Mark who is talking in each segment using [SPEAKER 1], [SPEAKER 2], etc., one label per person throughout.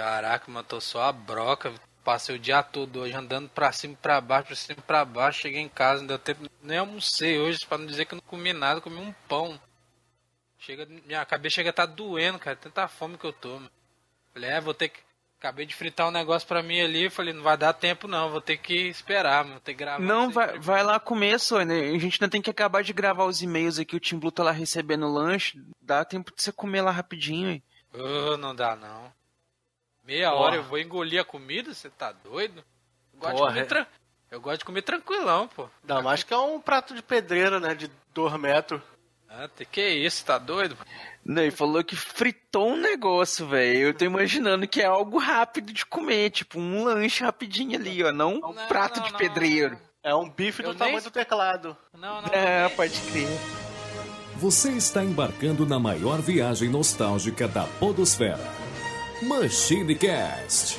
[SPEAKER 1] Caraca, mano, tô só a broca. Passei o dia todo hoje andando pra cima e pra baixo, pra cima e pra baixo. Cheguei em casa, não deu tempo. Nem almocei hoje, pra não dizer que eu não comi nada, comi um pão. Chega, minha cabeça chega a tá doendo, cara. Tanta fome que eu tô. Mano. Falei, é, vou ter que. Acabei de fritar um negócio pra mim ali. Falei, não vai dar tempo não, vou ter que esperar, vou ter que gravar.
[SPEAKER 2] Não, vai, vai lá comer, Sônia. A gente ainda tem que acabar de gravar os e-mails aqui. O Tim Blue tá lá recebendo lanche. Dá tempo de você comer lá rapidinho. Hein?
[SPEAKER 1] Oh, não dá não. Meia Porra. hora eu vou engolir a comida? Você tá doido? Eu gosto, Porra. de comer tra... eu gosto de comer tranquilão, pô.
[SPEAKER 3] Dá mais que é um prato de pedreira, né? De 2 metros.
[SPEAKER 1] Ah, que isso, tá doido?
[SPEAKER 2] Não, ele falou que fritou um negócio, velho. Eu tô imaginando que é algo rápido de comer, tipo um lanche rapidinho ali, ó. Não um não, prato não, de não, pedreiro.
[SPEAKER 3] É um bife do tamanho do teclado.
[SPEAKER 2] Não, não. É, pode crer.
[SPEAKER 4] Você está embarcando na maior viagem nostálgica da Podosfera. Machine Cast.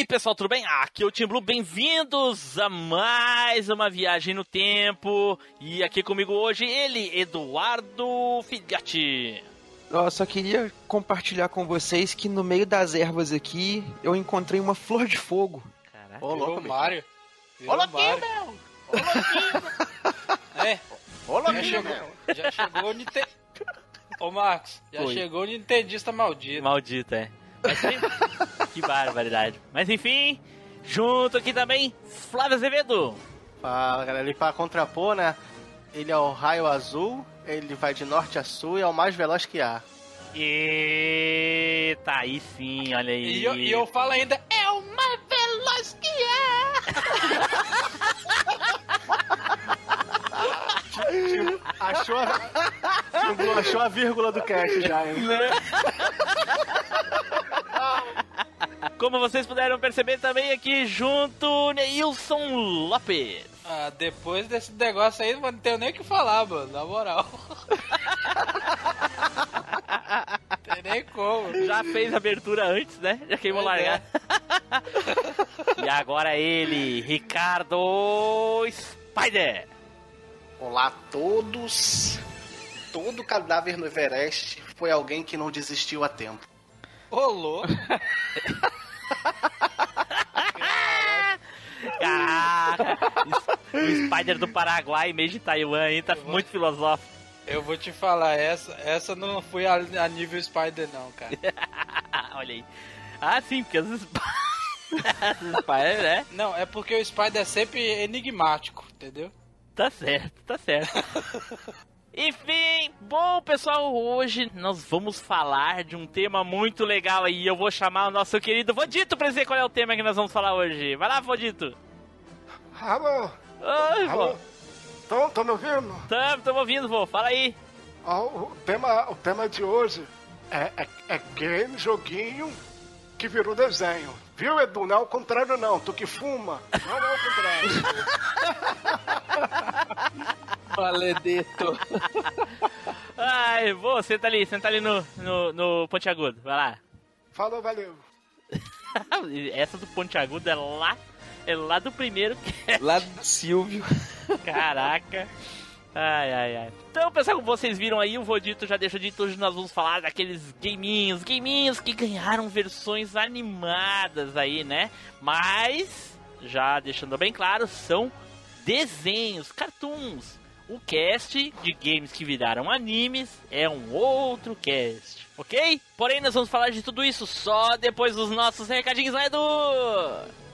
[SPEAKER 5] aí, pessoal, tudo bem? Aqui é o Tim Blue, bem-vindos a mais uma viagem no tempo. E aqui comigo hoje ele, Eduardo Filhote.
[SPEAKER 2] Eu só queria compartilhar com vocês que no meio das ervas aqui eu encontrei uma flor de fogo.
[SPEAKER 1] Caraca, Ô, louco, Mário.
[SPEAKER 3] Ô, louquinho, meu! Ô, louquinho!
[SPEAKER 1] É. Ô, louquinho, já chegou, meu! Já chegou o Nintendo... Ô, Marcos, já Oi. chegou o Nintendista maldito.
[SPEAKER 5] Maldito, é. que barbaridade. Mas enfim, junto aqui também, Flávio Azevedo.
[SPEAKER 3] Fala, galera. Ele para contrapor, né? Ele é o raio azul, ele vai de norte a sul e é o mais veloz que há.
[SPEAKER 5] Eita, aí sim, olha aí.
[SPEAKER 1] E eu, e eu falo ainda, é o mais veloz que
[SPEAKER 3] há! achou, a, achou a vírgula do cast já, hein? Né?
[SPEAKER 5] Como vocês puderam perceber também aqui junto, Neilson Lopes.
[SPEAKER 1] Ah, depois desse negócio aí, não tenho nem o que falar, mano, na moral. tem nem como.
[SPEAKER 5] Já fez abertura antes, né? Já queimou largar. É. e agora ele, Ricardo Spider.
[SPEAKER 6] Olá a todos. Todo cadáver no Everest foi alguém que não desistiu a tempo.
[SPEAKER 1] Ô,
[SPEAKER 5] Caraca! o Spider do Paraguai, meio de Taiwan aí, tá muito filosófico.
[SPEAKER 1] Eu vou te falar, essa, essa não foi a, a nível Spider, não, cara.
[SPEAKER 5] Olha aí. Ah, sim, porque os Spider, né?
[SPEAKER 1] Não, é porque o Spider é sempre enigmático, entendeu?
[SPEAKER 5] Tá certo, tá certo. Enfim, bom pessoal, hoje nós vamos falar de um tema muito legal aí. Eu vou chamar o nosso querido Vodito pra dizer qual é o tema que nós vamos falar hoje. Vai lá, Vodito.
[SPEAKER 7] Alô?
[SPEAKER 5] Oi, Alô?
[SPEAKER 7] Tô, tô me ouvindo?
[SPEAKER 5] Tamo, tô me ouvindo, vô. Fala aí.
[SPEAKER 7] O, tema, o tema de hoje é, é, é game, joguinho que virou desenho. Viu, Edu? Não é o contrário, não. Tu que fuma. Não é o
[SPEAKER 2] contrário. Valedito.
[SPEAKER 5] Ai, vou, senta ali, senta ali no, no, no Ponte Agudo. Vai lá.
[SPEAKER 7] Falou, valeu.
[SPEAKER 5] Essa do Ponte Agudo é lá, é lá do primeiro que
[SPEAKER 2] Lá do Silvio.
[SPEAKER 5] Caraca. Ai, ai, ai. Então, pessoal, como vocês viram aí, o Vodito já deixou de hoje nós vamos falar daqueles gaminhos, gaminhos que ganharam versões animadas aí, né? Mas, já deixando bem claro, são desenhos, cartoons. O cast de games que viraram animes é um outro cast, ok? Porém, nós vamos falar de tudo isso só depois dos nossos recadinhos, né, Edu?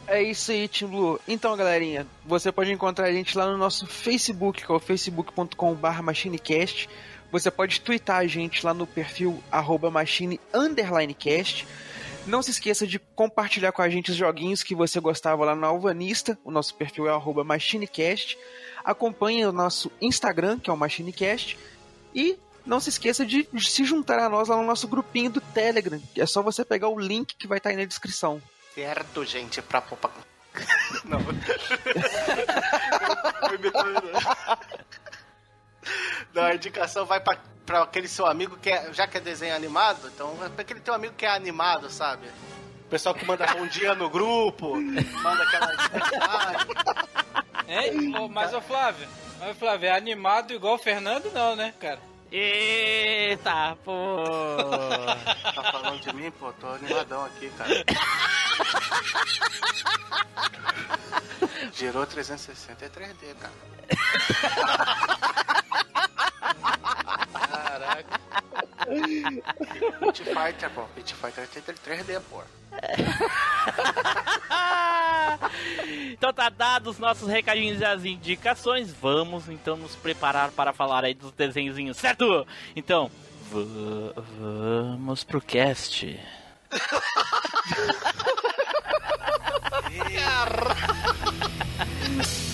[SPEAKER 2] É isso aí, Team Blue. Então, galerinha, você pode encontrar a gente lá no nosso Facebook, que é o facebook.com.br machinecast. Você pode twittar a gente lá no perfil arroba machine cast. Não se esqueça de compartilhar com a gente os joguinhos que você gostava lá no Alvanista. O nosso perfil é machinecast. Acompanhe o nosso Instagram, que é o machinecast. E não se esqueça de se juntar a nós lá no nosso grupinho do Telegram. É só você pegar o link que vai estar aí na descrição
[SPEAKER 6] certo, gente, pra poupar. Não. Não, a indicação vai pra, pra aquele seu amigo que é, já que é desenho animado, então é pra aquele teu amigo que é animado, sabe? O pessoal que manda bom dia no grupo, manda aquela.
[SPEAKER 1] é, mas ô Flávio, Mas, Flávio, é animado igual o Fernando, não, né, cara?
[SPEAKER 5] Eita, pô!
[SPEAKER 3] Tá falando de mim, pô? Tô animadão aqui, cara. Girou 360 é 3D, cara.
[SPEAKER 1] Caraca.
[SPEAKER 3] Pit Fighter, pô. Pit Fighter é 3D, pô.
[SPEAKER 5] então tá dados os nossos recadinhos e as indicações. Vamos então nos preparar para falar aí dos desenhozinhos, certo? Então, va- vamos pro cast.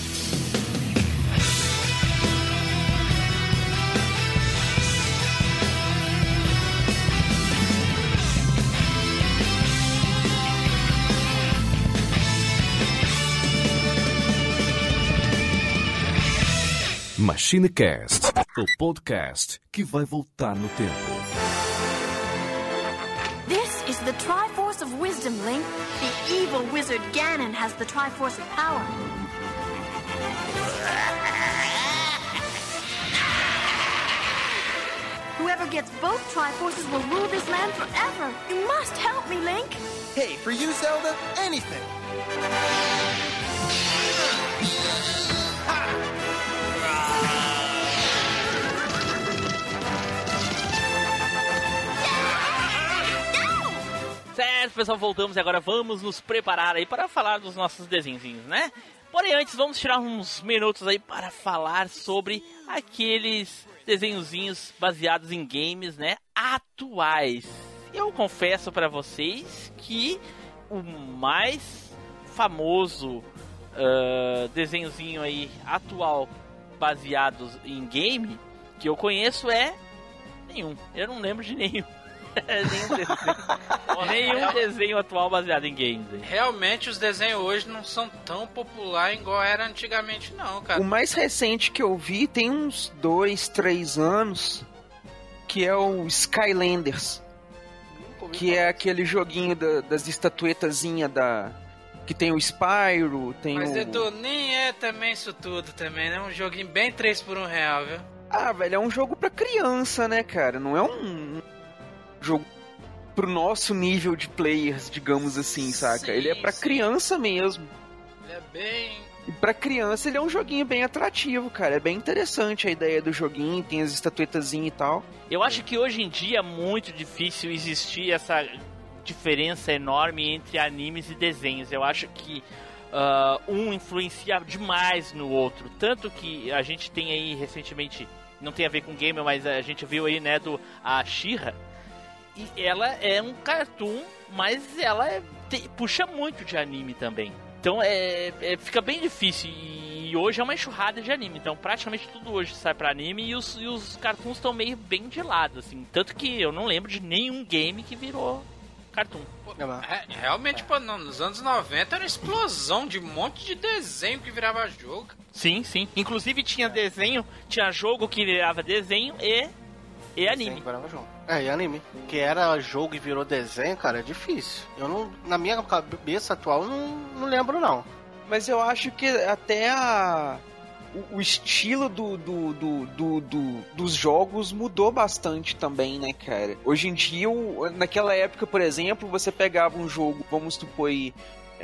[SPEAKER 4] MachineCast, o podcast que vai voltar no tempo.
[SPEAKER 8] This is the Triforce of Wisdom, Link. The evil wizard Ganon has the Triforce of Power. Whoever gets both Triforces will rule this land forever. You must help me, Link.
[SPEAKER 9] Hey, for you, Zelda, anything.
[SPEAKER 5] Certo, pessoal, voltamos e agora vamos nos preparar aí para falar dos nossos desenhinhos, né? Porém, antes vamos tirar uns minutos aí para falar sobre aqueles desenhozinhos baseados em games, né? Atuais. Eu confesso para vocês que o mais famoso ah, desenhozinho aí atual baseado em game que eu conheço é nenhum. Eu não lembro de nenhum. nenhum desenho. nenhum desenho atual baseado em games.
[SPEAKER 1] Realmente os desenhos hoje não são tão populares igual era antigamente, não, cara.
[SPEAKER 2] O mais recente que eu vi tem uns dois, três anos, que é o Skylanders, que é aquele joguinho da- das estatuetazinhas da que tem o Spyro, tem
[SPEAKER 1] Mas
[SPEAKER 2] o
[SPEAKER 1] Edu, nem é também isso tudo também, né? Um joguinho bem 3 por um real, viu?
[SPEAKER 2] Ah, velho, é um jogo pra criança, né, cara? Não é um jogo pro nosso nível de players, digamos assim, saca?
[SPEAKER 1] Sim,
[SPEAKER 2] Ele é pra
[SPEAKER 1] sim.
[SPEAKER 2] criança mesmo.
[SPEAKER 1] Ele é bem.
[SPEAKER 2] E pra criança ele é um joguinho bem atrativo, cara. É bem interessante a ideia do joguinho, tem as estatuetazinhas e tal.
[SPEAKER 5] Eu acho que hoje em dia é muito difícil existir essa diferença enorme entre animes e desenhos. Eu acho que ah, um influencia demais no outro. Tanto que a gente tem aí recentemente, não tem a ver com game, mas a gente viu aí, né, do a Shira. E ela é um cartoon, mas ela é- te- puxa muito de anime também. Então é, é- fica bem difícil. E hoje é uma enxurrada de anime. Então praticamente tudo hoje sai pra anime e os, e os cartoons estão meio bem de lado, assim. Tanto que eu não lembro de nenhum game que virou cartoon.
[SPEAKER 1] É, realmente, pô, não, nos anos 90 era uma explosão de um monte de desenho que virava jogo.
[SPEAKER 5] Sim, sim. Inclusive tinha desenho, tinha jogo que virava desenho e, e anime.
[SPEAKER 3] Desenho virava jogo. É, e anime. Que era jogo e virou desenho, cara, é difícil. Eu não. Na minha cabeça atual, não, não lembro, não.
[SPEAKER 2] Mas eu acho que até a. O, estilo do, do, do, do- do- dos jogos mudou bastante também, né, cara? Hoje em dia, naquela época, por exemplo, você pegava um jogo, vamos supor aí,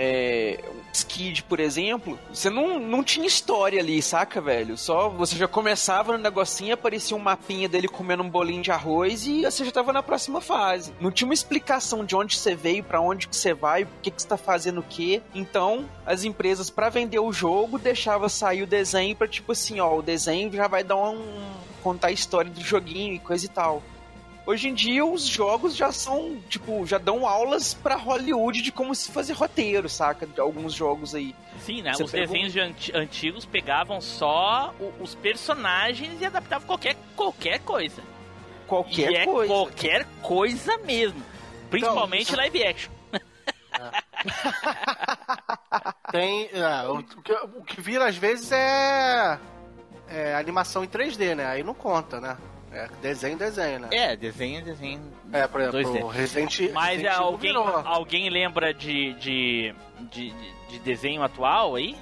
[SPEAKER 2] é, Skid, por exemplo, você não, não tinha história ali, saca, velho? Só você já começava no negocinho, aparecia um mapinha dele comendo um bolinho de arroz e você já tava na próxima fase. Não tinha uma explicação de onde você veio, pra onde que você vai, por que que você tá fazendo o quê. Então, as empresas, pra vender o jogo, deixava sair o desenho pra tipo assim, ó, o desenho já vai dar um. contar a história do joguinho e coisa e tal. Hoje em dia os jogos já são, tipo, já dão aulas pra Hollywood de como se fazer roteiro, saca? De alguns jogos aí.
[SPEAKER 5] Sim, né?
[SPEAKER 2] Você
[SPEAKER 5] os
[SPEAKER 2] pegou-
[SPEAKER 5] desenhos de anti- antigos pegavam só o- os personagens e adaptavam qualquer, qualquer coisa.
[SPEAKER 2] Qualquer
[SPEAKER 5] e é
[SPEAKER 2] coisa.
[SPEAKER 5] qualquer coisa mesmo. Principalmente live action.
[SPEAKER 3] Tem. é, o, o que, o que vira às vezes é. É animação em 3D, né? Aí não conta, né? É desenho, desenho, né?
[SPEAKER 5] É, desenho, desenho.
[SPEAKER 3] É, por exemplo,
[SPEAKER 5] 2D.
[SPEAKER 3] o Resident,
[SPEAKER 5] Mas
[SPEAKER 3] Resident
[SPEAKER 5] é, alguém,
[SPEAKER 3] virou.
[SPEAKER 5] alguém lembra de, de, de, de desenho atual aí?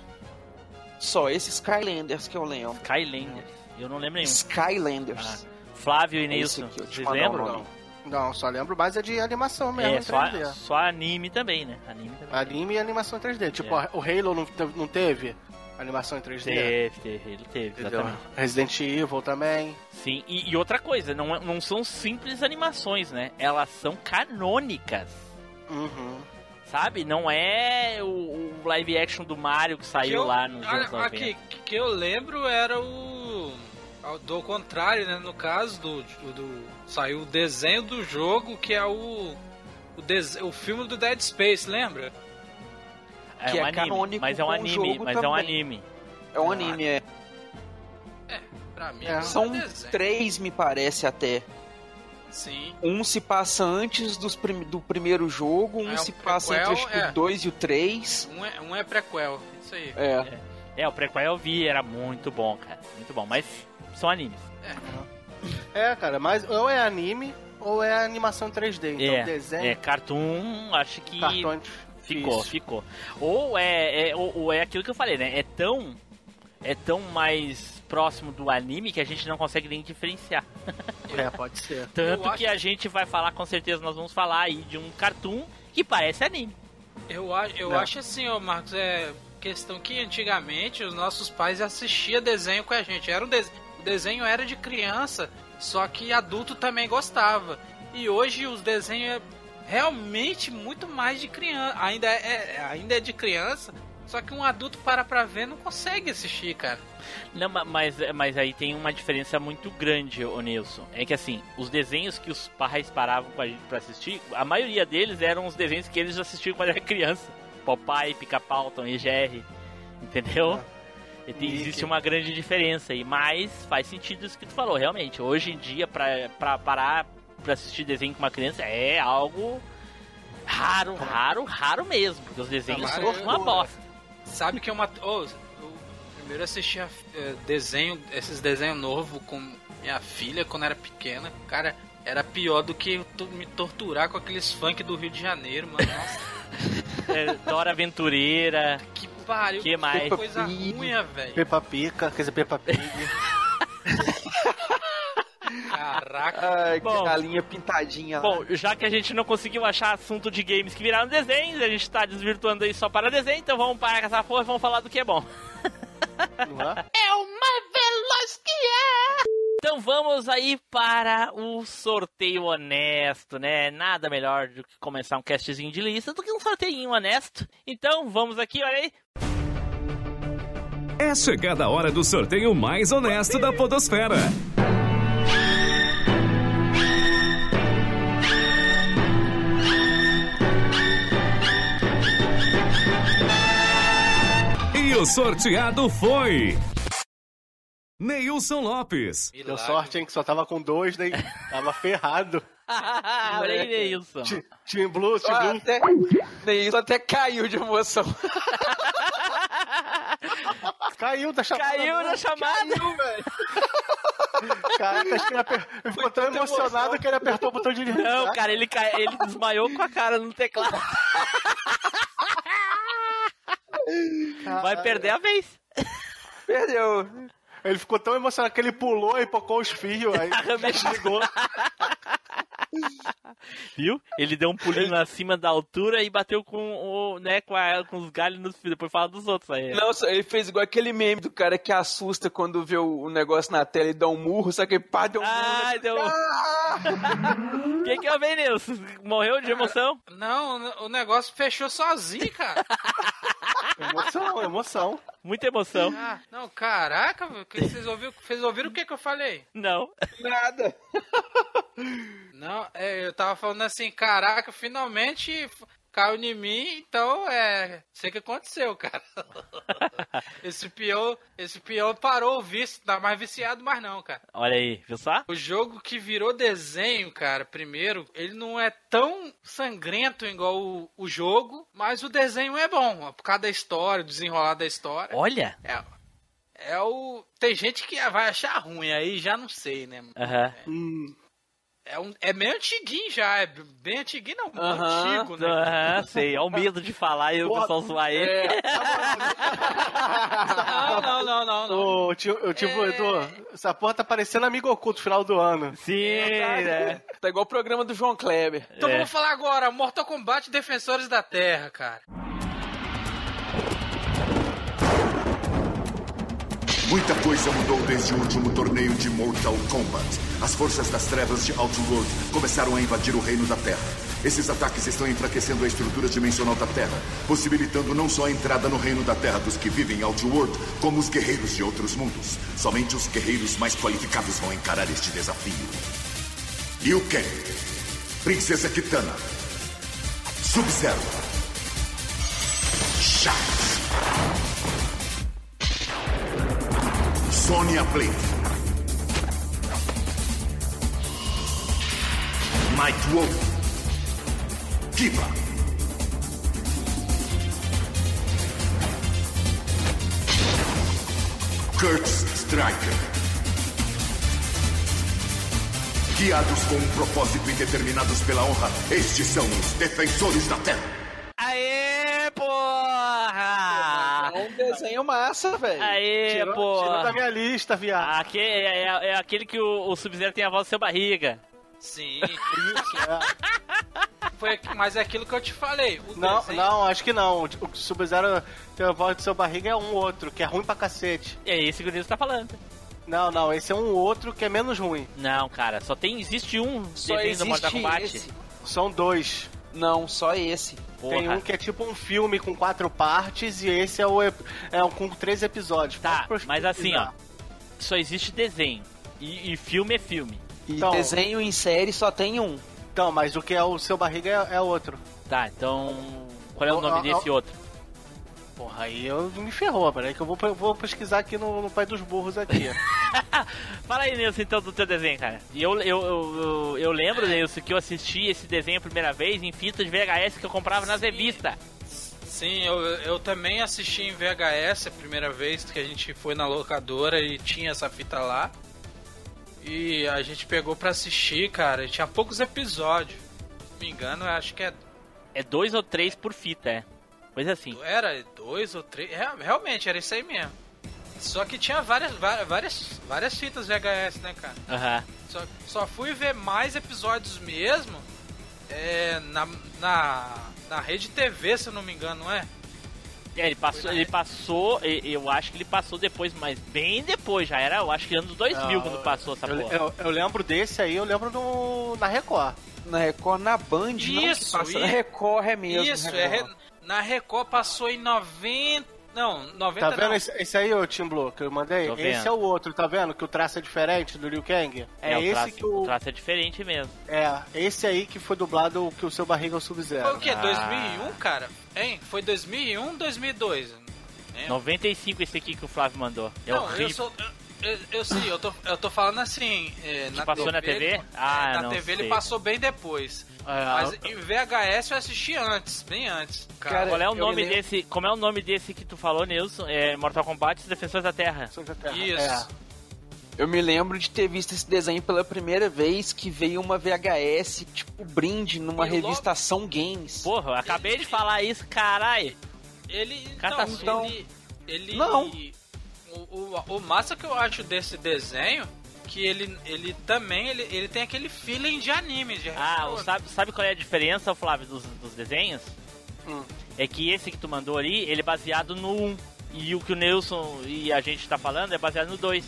[SPEAKER 2] Só esse Skylanders que eu lembro.
[SPEAKER 5] Skylander. Eu não lembro nenhum.
[SPEAKER 2] Skylanders.
[SPEAKER 5] Flávio e
[SPEAKER 2] É
[SPEAKER 5] Nilson,
[SPEAKER 2] te
[SPEAKER 5] vocês lembram?
[SPEAKER 2] nome.
[SPEAKER 3] Não, só lembro mais é de animação mesmo,
[SPEAKER 5] É, só,
[SPEAKER 3] 3D.
[SPEAKER 5] só anime também, né? Anime também.
[SPEAKER 3] Anime e animação em 3D. Tipo,
[SPEAKER 5] É.
[SPEAKER 3] o Halo não, teve- não teve animação em 3D?
[SPEAKER 5] Teve, teve, ele teve,
[SPEAKER 3] Entendeu?
[SPEAKER 5] exatamente.
[SPEAKER 3] Resident Evil também.
[SPEAKER 5] Sim, e, e outra coisa, não, é- não são simples animações, né? Elas são canônicas.
[SPEAKER 3] Uhum.
[SPEAKER 5] Sabe? Não é o, o live action do Mario que
[SPEAKER 1] Que
[SPEAKER 5] saiu
[SPEAKER 1] eu-
[SPEAKER 5] lá nos anos
[SPEAKER 1] olha,
[SPEAKER 5] 90.
[SPEAKER 1] aqui, que eu lembro era o. Do contrário, né? No caso do, do, do- Saiu o desenho do jogo, que é o. O, dese- o filme do Dead Space, lembra?
[SPEAKER 5] É
[SPEAKER 2] que
[SPEAKER 5] um
[SPEAKER 2] é
[SPEAKER 5] anime,
[SPEAKER 2] canônico
[SPEAKER 5] mas é um anime, mas é um
[SPEAKER 2] também.
[SPEAKER 5] anime.
[SPEAKER 2] É um anime, é.
[SPEAKER 1] Pra mim,
[SPEAKER 3] É.
[SPEAKER 1] é.
[SPEAKER 2] São
[SPEAKER 1] desenho.
[SPEAKER 2] três, me parece até.
[SPEAKER 1] Sim.
[SPEAKER 2] Um se passa antes dos prim- do primeiro jogo, um
[SPEAKER 1] É,
[SPEAKER 2] se passa
[SPEAKER 1] prequel,
[SPEAKER 2] entre acho que
[SPEAKER 1] é.
[SPEAKER 2] o 2 e o 3.
[SPEAKER 1] Um é, um é prequel. Isso aí.
[SPEAKER 2] É.
[SPEAKER 5] É, o prequel eu vi, era muito bom, cara. Muito bom, mas são animes.
[SPEAKER 3] É, cara, mas ou é anime ou é animação em 3D. Então,
[SPEAKER 5] é,
[SPEAKER 3] desenho,
[SPEAKER 5] é, Cartoon, acho que
[SPEAKER 3] cartões.
[SPEAKER 5] Ficou,
[SPEAKER 3] difícil.
[SPEAKER 5] ficou. Ou é, é, ou, ou é aquilo que eu falei, né? É tão, é tão mais próximo do anime que a gente não consegue nem diferenciar.
[SPEAKER 3] É, pode ser.
[SPEAKER 5] Tanto
[SPEAKER 1] Eu acho-
[SPEAKER 5] que a gente vai falar, com certeza nós vamos falar aí de um cartoon que parece anime.
[SPEAKER 1] Eu, acho- eu
[SPEAKER 3] Não.
[SPEAKER 1] acho assim, ô Marcos, é questão que antigamente os nossos pais assistiam desenho com a gente. Era um de- O desenho era de criança, só que adulto também gostava. E hoje os desenhos realmente muito mais de criança. Ainda é, é- ainda é de criança, só que um adulto para pra ver não consegue assistir, cara.
[SPEAKER 5] Não, ma- mas, mas aí tem uma diferença muito grande, ô Nilson. É que assim, os desenhos que os pais paravam com a gente pra assistir, a maioria deles eram os desenhos que eles assistiam quando era criança. Popeye, Pica-Pau, Tom e Jerry, entendeu? E tem- existe uma grande diferença aí, mas faz sentido isso que tu falou, realmente. Hoje em dia, pra, pra parar pra assistir desenho com uma criança é algo raro, raro, raro mesmo. Porque os desenhos
[SPEAKER 1] Tá,
[SPEAKER 5] são uma bosta.
[SPEAKER 1] Sabe que é uma. ô, eu primeiro assisti a- é, desenho, esses desenhos novos com minha filha quando era pequena. Cara, era pior do que me torturar com aqueles funk do Rio de Janeiro, mano. Nossa,
[SPEAKER 5] É, Dora Aventureira.
[SPEAKER 1] que pariu.
[SPEAKER 5] Que mais?
[SPEAKER 1] coisa ruim, velho.
[SPEAKER 3] Peppa Pica, quer dizer, Peppa Pig.
[SPEAKER 1] Caraca.
[SPEAKER 2] Ai,
[SPEAKER 5] Bom.
[SPEAKER 2] que galinha pintadinha lá.
[SPEAKER 5] Bom, já que a gente não conseguiu achar assunto de games que viraram desenhos, a gente tá desvirtuando aí só para desenho, então vamos parar com essa porra e vamos falar do que é bom.
[SPEAKER 3] não é?
[SPEAKER 5] É uma veloz que é! Então vamos aí para o sorteio honesto, né? Nada melhor do que começar um castzinho de lista do que um sorteio honesto. Então vamos aqui, olha aí.
[SPEAKER 4] É chegada a hora do sorteio mais honesto da Podosfera. O sorteado foi. Neilson Lopes.
[SPEAKER 3] Deu
[SPEAKER 1] Milagre.
[SPEAKER 3] sorte, hein, que só tava com dois, daí tava ferrado.
[SPEAKER 5] olha aí, Neilson.
[SPEAKER 3] Team Blue, Team Blue.
[SPEAKER 2] até, Neilson até caiu de emoção.
[SPEAKER 3] Caiu da chamada.
[SPEAKER 5] Caiu na chamada.
[SPEAKER 3] Caraca, acho que ele, aper... ficou tão emocionado que ele apertou o botão de desligar.
[SPEAKER 5] Não, cara, ele, cai... ele desmaiou com a cara no teclado. Vai perder a vez.
[SPEAKER 2] Perdeu.
[SPEAKER 3] Ele ficou tão emocionado que ele pulou e pocou os fios, aí desligou.
[SPEAKER 5] Viu? Ele deu um pulinho acima da altura e bateu com o, né, com, a- com os galhos nos fios. Depois fala dos outros aí.
[SPEAKER 2] Não, ele fez igual aquele meme do cara que assusta quando vê o, o negócio na tela e dá um murro, só que ele pá, deu um murro.
[SPEAKER 5] Ai, deu. O que que eu vi, Nilson? Morreu de emoção?
[SPEAKER 1] Não, o negócio fechou sozinho, cara.
[SPEAKER 3] Emoção, emoção.
[SPEAKER 5] Muita emoção.
[SPEAKER 1] Ah, não, caraca, vocês ouviram, vocês ouviram o que, que eu falei?
[SPEAKER 5] Não.
[SPEAKER 2] Nada.
[SPEAKER 1] Não, é, eu tava falando assim, caraca, finalmente caiu em mim, então é. Sei o que aconteceu, cara. esse peão, esse peão parou o vício, tá mais viciado, mas não, cara.
[SPEAKER 5] Olha aí, viu só?
[SPEAKER 1] O jogo que virou desenho, cara, primeiro, ele não é tão sangrento igual o, o jogo, mas o desenho é bom, por causa da história, do desenrolar da história.
[SPEAKER 5] Olha.
[SPEAKER 1] É, é o. Tem gente que vai achar ruim, aí já não sei, né?
[SPEAKER 5] Aham.
[SPEAKER 3] Hum,
[SPEAKER 1] É, um, é meio antiguinho já, é bem antiguinho, não.
[SPEAKER 2] Aham.
[SPEAKER 1] Antigo, né?
[SPEAKER 5] Aham, sei. É o medo de falar e o pessoal zoar ele.
[SPEAKER 3] É,
[SPEAKER 1] Não, não, não, não, não.
[SPEAKER 3] o tio, o tipo,
[SPEAKER 1] É.
[SPEAKER 3] Edu, essa porra tá parecendo amigo oculto final do ano.
[SPEAKER 5] Sim, né?
[SPEAKER 2] Tá igual o programa do João Kleber.
[SPEAKER 1] Então
[SPEAKER 5] É.
[SPEAKER 1] vamos falar agora, Mortal Kombat Defensores da Terra, cara.
[SPEAKER 10] Muita coisa mudou desde o último torneio de Mortal Kombat. As forças das trevas de Outworld começaram a invadir o reino da Terra. Esses ataques estão enfraquecendo a estrutura dimensional da Terra, possibilitando não só a entrada no reino da Terra dos que vivem em Outworld, como os guerreiros de outros mundos. Somente os guerreiros mais qualificados vão encarar este desafio. Liu Kang, Princesa Kitana, Sub-Zero, Shanks. Sonya Blade. Night Wolf. Kiba. Kurt Striker. Guiados com um propósito e determinados pela honra, estes são os Defensores da Terra.
[SPEAKER 5] Aê, porra!
[SPEAKER 2] É um desenho massa, velho.
[SPEAKER 5] Aê,
[SPEAKER 3] Tirou, tirou
[SPEAKER 5] porra!
[SPEAKER 3] da minha lista, viado.
[SPEAKER 5] Aqui é, é- é aquele que o, o Sub-Zero tem a voz do seu barriga.
[SPEAKER 1] Sim,
[SPEAKER 3] Isso, é.
[SPEAKER 1] foi, mas é aquilo que eu te falei. O
[SPEAKER 3] Não,
[SPEAKER 1] desenho-
[SPEAKER 3] não, acho que não. O Sub-Zero tem a voz do seu barriga é um outro, que é ruim pra cacete.
[SPEAKER 5] É esse que o Nilson tá falando.
[SPEAKER 3] Não, não, esse é um outro que é menos ruim.
[SPEAKER 5] Não, cara, só tem. Existe um
[SPEAKER 2] Só
[SPEAKER 5] desenho do Mortal
[SPEAKER 2] existe
[SPEAKER 5] Kombat.
[SPEAKER 2] esse.
[SPEAKER 3] São dois.
[SPEAKER 2] Não, só esse.
[SPEAKER 5] Porra.
[SPEAKER 3] Tem um que é tipo um filme com quatro partes e esse é o ep- é um com três episódios.
[SPEAKER 5] Tá, mas assim, ó. Só existe desenho. E, e filme é filme.
[SPEAKER 2] E
[SPEAKER 3] Então-
[SPEAKER 2] desenho em série só tem um.
[SPEAKER 3] Então, mas o que é o seu barriga é, é outro.
[SPEAKER 5] Tá, então. Qual é o
[SPEAKER 3] Ó,
[SPEAKER 5] nome desse outro?
[SPEAKER 3] Porra, aí eu me ferrou, peraí que eu vou, eu vou pesquisar aqui no, no Pai dos Burros aqui.
[SPEAKER 5] Fala aí, Nilson, então, do teu desenho, cara. E eu, eu, eu, eu, lembro, Nilson, que eu assisti esse desenho a primeira vez em fita de VHS que eu comprava nas revistas.
[SPEAKER 1] Sim, eu, eu também assisti em VHS a primeira vez que a gente foi na locadora e tinha essa fita lá. E a gente pegou pra assistir, cara, e tinha poucos episódios. Se não me engano, eu acho que é,
[SPEAKER 5] É dois ou três por fita, é. Coisa assim.
[SPEAKER 1] era dois ou três. é, realmente, era isso aí mesmo. Só que tinha várias, várias, várias, fitas VHS, né, cara?
[SPEAKER 5] Aham.
[SPEAKER 1] Só, só fui ver mais episódios mesmo é, na, na, na rede TV, se eu não me engano, não é?
[SPEAKER 5] É, ele passou, ele passou, eu acho que ele passou depois, mas bem depois, já era, eu acho que anos 2000
[SPEAKER 3] Não,
[SPEAKER 5] quando passou essa
[SPEAKER 3] eu,
[SPEAKER 5] porra.
[SPEAKER 3] eu, eu lembro desse aí, eu lembro no, na Record.
[SPEAKER 2] Na Record, na Band, não que
[SPEAKER 1] Isso,
[SPEAKER 2] passa.
[SPEAKER 1] isso.
[SPEAKER 2] Na Record é mesmo.
[SPEAKER 1] Isso,
[SPEAKER 2] Record.
[SPEAKER 1] é, re- na Record passou em 90. Não, 90
[SPEAKER 3] Tá vendo
[SPEAKER 1] não.
[SPEAKER 3] esse, esse aí, ô Tim Blue, que eu mandei? Esse é o outro, tá vendo? Que o traço é diferente do Liu Kang. É,
[SPEAKER 5] o
[SPEAKER 3] esse
[SPEAKER 5] traço,
[SPEAKER 3] que o.
[SPEAKER 5] traço é diferente mesmo.
[SPEAKER 3] É, esse aí que foi dublado que o seu barriga é o
[SPEAKER 1] Foi o
[SPEAKER 3] Sub-Zero.
[SPEAKER 1] que?
[SPEAKER 5] Ah.
[SPEAKER 1] 2001, cara? Hein? Foi 2001, 2002? Lembra?
[SPEAKER 5] 95 esse aqui que o Flávio mandou. É
[SPEAKER 1] não,
[SPEAKER 5] horrível.
[SPEAKER 1] eu sou. Eu, eu, eu sei, eu tô, eu tô falando assim. é, na
[SPEAKER 5] passou
[SPEAKER 1] TV,
[SPEAKER 5] na TV?
[SPEAKER 1] ele-
[SPEAKER 5] Ah,
[SPEAKER 1] é, na
[SPEAKER 5] não
[SPEAKER 1] TV ele
[SPEAKER 5] sei.
[SPEAKER 1] passou bem depois.
[SPEAKER 5] Ah,
[SPEAKER 1] Mas em VHS eu assisti antes, bem antes. Cara,
[SPEAKER 2] Cara,
[SPEAKER 5] Qual é o
[SPEAKER 2] eu
[SPEAKER 5] nome desse? Como é o nome desse que tu falou, Nilson? É Mortal Kombat e Defensores da Terra.
[SPEAKER 3] Sons da Terra.
[SPEAKER 1] isso.
[SPEAKER 3] É.
[SPEAKER 2] Eu me lembro de ter visto esse desenho pela primeira vez que veio uma VHS, tipo, brinde numa
[SPEAKER 1] E logo-
[SPEAKER 2] revista Ação Games.
[SPEAKER 5] Porra, eu acabei de falar isso, caralho.
[SPEAKER 1] Ele.
[SPEAKER 5] Cara,
[SPEAKER 1] Então,
[SPEAKER 2] então-
[SPEAKER 1] ele. ele
[SPEAKER 2] Não.
[SPEAKER 1] O, o, o massa que eu acho desse desenho. Que ele, ele também ele, ele tem aquele feeling de anime. De
[SPEAKER 5] Ah, sabe, sabe qual é a diferença, Flávio, dos, dos desenhos?
[SPEAKER 3] Hum.
[SPEAKER 5] É que esse que tu mandou ali, ele é baseado no 1. E o que o Nilson e a gente tá falando é baseado no 2.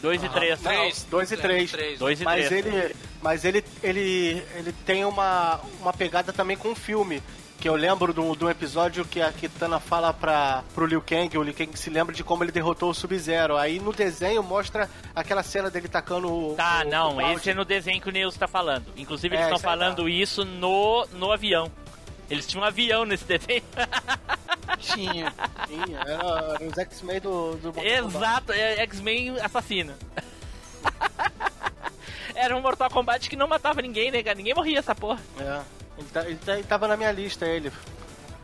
[SPEAKER 5] 2 e 3.
[SPEAKER 1] Três.
[SPEAKER 3] Dois e
[SPEAKER 1] É,
[SPEAKER 3] três.
[SPEAKER 1] três.
[SPEAKER 5] 2 e
[SPEAKER 3] Mas
[SPEAKER 5] 3.
[SPEAKER 3] ele, mas ele, ele, ele tem uma, uma pegada também com o filme. Que eu lembro de um episódio que a Kitana fala pra, pro Liu Kang, o Liu Kang se lembra de como ele derrotou o Sub-Zero. Aí no desenho mostra aquela cena dele tacando o.
[SPEAKER 5] Tá,
[SPEAKER 3] o-
[SPEAKER 5] não,
[SPEAKER 3] o
[SPEAKER 5] esse é no desenho que o Nilson tá falando. Inclusive,
[SPEAKER 3] É,
[SPEAKER 5] eles estão
[SPEAKER 3] isso aí
[SPEAKER 5] falando isso no, no avião. Eles tinham um avião nesse desenho.
[SPEAKER 2] Tinha.
[SPEAKER 3] Sim, era, era os X-Men do, do Mortal Kombat.
[SPEAKER 5] Exato, é X-Men assassino. Era um Mortal Kombat que não matava ninguém, né, cara? Ninguém morria essa porra.
[SPEAKER 3] É. Ele, tá- ele tá- ele tava na minha lista, ele.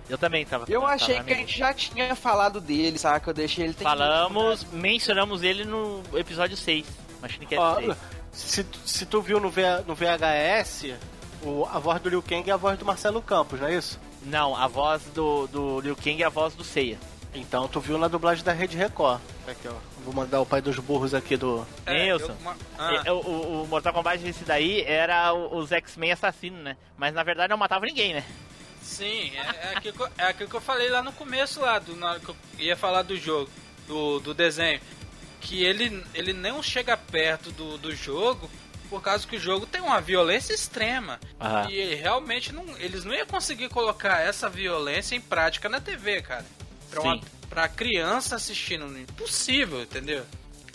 [SPEAKER 5] Eu também tava.
[SPEAKER 2] Eu
[SPEAKER 5] tava
[SPEAKER 2] achei
[SPEAKER 5] na
[SPEAKER 2] que a gente já tinha falado dele, saca? Eu deixei ele tem
[SPEAKER 5] Falamos, mencionamos ele no episódio 6. Machine Cat
[SPEAKER 3] Ó,
[SPEAKER 5] 6.
[SPEAKER 3] Se, tu- se tu viu no, V- no VHS, o, a voz do Liu Kang é a voz do Marcelo Campos, não é isso?
[SPEAKER 5] Não, a voz do, do Liu Kang é a voz do Seiya.
[SPEAKER 3] Então tu viu na dublagem da Rede Record. Aqui, ó. Vou mandar o pai dos burros aqui do.
[SPEAKER 1] É,
[SPEAKER 5] Nilson.
[SPEAKER 1] eu- uma- ah.
[SPEAKER 5] É, O, o- Mortal Kombat esse daí era os X-Men assassinos, né? Mas na verdade não matava ninguém, né?
[SPEAKER 1] Sim, é, é, aquilo que eu, é aquilo que eu falei lá no começo lá, do, na hora que eu ia falar do jogo, do, do desenho. Que ele, ele não chega perto do, do jogo por causa que o jogo tem uma violência extrema.
[SPEAKER 5] Aham.
[SPEAKER 1] E realmente não, eles não iam conseguir colocar essa violência em prática na TV, cara. Pra, uma. Pra criança assistindo, impossível, entendeu?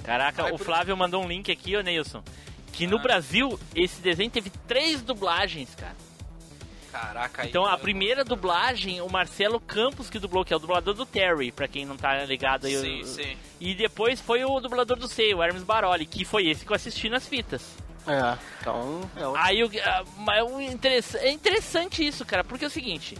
[SPEAKER 5] Caraca,
[SPEAKER 1] Vai
[SPEAKER 5] o
[SPEAKER 1] por-
[SPEAKER 5] Flávio mandou um link aqui, ô Neilson. Que no
[SPEAKER 1] Ah.
[SPEAKER 5] Brasil, esse desenho teve três dublagens, cara.
[SPEAKER 1] Caraca, aí.
[SPEAKER 5] Então a
[SPEAKER 1] eu-
[SPEAKER 5] primeira dublagem, o Marcelo Campos que dublou, que é o dublador do Terry, pra quem não tá ligado aí.
[SPEAKER 1] Sim,
[SPEAKER 5] o-
[SPEAKER 1] sim.
[SPEAKER 5] E depois foi o dublador do Sei, o Hermes Baroli, que foi esse que eu assisti nas fitas.
[SPEAKER 3] É, então. É o...
[SPEAKER 5] Aí o, ah, mas o interess- é interessante isso, cara, porque é o seguinte.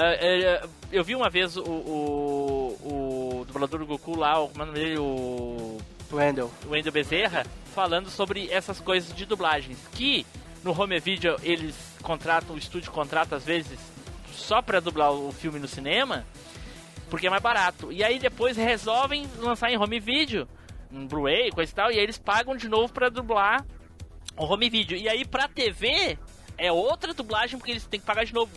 [SPEAKER 5] Ah, é, eu vi uma vez o, o, o dublador do Goku lá, o, como é dele? O
[SPEAKER 3] Wendell.
[SPEAKER 5] o Wendel Bezerra falando sobre essas coisas de dublagens. Que no home video eles contratam, o estúdio contrata às vezes só pra dublar o filme no cinema, porque é mais barato. E aí depois resolvem lançar em home video, em Blu-ray, coisa e tal, e aí eles pagam de novo pra dublar o home video. E aí pra TV é outra dublagem porque eles têm que pagar de novo.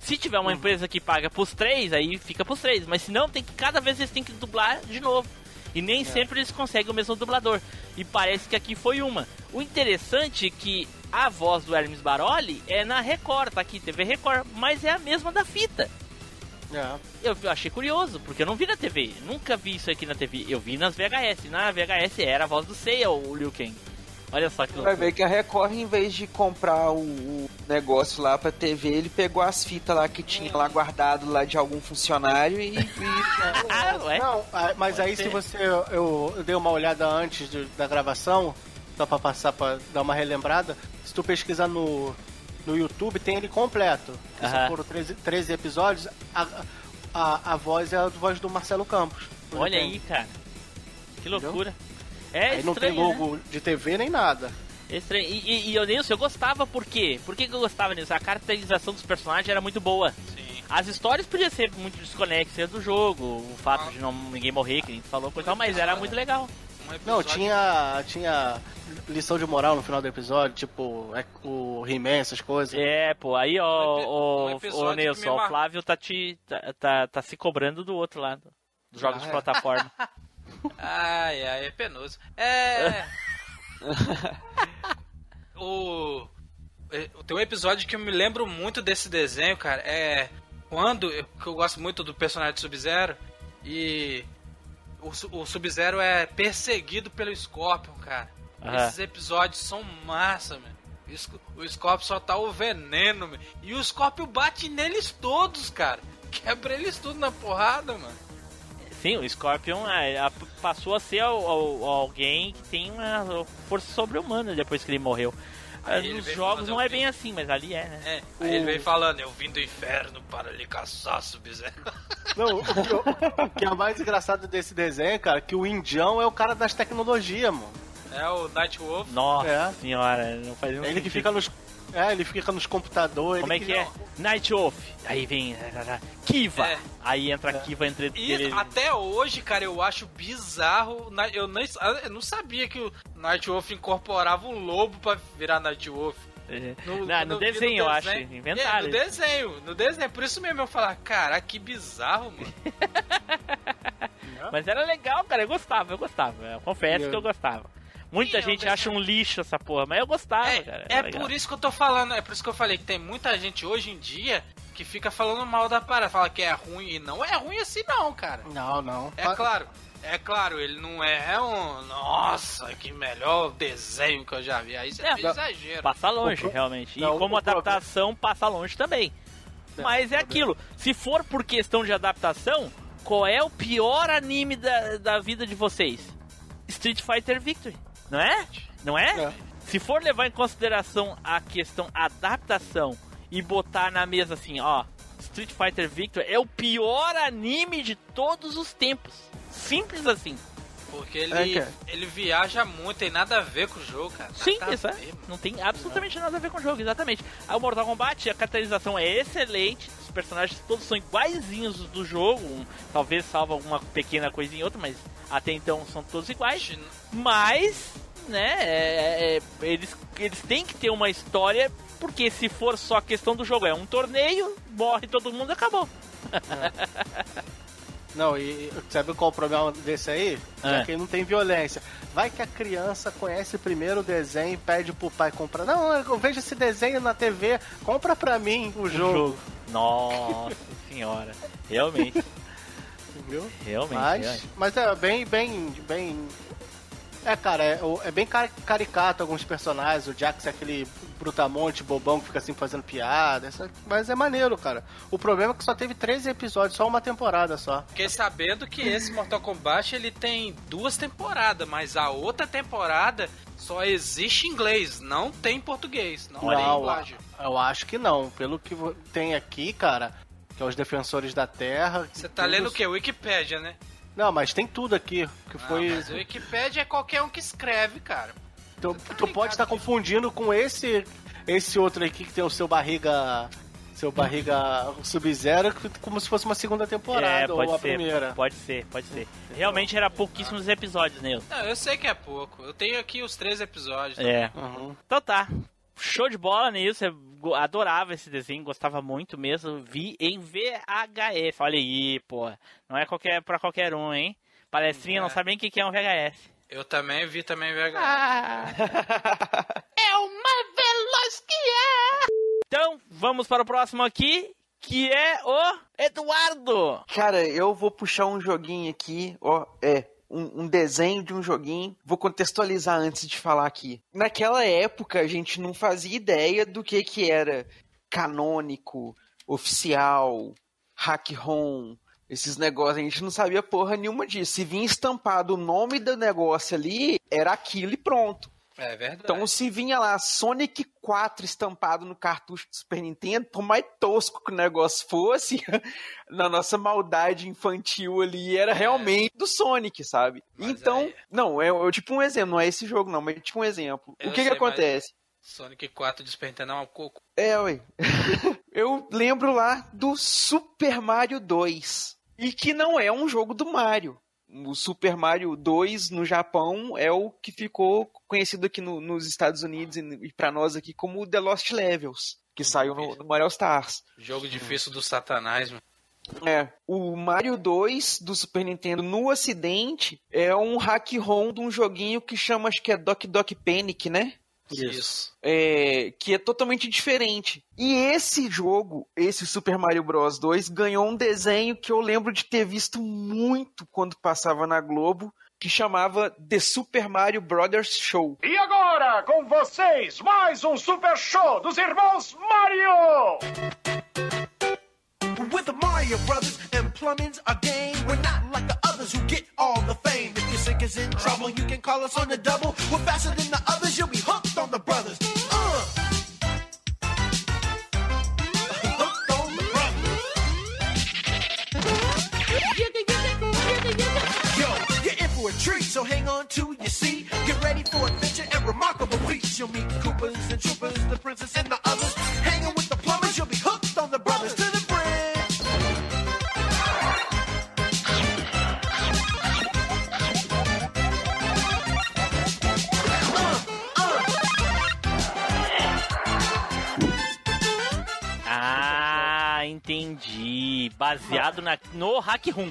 [SPEAKER 5] Se tiver uma empresa que paga pros três, aí fica pros três. Mas se não, tem que, cada vez eles têm que dublar de novo. E nem sempre eles conseguem o mesmo dublador. E parece que aqui foi uma. O interessante é que a voz do Hermes Baroli é na Record, tá aqui, TV Record, mas é a mesma da fita.
[SPEAKER 3] É.
[SPEAKER 5] Eu achei curioso, porque eu não vi na TV. Nunca vi isso aqui na TV. Eu vi nas VHS. Na VHS era a voz do Seiya, o Liu Kang. Olha só que
[SPEAKER 2] Vai
[SPEAKER 5] loucura.
[SPEAKER 2] ver que a Record, em vez de comprar o, o negócio lá pra TV, ele pegou as fitas lá que tinha lá guardado lá de algum funcionário e. e-
[SPEAKER 5] Ah, ué?
[SPEAKER 3] Não, mas aí
[SPEAKER 5] ser.
[SPEAKER 3] se você. Eu, eu dei uma olhada antes de- da gravação, só pra passar pra dar uma relembrada. Se tu pesquisar no, no YouTube, tem ele completo. Se
[SPEAKER 5] Aham.
[SPEAKER 3] foram 13, 13 episódios, a, a, a voz é a voz do Marcelo Campos.
[SPEAKER 5] Olha aí, cara. Que loucura. É
[SPEAKER 3] Aí não tem
[SPEAKER 5] estranho, né?
[SPEAKER 3] logo de TV nem nada.
[SPEAKER 5] É estranho. E, e, e eu, Nilson, eu gostava por quê? Por que, que eu gostava nisso? A caracterização dos personagens era muito boa.
[SPEAKER 1] Sim.
[SPEAKER 5] As histórias podiam ser muito desconexas do jogo, o fato
[SPEAKER 1] Ah.
[SPEAKER 5] de não ninguém morrer, que a gente falou, coisa e tal, mas era muito legal.
[SPEAKER 1] Um
[SPEAKER 3] Não, tinha, tinha lição de moral no final do episódio, tipo é, o He-Man, essas coisas.
[SPEAKER 5] É, pô, aí, ó,
[SPEAKER 1] Um um
[SPEAKER 5] Nilson,
[SPEAKER 1] me
[SPEAKER 5] ó, o Flávio tá, te, tá, tá, tá se cobrando do outro lado, dos jogos
[SPEAKER 3] Ah,
[SPEAKER 5] de
[SPEAKER 3] é?
[SPEAKER 1] Ai, ai, é penoso. É. o. é, Tem um episódio que eu me lembro muito desse desenho, cara. É. Quando. eu- Que eu gosto muito do personagem de Sub-Zero. E. O, o Sub-Zero é perseguido pelo Scorpion, cara.
[SPEAKER 5] Aham.
[SPEAKER 1] Esses episódios são massa, mano. O O Scorpion só tá o veneno, mano. E o Scorpion bate neles todos, cara. Quebra eles tudo na porrada, mano.
[SPEAKER 5] Sim, o Scorpion é, a- passou a ser al- al- alguém que tem uma força sobre-humana depois que ele morreu.
[SPEAKER 1] Aí ele
[SPEAKER 5] Nos
[SPEAKER 1] veio
[SPEAKER 5] jogos não é bem assim, mas ali é, né?
[SPEAKER 1] É, aí ele veio falando, eu vim do inferno para lhe caçar, Sub-Zero.
[SPEAKER 3] Não, o, o- o que é mais engraçado desse desenho, cara, é que o Indião é o cara das tecnologias, mano.
[SPEAKER 1] É o Night Wolf.
[SPEAKER 5] Nossa
[SPEAKER 3] É.
[SPEAKER 5] senhora, não faz nenhum
[SPEAKER 3] Ele que
[SPEAKER 5] sentido.
[SPEAKER 3] fica nos. É, ele fica nos computadores.
[SPEAKER 5] Como é que é? Night Wolf. Aí vem Kiva.
[SPEAKER 1] É.
[SPEAKER 5] Aí entra Kiva entre
[SPEAKER 1] E
[SPEAKER 5] ele.
[SPEAKER 1] até hoje, cara, eu acho bizarro. Eu, não sabia que o Night Wolf incorporava um lobo pra virar Night Wolf.
[SPEAKER 5] No,
[SPEAKER 1] quando
[SPEAKER 5] no
[SPEAKER 1] vi
[SPEAKER 5] desenho, eu acho. Inventaram.
[SPEAKER 1] É, no desenho, no desenho. Por isso mesmo eu falar, cara, que bizarro, mano.
[SPEAKER 5] Mas era legal, cara. Eu gostava, eu gostava. Eu confesso
[SPEAKER 3] Eu-
[SPEAKER 5] que eu gostava. Muita
[SPEAKER 1] Sim, é
[SPEAKER 5] gente acha um lixo essa porra, mas eu gostava,
[SPEAKER 1] É,
[SPEAKER 5] cara.
[SPEAKER 1] é
[SPEAKER 5] legal.
[SPEAKER 1] por isso que eu tô falando, é por isso que eu falei que tem muita gente hoje em dia que fica falando mal da parada, fala que é ruim, e não é ruim assim não, cara.
[SPEAKER 3] Não, não.
[SPEAKER 1] É claro, é claro, ele não é um. Nossa, que melhor desenho que eu já vi. Aí você
[SPEAKER 5] É,
[SPEAKER 1] exagero.
[SPEAKER 5] Passa longe,
[SPEAKER 3] pro-
[SPEAKER 5] realmente.
[SPEAKER 3] Não,
[SPEAKER 5] e como adaptação, passa longe também. Mas é aquilo. Se for por questão de adaptação, qual é o pior anime da, da vida de vocês? Street Fighter Victory, não é? Não é?
[SPEAKER 3] É.
[SPEAKER 5] Se for levar em consideração a questão adaptação e botar na mesa assim, ó, Street Fighter Victory é o pior anime de todos os tempos. Simples assim.
[SPEAKER 1] Porque ele,
[SPEAKER 2] É,
[SPEAKER 1] ele viaja muito, tem nada a ver com o jogo, cara.
[SPEAKER 5] Sim,
[SPEAKER 1] Nada ver, mano.
[SPEAKER 5] Não tem absolutamente nada a ver com o jogo, exatamente. Aí o Mortal Kombat, a caracterização é excelente, os personagens todos são iguaizinhos do jogo, um- talvez salva alguma pequena coisinha ou outra, mas até então são todos iguais. Mas, né, é- é- eles, eles têm que ter uma história, porque se for só questão do jogo, é um torneio, morre todo mundo e acabou.
[SPEAKER 3] Não, e sabe qual é o problema desse aí?
[SPEAKER 5] É.
[SPEAKER 3] Que não tem violência. Vai que a criança conhece primeiro o desenho e pede pro pai comprar. Não, eu vejo esse desenho na TV, compra pra mim o jogo.
[SPEAKER 5] Nossa senhora. Realmente,
[SPEAKER 3] Entendeu?
[SPEAKER 5] realmente.
[SPEAKER 3] Mas,
[SPEAKER 5] realmente.
[SPEAKER 3] mas é bem, bem, bem. É, cara, é, é bem cari- caricato alguns personagens. O Jax é aquele brutamonte, bobão que fica assim fazendo piada. Mas é maneiro, cara. O problema é que só teve 13 episódios, só uma temporada só.
[SPEAKER 1] Fiquei sabendo que esse Mortal Kombat ele tem duas temporadas, mas a outra temporada só existe em inglês, não tem em português, não, tem
[SPEAKER 3] Não,
[SPEAKER 1] dublagem.
[SPEAKER 3] eu acho que não. Pelo que tem aqui, cara, que é os Defensores da Terra.
[SPEAKER 1] Você tá lendo o quê? Wikipédia, né?
[SPEAKER 3] Não, mas tem tudo aqui. Que foi.
[SPEAKER 1] Mas o Wikipédia é qualquer um que escreve, cara.
[SPEAKER 3] Tu, tu pode estar confundindo com esse esse outro aqui que tem o seu barriga. Seu barriga Sub-Zero, como se fosse uma segunda temporada
[SPEAKER 5] É, pode
[SPEAKER 3] ou a
[SPEAKER 5] ser,
[SPEAKER 3] primeira.
[SPEAKER 5] pode ser, pode ser. Realmente era pouquíssimos episódios, Nil.
[SPEAKER 1] Não, eu sei que é pouco. Eu tenho aqui os três episódios.
[SPEAKER 5] É.
[SPEAKER 3] Uhum.
[SPEAKER 5] Então tá. Show de bola nisso. Eu adorava esse desenho, gostava muito mesmo. Vi em VHS. Olha aí, pô. Não é qualquer, pra qualquer um, hein? Palestrinha não
[SPEAKER 1] É.
[SPEAKER 5] sabe nem o que que é um VHS.
[SPEAKER 1] Eu também vi também VHS.
[SPEAKER 5] Ah. é uma veloz que é! Então, vamos para o próximo aqui, que é o Eduardo.
[SPEAKER 2] Cara, eu vou puxar um joguinho aqui, ó, é, um, um desenho de um joguinho. Vou contextualizar antes de falar aqui. Naquela época, a gente não fazia ideia do que que era canônico, oficial, hack ROM, esses negócios. A gente não sabia porra nenhuma disso. Se vinha estampado o nome do negócio ali, era aquilo e pronto.
[SPEAKER 1] É verdade.
[SPEAKER 2] Então, se vinha lá Sonic 4 estampado no cartucho do Super Nintendo, por mais tosco que o negócio fosse, na nossa maldade infantil ali, era realmente do Sonic, sabe?
[SPEAKER 1] Mas
[SPEAKER 2] então,
[SPEAKER 1] aí-
[SPEAKER 2] não, é, é tipo um exemplo, não é esse jogo não, mas é tipo um exemplo.
[SPEAKER 1] Eu
[SPEAKER 2] o que
[SPEAKER 1] sei,
[SPEAKER 2] que acontece?
[SPEAKER 1] Sonic 4 de Super Nintendo é um coco.
[SPEAKER 2] É, ué. Eu lembro lá do Super Mario 2. E que não é um jogo do Mario. O Super Mario 2 no Japão é o que ficou conhecido aqui no- nos Estados Unidos e, e pra nós aqui como The Lost Levels, que saiu no, no Mario Stars.
[SPEAKER 1] Jogo difícil do satanás, mano.
[SPEAKER 2] É, o Mario 2 do Super Nintendo no ocidente é um hack ROM de um joguinho que chama, acho que é Doc Doc Panic, né?
[SPEAKER 1] Isso.
[SPEAKER 2] é, que é totalmente diferente. E esse jogo, esse Super Mario Bros 2, ganhou um desenho que eu lembro de ter visto muito quando passava na Globo, que chamava The Super Mario Brothers Show.
[SPEAKER 7] E agora, com vocês, mais um super show dos irmãos Mario!
[SPEAKER 9] With the Mario Brothers and plumbing's a game. We're not like the others who get all the fame. If your sink is in trouble, you can call us on the double. We're faster than the others, you'll be hooked on the brothers. Uh. Hooked on the brothers. Yo, you're in for a treat, so hang on to your seat. Get ready for adventure and remarkable feats. You'll meet Koopas and Troopers, the princess and the others.
[SPEAKER 5] Entendi. Baseado na, no Hack Room.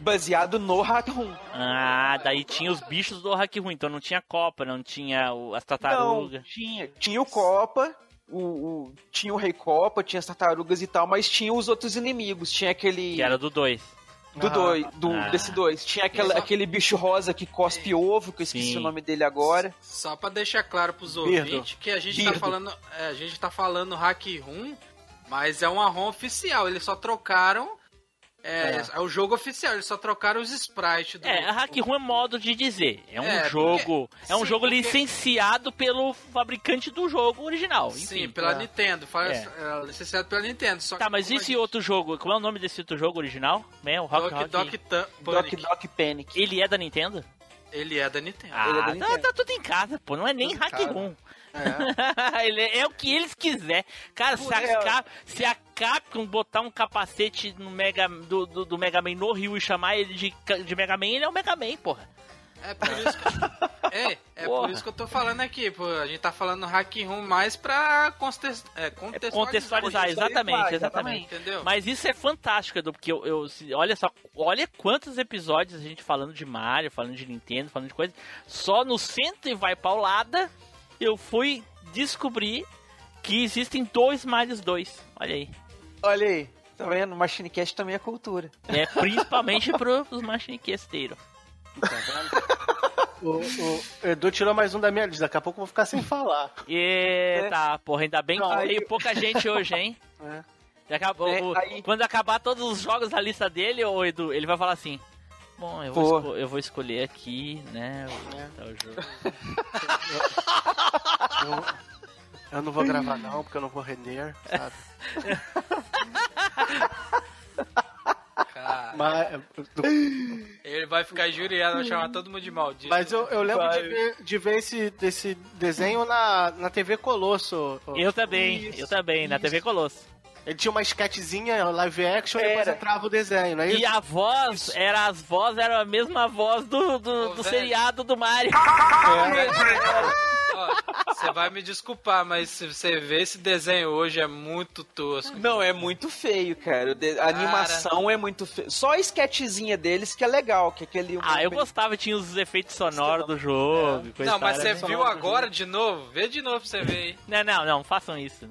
[SPEAKER 2] Baseado no hack ROM.
[SPEAKER 5] Ah, daí tinha os bichos do Hack Room, então não tinha Copa, não tinha o- as
[SPEAKER 2] Não,
[SPEAKER 5] tartarugas.
[SPEAKER 2] tinha, tinha o Copa, o, o- tinha o Rei Copa, tinha as tartarugas e tal, mas tinha os outros inimigos. Tinha aquele.
[SPEAKER 5] Que era do 2.
[SPEAKER 2] Do dois, do,
[SPEAKER 5] Ah.
[SPEAKER 2] desse dois. Tinha aquela,
[SPEAKER 1] Só-
[SPEAKER 2] aquele bicho rosa que cospe ovo, que eu esqueci
[SPEAKER 5] Sim.
[SPEAKER 2] o nome dele agora.
[SPEAKER 1] Só pra deixar claro pros
[SPEAKER 3] Birdo.
[SPEAKER 1] ouvintes que a gente
[SPEAKER 2] Birdo.
[SPEAKER 1] tá falando. é, a gente tá falando hack room, mas é uma ROM oficial. Eles só trocaram. É, é. o jogo oficial, eles só trocaram os sprites do.
[SPEAKER 5] É, a Hack Room é modo de dizer. É um
[SPEAKER 1] É,
[SPEAKER 5] jogo.
[SPEAKER 1] porque-
[SPEAKER 5] é um
[SPEAKER 1] sim,
[SPEAKER 5] jogo
[SPEAKER 1] porque-
[SPEAKER 5] licenciado pelo fabricante do jogo original.
[SPEAKER 1] Sim,
[SPEAKER 5] Enfim.
[SPEAKER 1] pela
[SPEAKER 3] é.
[SPEAKER 1] Nintendo.
[SPEAKER 5] É.
[SPEAKER 1] é, licenciado pela Nintendo. Só
[SPEAKER 5] Tá, mas e esse
[SPEAKER 1] gente-
[SPEAKER 5] outro jogo? Como é o nome desse outro jogo original? É, o Rock
[SPEAKER 1] Doc
[SPEAKER 5] Rock.
[SPEAKER 1] Doc Tan-
[SPEAKER 2] Doc
[SPEAKER 1] Panic.
[SPEAKER 2] Doc Panic.
[SPEAKER 5] Ele é da Nintendo?
[SPEAKER 1] Ele é da Nintendo.
[SPEAKER 2] Ele é da
[SPEAKER 5] Ah, tá,
[SPEAKER 2] Nintendo.
[SPEAKER 5] tá tudo em casa, pô. Não é nem
[SPEAKER 2] Tudo
[SPEAKER 5] hack room.
[SPEAKER 2] É.
[SPEAKER 5] É, é o que eles quiser. Cara, se a. Cap- se a Capcom botar um capacete no Mega, do, do, do Mega Man no Rio e chamar ele de, de Mega Man, ele é o Mega Man, porra.
[SPEAKER 1] É por isso que, é, é por isso que eu tô falando aqui, pô. A gente tá falando hack room mais pra contexto, é,
[SPEAKER 5] É
[SPEAKER 1] contextualizar.
[SPEAKER 5] contextualizar, exatamente,
[SPEAKER 2] exatamente.
[SPEAKER 1] Entendeu?
[SPEAKER 5] Mas isso é fantástico, Edu, porque eu, eu- olha só, olha quantos episódios a gente falando de Mario, falando de Nintendo, falando de coisa. Só no centro e vai paulada, eu fui descobrir que existem dois Marios 2. Olha aí.
[SPEAKER 2] Olha aí, tá vendo? Machine Cast também é cultura.
[SPEAKER 5] É principalmente pros machiniquesteiros.
[SPEAKER 3] O, o Edu tirou mais um da minha lista, daqui a pouco eu vou ficar sem falar.
[SPEAKER 5] Eita, porra, ainda bem que
[SPEAKER 2] aí-
[SPEAKER 5] veio pouca gente hoje, hein?
[SPEAKER 3] É.
[SPEAKER 5] Acabou-
[SPEAKER 2] É, aí-
[SPEAKER 5] Quando acabar todos os jogos da lista dele, ô Edu, ele vai falar assim: Bom, eu vou, esco- eu vou escolher aqui, né? O, tal jogo.
[SPEAKER 3] Eu, eu não vou gravar não, porque eu não vou render, sabe?
[SPEAKER 1] Cara,
[SPEAKER 3] Mas,
[SPEAKER 1] ele vai ficar injuriado, vai chamar todo mundo de maldito.
[SPEAKER 3] mas eu, eu lembro
[SPEAKER 2] Vai.
[SPEAKER 3] de ver, de ver esse, desse desenho na, na TV Colosso.
[SPEAKER 5] Eu também, eu também, na TV Colosso.
[SPEAKER 3] Ele tinha uma sketchzinha live action e depois
[SPEAKER 2] Era.
[SPEAKER 3] entrava o desenho, não é isso?
[SPEAKER 5] E a voz, era as vozes, era a mesma voz do, do, do seriado do Mario.
[SPEAKER 1] Ó, Você vai me desculpar, mas se você vê esse desenho hoje é muito tosco.
[SPEAKER 2] Não, é muito feio, cara. De- A animação é muito feia. Só a sketchzinha deles que é legal, que é aquele...
[SPEAKER 5] Ah, eu gostava, tinha os efeitos sonoros do jogo. coisa
[SPEAKER 1] Não, mas
[SPEAKER 5] era
[SPEAKER 1] você viu agora de novo? Vê de novo pra você ver aí.
[SPEAKER 5] Não, não, não, façam isso.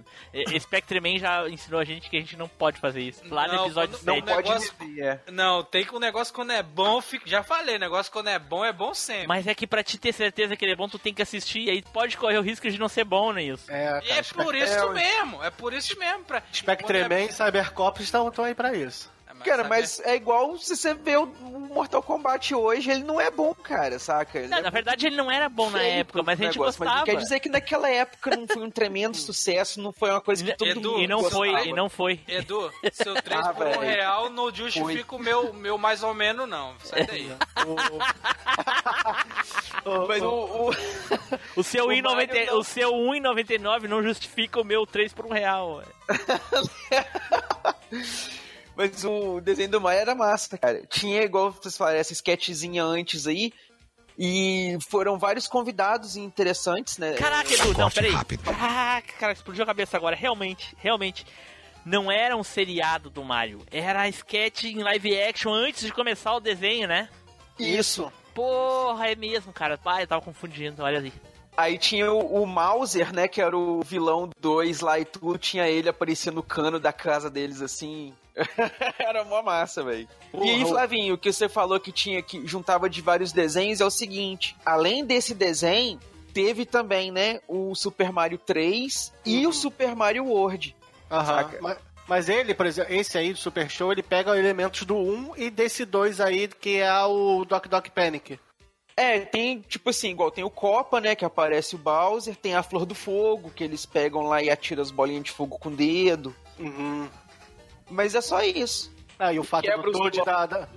[SPEAKER 5] Spectreman já ensinou a gente que a gente não pode fazer isso. Lá no
[SPEAKER 1] Não,
[SPEAKER 5] episódio
[SPEAKER 1] quando-
[SPEAKER 2] Não
[SPEAKER 5] 7.
[SPEAKER 2] pode
[SPEAKER 1] negócio-
[SPEAKER 2] rever, é.
[SPEAKER 1] Não, tem que um negócio quando é bom, fica... já falei, negócio quando é bom é bom sempre.
[SPEAKER 5] Mas é que pra te ter certeza que ele é bom, tu tem que assistir. E aí pode correr o risco de não ser bom, Neilson.
[SPEAKER 3] É,
[SPEAKER 1] E é por isso mesmo, é por isso mesmo. Pra...
[SPEAKER 3] Spectreman e Cybercops estão, estão aí pra isso.
[SPEAKER 2] Cara, mas é igual se você vê o Mortal Kombat hoje, ele não é bom, cara, saca?
[SPEAKER 5] Não,
[SPEAKER 2] é
[SPEAKER 5] na verdade ele não era bom na época, mas a gente
[SPEAKER 2] negócio,
[SPEAKER 5] gostava.
[SPEAKER 2] Quer dizer que naquela época não foi um tremendo sucesso, não foi uma coisa que todo
[SPEAKER 1] Edu,
[SPEAKER 2] mundo
[SPEAKER 5] E não foi,
[SPEAKER 2] gostava.
[SPEAKER 5] e não foi.
[SPEAKER 1] Edu, seu 3
[SPEAKER 2] Ah,
[SPEAKER 1] por um real não justifica o meu, meu mais ou menos, não. Sai daí.
[SPEAKER 2] Mas o, o-
[SPEAKER 5] O seu,
[SPEAKER 2] O
[SPEAKER 5] 1,90
[SPEAKER 2] Mario não.
[SPEAKER 5] o seu 1,99 não justifica o meu 3 por um real.
[SPEAKER 2] Mas o desenho do Mario era massa, cara. Tinha, igual vocês falaram, essa sketchzinha antes aí. E foram vários convidados interessantes, né?
[SPEAKER 5] Caraca, Edu, não, peraí. Caraca, cara, explodiu a cabeça agora. Realmente, realmente. Não era um seriado do Mario. Era sketch em live action antes de começar o desenho, né?
[SPEAKER 2] Isso.
[SPEAKER 5] Porra, é mesmo, cara. Pai, eu tava confundindo, olha ali.
[SPEAKER 2] Aí tinha o, o Mauser, né? Que era o vilão 2 lá e tudo. Tinha ele aparecendo no cano da casa deles assim. era uma massa, velho. E aí, Flavinho, o que você falou que tinha que juntava de vários desenhos é o seguinte: além desse desenho, teve também, né? O Super Mario 3 e o Super Mario World.
[SPEAKER 3] Aham.
[SPEAKER 2] Saca?
[SPEAKER 3] Mas, mas ele, por exemplo, esse aí do Super Show, ele pega elementos do 1 e desse 2 aí, que é o Doc Doc Panic.
[SPEAKER 2] É, tem, tipo assim, igual tem o Copa, né, que aparece o Bowser, tem a Flor do Fogo, que eles pegam lá e atiram as bolinhas de fogo com o dedo.
[SPEAKER 3] Uhum.
[SPEAKER 2] Mas é só isso.
[SPEAKER 3] Ah, e o fato
[SPEAKER 2] Quebra
[SPEAKER 3] do Toad da, da-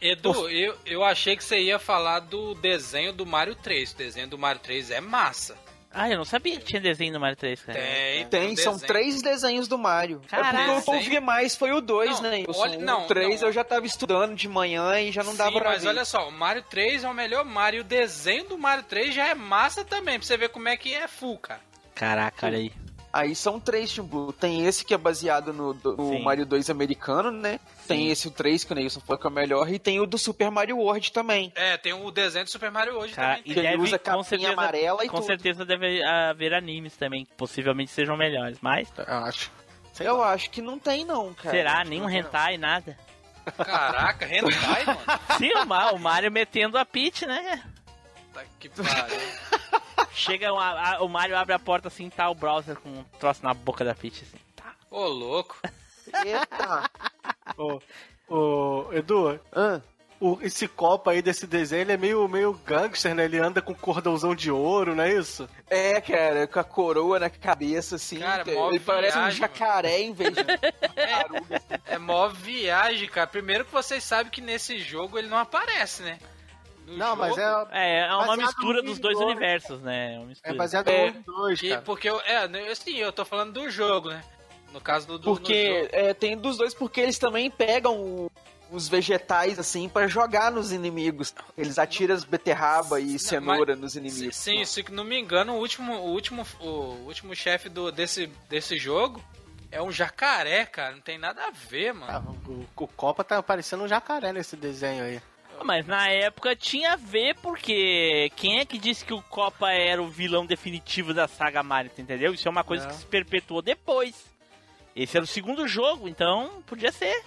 [SPEAKER 1] Edu, eu, eu achei que você ia falar do desenho do Mario 3. O desenho do Mario 3 é massa.
[SPEAKER 5] Ah, eu não sabia que tinha desenho no Mario 3, cara.
[SPEAKER 1] Tem,
[SPEAKER 2] Tem,
[SPEAKER 1] um
[SPEAKER 2] são
[SPEAKER 1] desenho.
[SPEAKER 2] três desenhos do Mario.
[SPEAKER 5] Caraca.
[SPEAKER 2] É porque o que eu
[SPEAKER 1] Desenho?
[SPEAKER 2] vi mais foi o 2,
[SPEAKER 1] Não,
[SPEAKER 2] né? Eu
[SPEAKER 1] olha-
[SPEAKER 2] sou-
[SPEAKER 1] não,
[SPEAKER 2] o 3
[SPEAKER 1] não.
[SPEAKER 2] eu já tava estudando de manhã e já não dava
[SPEAKER 1] Sim,
[SPEAKER 2] pra
[SPEAKER 1] mas
[SPEAKER 2] ver.
[SPEAKER 1] olha só, o Mario 3 é o melhor Mario. O desenho do Mario 3 já é massa também, pra você ver como é que é full, cara.
[SPEAKER 5] Caraca, olha aí.
[SPEAKER 2] Aí são três, Blue. Tem esse que é baseado no, do- no
[SPEAKER 5] Sim.
[SPEAKER 2] Mario 2 americano, né? Tem esse o 3 que o Neilson falou que é o melhor. E tem o do Super Mario World também.
[SPEAKER 1] É, tem o desenho do Super Mario hoje
[SPEAKER 5] Cara,
[SPEAKER 1] também.
[SPEAKER 5] e
[SPEAKER 2] Que ele
[SPEAKER 5] deve,
[SPEAKER 2] usa
[SPEAKER 5] com
[SPEAKER 2] capinha
[SPEAKER 5] certeza,
[SPEAKER 2] amarela e
[SPEAKER 5] com
[SPEAKER 2] tudo.
[SPEAKER 5] certeza deve haver animes também, que possivelmente sejam melhores. Mas,
[SPEAKER 3] Eu acho. Sei
[SPEAKER 2] eu
[SPEAKER 3] lá.
[SPEAKER 2] acho que não tem, não, cara.
[SPEAKER 5] será? Nenhum hentai, nada.
[SPEAKER 1] Caraca, hentai, mano.
[SPEAKER 5] Sim, o Mario metendo a Peach, né?
[SPEAKER 1] Tá que pariu.
[SPEAKER 5] Chega, o, a- o Mario abre a porta assim, tá o browser com um troço na boca da Peach, assim. Tá.
[SPEAKER 1] Ô, louco.
[SPEAKER 2] Eita.
[SPEAKER 3] Ô, ô, Edu,
[SPEAKER 2] Ah,
[SPEAKER 3] o- esse copo aí desse desenho, ele é meio, meio gangster, né? Ele anda com cordãozão de ouro, não é isso?
[SPEAKER 2] É, cara, com a coroa na cabeça, assim.
[SPEAKER 1] Cara,
[SPEAKER 2] ele parece um
[SPEAKER 1] viagem,
[SPEAKER 2] jacaré em vez de tartaruga. assim.
[SPEAKER 1] É mó viagem, cara. Primeiro que vocês sabem que nesse jogo ele não aparece, né? No
[SPEAKER 3] Não, mas
[SPEAKER 1] jogo,
[SPEAKER 3] é,
[SPEAKER 5] É, é uma mistura dos dois universos, né? É, uma mistura.
[SPEAKER 3] é baseado
[SPEAKER 2] É,
[SPEAKER 3] no 2,
[SPEAKER 1] que-
[SPEAKER 3] cara.
[SPEAKER 1] porque eu, é, né, assim, eu tô falando do jogo, né? No caso do, do
[SPEAKER 2] Porque
[SPEAKER 1] jogo.
[SPEAKER 2] é, tem dos dois, porque eles também pegam o- os vegetais assim pra jogar nos inimigos. Eles atiram as beterraba e cenoura nos inimigos.
[SPEAKER 1] Sim, se não me engano, o último, o último, o último chefe do, desse, desse jogo é um jacaré, cara. Não tem nada a ver, mano.
[SPEAKER 3] Ah, o, o Copa tá parecendo um jacaré nesse desenho aí.
[SPEAKER 5] Mas na época tinha a ver porque quem é que disse que o Copa era o vilão definitivo da saga Mario, entendeu? Isso é uma coisa
[SPEAKER 1] Não.
[SPEAKER 5] que se perpetuou depois. Esse era o segundo jogo, então podia ser.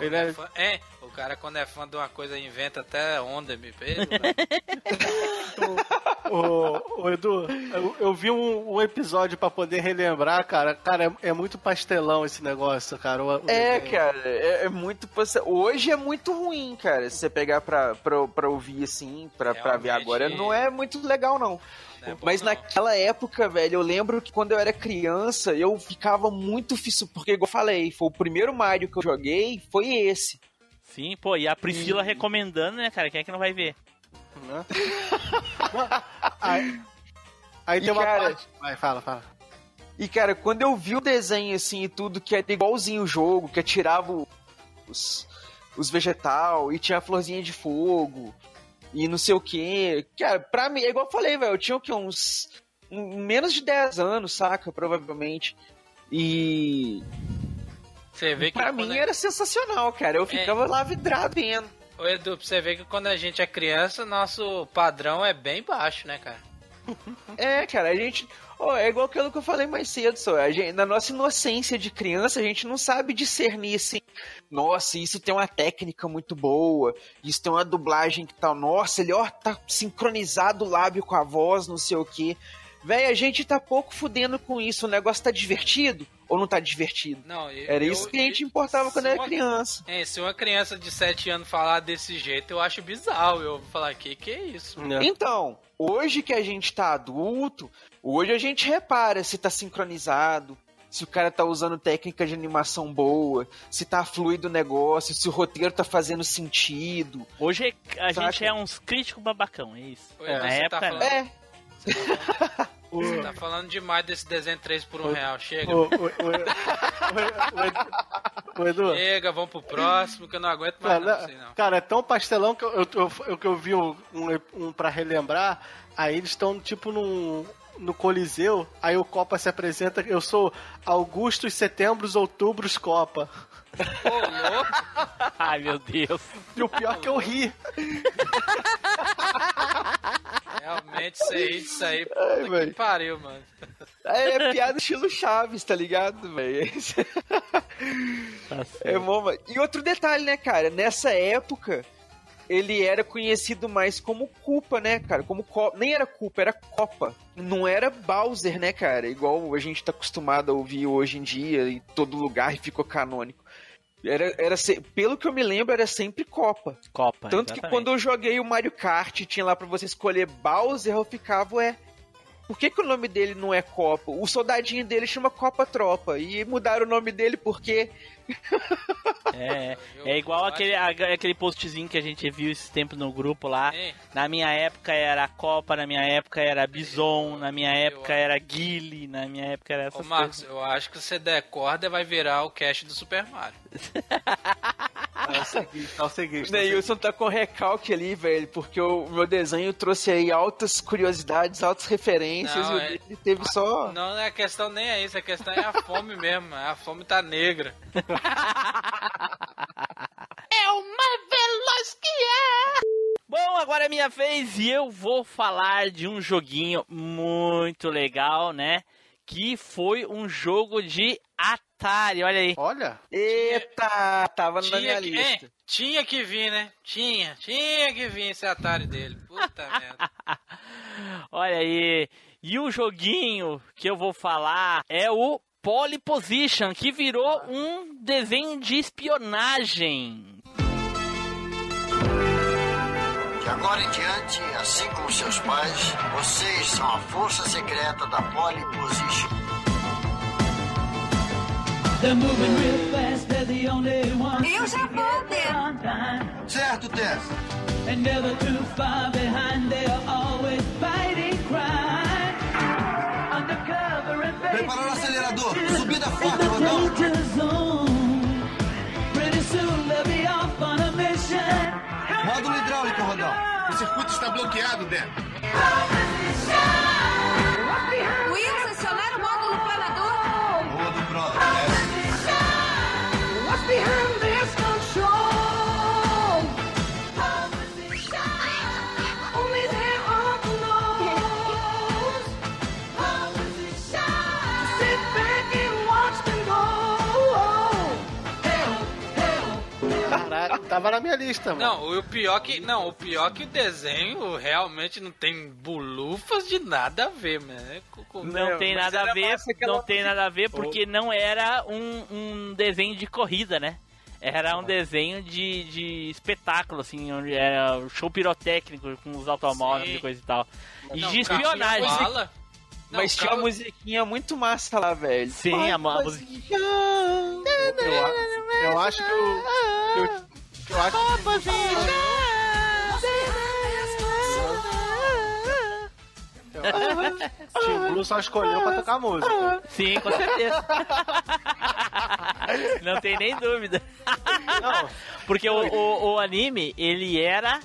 [SPEAKER 3] Ele
[SPEAKER 1] é,
[SPEAKER 3] é-
[SPEAKER 1] é, cara quando é fã de uma coisa inventa até onda, me pelo, né?
[SPEAKER 3] Ô, ô, Edu, eu, eu vi um, um episódio pra poder relembrar, cara. Cara, é, é muito pastelão esse negócio, cara. O- o
[SPEAKER 2] É,
[SPEAKER 3] desenho.
[SPEAKER 2] cara, é, é muito. Hoje é muito ruim, cara. Se você pegar pra, pra, pra ouvir assim, pra, pra ver agora, não é muito legal, não.
[SPEAKER 1] Não é bom,
[SPEAKER 2] Mas
[SPEAKER 1] não.
[SPEAKER 2] naquela época, velho, eu lembro que quando eu era criança, eu ficava muito fissurado. Porque, igual eu falei, foi o primeiro Mario que eu joguei, foi esse.
[SPEAKER 5] Sim, pô, e a Priscila recomendando, né, cara? Quem é que não vai ver?
[SPEAKER 3] Né? aí aí
[SPEAKER 2] E,
[SPEAKER 3] tem uma
[SPEAKER 2] cara-
[SPEAKER 3] parte. Vai, fala, fala.
[SPEAKER 2] E, cara, quando eu vi o desenho assim e tudo, que era igualzinho o jogo, que atirava os, os vegetal e tinha a florzinha de fogo e não sei o que. Cara, pra mim, é igual eu falei, velho, eu tinha o que? Uns. um- menos de 10 anos, saca? Provavelmente. E.
[SPEAKER 1] Você vê que
[SPEAKER 2] Pra mim
[SPEAKER 1] é-
[SPEAKER 2] era sensacional, cara. Eu ficava lá vidrado vendo.
[SPEAKER 1] Ô, Edu, pra você ver que quando a gente é criança, nosso padrão é bem baixo, né, cara?
[SPEAKER 2] É, cara, a gente. ó, é igual aquilo que eu falei mais cedo, só. A gente, na nossa inocência de criança, a gente não sabe discernir assim. Nossa, isso tem uma técnica muito boa. Isso tem uma dublagem que tal. Nossa, ele ó, tá sincronizado o lábio com a voz, não sei o quê. Véi, a gente tá pouco fudendo com isso. O negócio tá divertido ou não tá divertido?
[SPEAKER 1] Não, eu-
[SPEAKER 2] Era
[SPEAKER 1] eu-
[SPEAKER 2] isso que a gente importava quando era
[SPEAKER 1] uma-
[SPEAKER 2] criança.
[SPEAKER 1] É, se uma criança de 7 anos falar desse jeito, eu acho bizarro. Eu vou falar, que que é isso?
[SPEAKER 2] Então, hoje que a gente tá adulto, hoje a gente repara se tá sincronizado, se o cara tá usando técnica de animação boa, se tá fluido o negócio, se o roteiro tá fazendo sentido.
[SPEAKER 5] Hoje é- a
[SPEAKER 2] Saca?
[SPEAKER 5] gente é uns críticos babacão, é isso. Na
[SPEAKER 1] tá
[SPEAKER 5] época,
[SPEAKER 1] falando-
[SPEAKER 5] não.
[SPEAKER 2] É,
[SPEAKER 1] Você tá falando demais desse desenho 3 por 1 real. Chega.
[SPEAKER 3] Ô, ô, Edu-.
[SPEAKER 1] Chega, vamos pro próximo, que eu não aguento mais
[SPEAKER 3] Cara,
[SPEAKER 1] não, sei não.
[SPEAKER 3] cara, é tão pastelão que eu, eu, eu, eu- que eu vi um, um, pra relembrar. Aí eles estão tipo num, no Coliseu. Aí o Copa se apresenta. Eu sou Augustos, Setembros, Outubros, Copa.
[SPEAKER 1] Ô, louco.
[SPEAKER 5] Ai, meu Deus.
[SPEAKER 3] E o pior é que eu ri.
[SPEAKER 1] Isso aí, isso aí, puta
[SPEAKER 2] Ai,
[SPEAKER 1] que pariu, mano.
[SPEAKER 2] é piada estilo Chaves, tá ligado, velho?
[SPEAKER 5] Tá certo.
[SPEAKER 2] É bom, mano. E outro detalhe, né, cara? Nessa época, ele era conhecido mais como Culpa, né, cara? Como Co- Nem era Culpa, era Copa. Não era Bowser, né, cara? Igual a gente tá acostumado a ouvir hoje em dia, em todo lugar, e ficou canônico. Era, era se- Pelo que eu me lembro, era sempre Copa.
[SPEAKER 5] Copa.
[SPEAKER 2] Tanto que
[SPEAKER 5] exatamente.
[SPEAKER 2] quando eu joguei o Mario Kart, tinha lá pra você escolher Bowser, eu ficava, ué. Por que, que o nome dele não é Copa? O soldadinho dele chama Copa Tropa. E mudaram o nome dele porque.
[SPEAKER 5] É, é igual aquele, a- aquele postzinho que a gente viu esse tempo no grupo lá.
[SPEAKER 1] Hein?
[SPEAKER 5] Na minha época era Copa, na minha época era Bison, na minha
[SPEAKER 1] Eu-
[SPEAKER 5] época era Guile, na minha época era
[SPEAKER 1] Ô,
[SPEAKER 5] essas
[SPEAKER 1] Marcos,
[SPEAKER 5] coisas.
[SPEAKER 1] eu acho que se der corda, vai virar o cast do Super Mario.
[SPEAKER 3] É o seguinte, é o seguinte.
[SPEAKER 2] O Neilson tá com recalque ali, velho, porque o meu desenho trouxe aí altas curiosidades, altas referências,
[SPEAKER 1] Não,
[SPEAKER 2] e
[SPEAKER 1] é-
[SPEAKER 2] dele teve só.
[SPEAKER 1] Não, a questão nem é isso, a questão é a fome mesmo. A fome tá negra.
[SPEAKER 5] É uma veloz que é! Bom, agora é minha vez e eu vou falar de um joguinho muito legal, né? Que foi um jogo de Atari, olha aí.
[SPEAKER 3] Olha,
[SPEAKER 2] Eita, tava na minha
[SPEAKER 1] que,
[SPEAKER 2] lista.
[SPEAKER 1] é, tinha que vir, né? Tinha, tinha que vir esse Atari dele. Puta merda.
[SPEAKER 5] Olha aí. E o joguinho que eu vou falar é o Pole Position, que virou um desenho de espionagem.
[SPEAKER 11] De agora em diante, assim como seus pais, vocês são a força secreta da Pole Position.
[SPEAKER 8] Eu já vou, Pedro.
[SPEAKER 11] Certo, Tess?
[SPEAKER 12] and never too far behind. They are always fighting
[SPEAKER 9] Preparar o acelerador. Subida forte, Rodão.
[SPEAKER 12] danger zone. Pretty soon they'll be off on a mission.
[SPEAKER 9] Módulo hidráulico, Rodão.
[SPEAKER 13] O circuito está bloqueado, Dan.
[SPEAKER 6] Tava na minha lista, mano.
[SPEAKER 1] Não, o pior que. Não, o pior que o desenho realmente não tem bulufas de nada a ver, mano. É
[SPEAKER 5] Não tem nada a ver, não tem nada a ver porque não era um, um desenho de corrida, né? Era um desenho de, de espetáculo, assim, onde era show pirotécnico com os automóveis
[SPEAKER 1] Sim.
[SPEAKER 5] e coisa e tal. E
[SPEAKER 1] Não,
[SPEAKER 5] de espionagem.
[SPEAKER 1] tinha bala. Não,
[SPEAKER 2] Mas tinha
[SPEAKER 1] carro-
[SPEAKER 2] uma musiquinha muito massa lá, velho.
[SPEAKER 5] Sim, a, a música.
[SPEAKER 6] Eu, a- eu acho que o. que o- que eu acho que o Tim Blue só escolheu pra tocar música.
[SPEAKER 5] Sim, com certeza. não tem nem dúvida. Porque o, o, o anime, ele era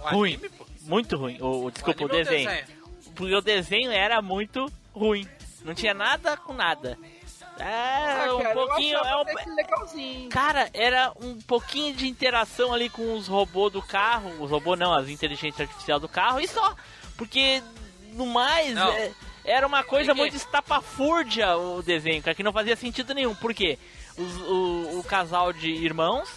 [SPEAKER 5] ruim. Muito ruim. O, o- desculpa, o,
[SPEAKER 1] anime o
[SPEAKER 5] desenho.
[SPEAKER 1] desenho?
[SPEAKER 5] Porque o desenho era muito ruim. Não tinha nada com nada. É, um pouquinho. É um,
[SPEAKER 2] legalzinho.
[SPEAKER 5] Cara, era um pouquinho de interação ali com os robôs do carro. Os robôs não, as inteligências artificiais do carro e só. Porque no mais é, era uma coisa muito estapafúrdia o desenho, cara, que não fazia sentido nenhum. Por quê? Os- o, o casal de irmãos.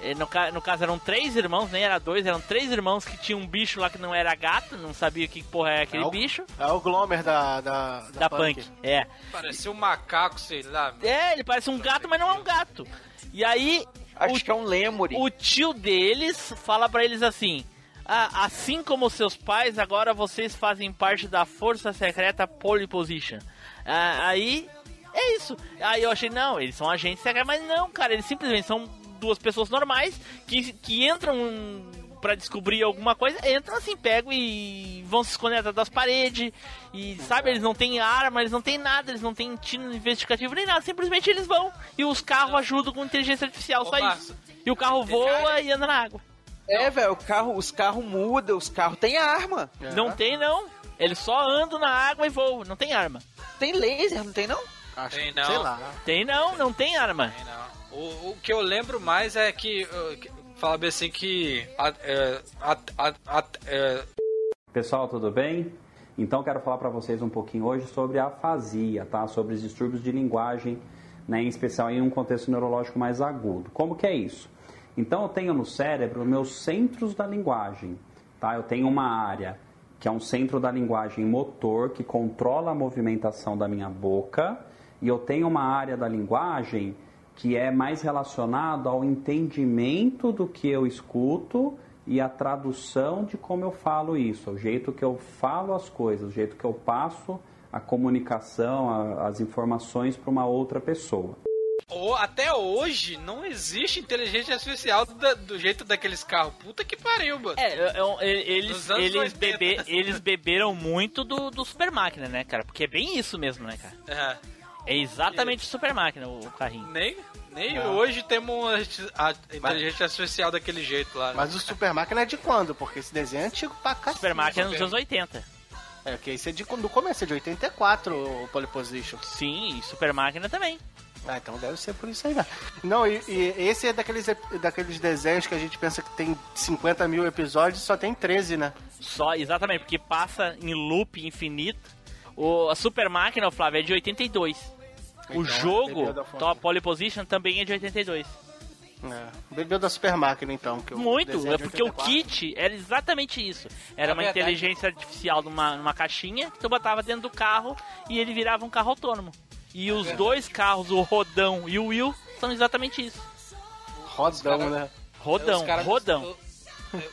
[SPEAKER 5] Eh, No, no caso eram três irmãos, nem era dois, eram três irmãos que tinham um bicho lá que não era gato, não sabia que porra era aquele
[SPEAKER 6] É o-
[SPEAKER 5] bicho.
[SPEAKER 6] É o Glomer da, da, da,
[SPEAKER 5] Da punk. É.
[SPEAKER 1] Parecia um macaco, sei lá.
[SPEAKER 5] É, ele parece um gato, mas não é um gato. E aí.
[SPEAKER 2] Acho que é um lemuri.
[SPEAKER 5] O tio deles fala pra eles assim: "Ah, assim como seus pais, agora vocês fazem parte da Força Secreta Pole Position. Ah, aí. É isso. Aí eu achei, não, eles são agentes secretos, mas não, cara, eles simplesmente são duas pessoas normais que, que entram pra descobrir alguma coisa, entram assim, pegam e vão se esconder atrás das paredes. E sabe, eles não têm arma, eles não têm nada, eles não têm tino investigativo nem nada, simplesmente eles vão. E os carros ajudam com inteligência artificial,
[SPEAKER 1] Ô,
[SPEAKER 5] só isso. E o carro voa e anda na água.
[SPEAKER 2] É, velho, o carro, os carros mudam, os carros têm arma.
[SPEAKER 5] Não tem não. Eles só andam na água e voam, não tem arma.
[SPEAKER 2] Tem laser, não tem não?
[SPEAKER 6] Acho,
[SPEAKER 1] Tem não.
[SPEAKER 6] Sei lá.
[SPEAKER 5] Tem não, não tem arma.
[SPEAKER 1] Tem não. O, o que eu lembro mais é que. Fala bem assim que. a- é, a- a- é,
[SPEAKER 14] Pessoal, tudo bem? Então quero falar para vocês um pouquinho hoje sobre a afasia, tá? Sobre os distúrbios de linguagem, né? em especial em um contexto neurológico mais agudo. Como que é isso? Então eu tenho no cérebro meus centros da linguagem, tá? Eu tenho uma área que é um centro da linguagem motor que controla a movimentação da minha boca e eu tenho uma área da linguagem que é mais relacionado ao entendimento do que eu escuto e a tradução de como eu falo isso, o jeito que eu falo as coisas, o jeito que eu passo a comunicação, a- as informações para uma outra pessoa.
[SPEAKER 1] até hoje não existe inteligência artificial da- do jeito daqueles carros. Puta que pariu, mano.
[SPEAKER 5] É, é, é, eles, eles,
[SPEAKER 1] 80.
[SPEAKER 5] bebe, eles beberam muito do, do Super Máquina, né, cara? Porque é bem isso mesmo, né, cara?
[SPEAKER 1] É,
[SPEAKER 5] É exatamente o Super Máquina, o, carrinho.
[SPEAKER 1] nem nem
[SPEAKER 6] Ah.
[SPEAKER 1] hoje temos a inteligência artificial daquele jeito lá. né?
[SPEAKER 6] Mas o Super Máquina é de quando? Porque esse desenho é antigo pra cacete.
[SPEAKER 5] Super Máquina é nos anos 80.
[SPEAKER 6] É, que esse é de, do começo, é de 84, o Pole Position.
[SPEAKER 5] Sim, e Super Máquina também.
[SPEAKER 6] Ah, então deve ser por isso aí, né? Não, e, e esse é daqueles, daqueles desenhos que a gente pensa que tem 50 mil episódios só tem 13, né?
[SPEAKER 5] Só, exatamente, porque passa em loop infinito. O, a Super Máquina, o Flávio, é de 82.
[SPEAKER 6] Então,
[SPEAKER 5] o jogo,
[SPEAKER 6] bebeu da fonte.
[SPEAKER 5] Top Pole Position, também é de 82.
[SPEAKER 6] É. Bebeu da Super Máquina, então.
[SPEAKER 5] Muito, é porque o
[SPEAKER 6] 84.
[SPEAKER 5] kit era exatamente isso. Era
[SPEAKER 1] É
[SPEAKER 5] uma
[SPEAKER 1] verdade.
[SPEAKER 5] inteligência artificial numa, numa caixinha que tu botava dentro do carro e ele virava um carro autônomo. E os dois carros, o Rodão e o Will, são exatamente isso.
[SPEAKER 6] Rodão, né?
[SPEAKER 5] Rodão,
[SPEAKER 1] Os cara
[SPEAKER 5] rodão.
[SPEAKER 1] mistu-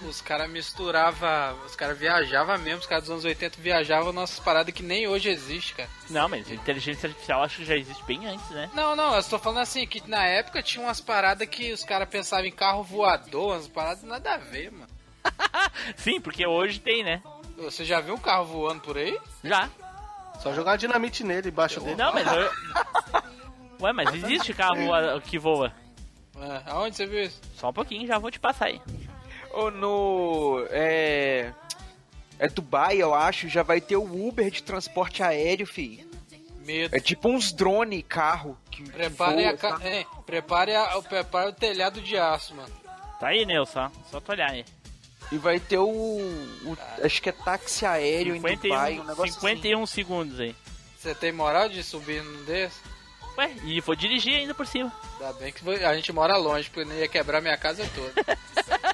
[SPEAKER 1] Os caras misturavam, os caras viajavam mesmo, os caras dos anos 80 viajavam nossas paradas que nem hoje existe, cara.
[SPEAKER 5] Não, mas inteligência artificial acho que já existe bem antes, né?
[SPEAKER 1] Não, não, eu estou falando assim, que na época tinha umas paradas que os caras pensavam em carro voador, umas paradas nada a ver, mano.
[SPEAKER 5] Sim, porque hoje tem, né?
[SPEAKER 1] Você já viu um carro voando por aí?
[SPEAKER 5] Já.
[SPEAKER 3] Só jogar dinamite nele embaixo dele.
[SPEAKER 5] Não, mas eu... Ué, mas existe carro voa- que voa.
[SPEAKER 1] É, aonde você viu isso?
[SPEAKER 5] Só um pouquinho, já vou te passar aí.
[SPEAKER 2] Ou no. É. É Dubai, eu acho, já vai ter o Uber de transporte aéreo, fi.
[SPEAKER 1] Medo.
[SPEAKER 2] É tipo uns drone carro. Que,
[SPEAKER 1] Prepare,
[SPEAKER 2] voa,
[SPEAKER 1] a, ca-
[SPEAKER 2] tá?
[SPEAKER 1] é, prepare, a- prepare o telhado de aço, mano.
[SPEAKER 5] Tá aí, Nelson, só tu olhar aí.
[SPEAKER 2] E vai ter o. o- acho que é táxi aéreo em Dubai, um negócio
[SPEAKER 5] 51 segundos aí.
[SPEAKER 1] Você tem moral de subir num desse?
[SPEAKER 5] Ué, e vou dirigir ainda por cima.
[SPEAKER 1] Ainda bem que a gente mora longe, porque não ia quebrar minha casa toda.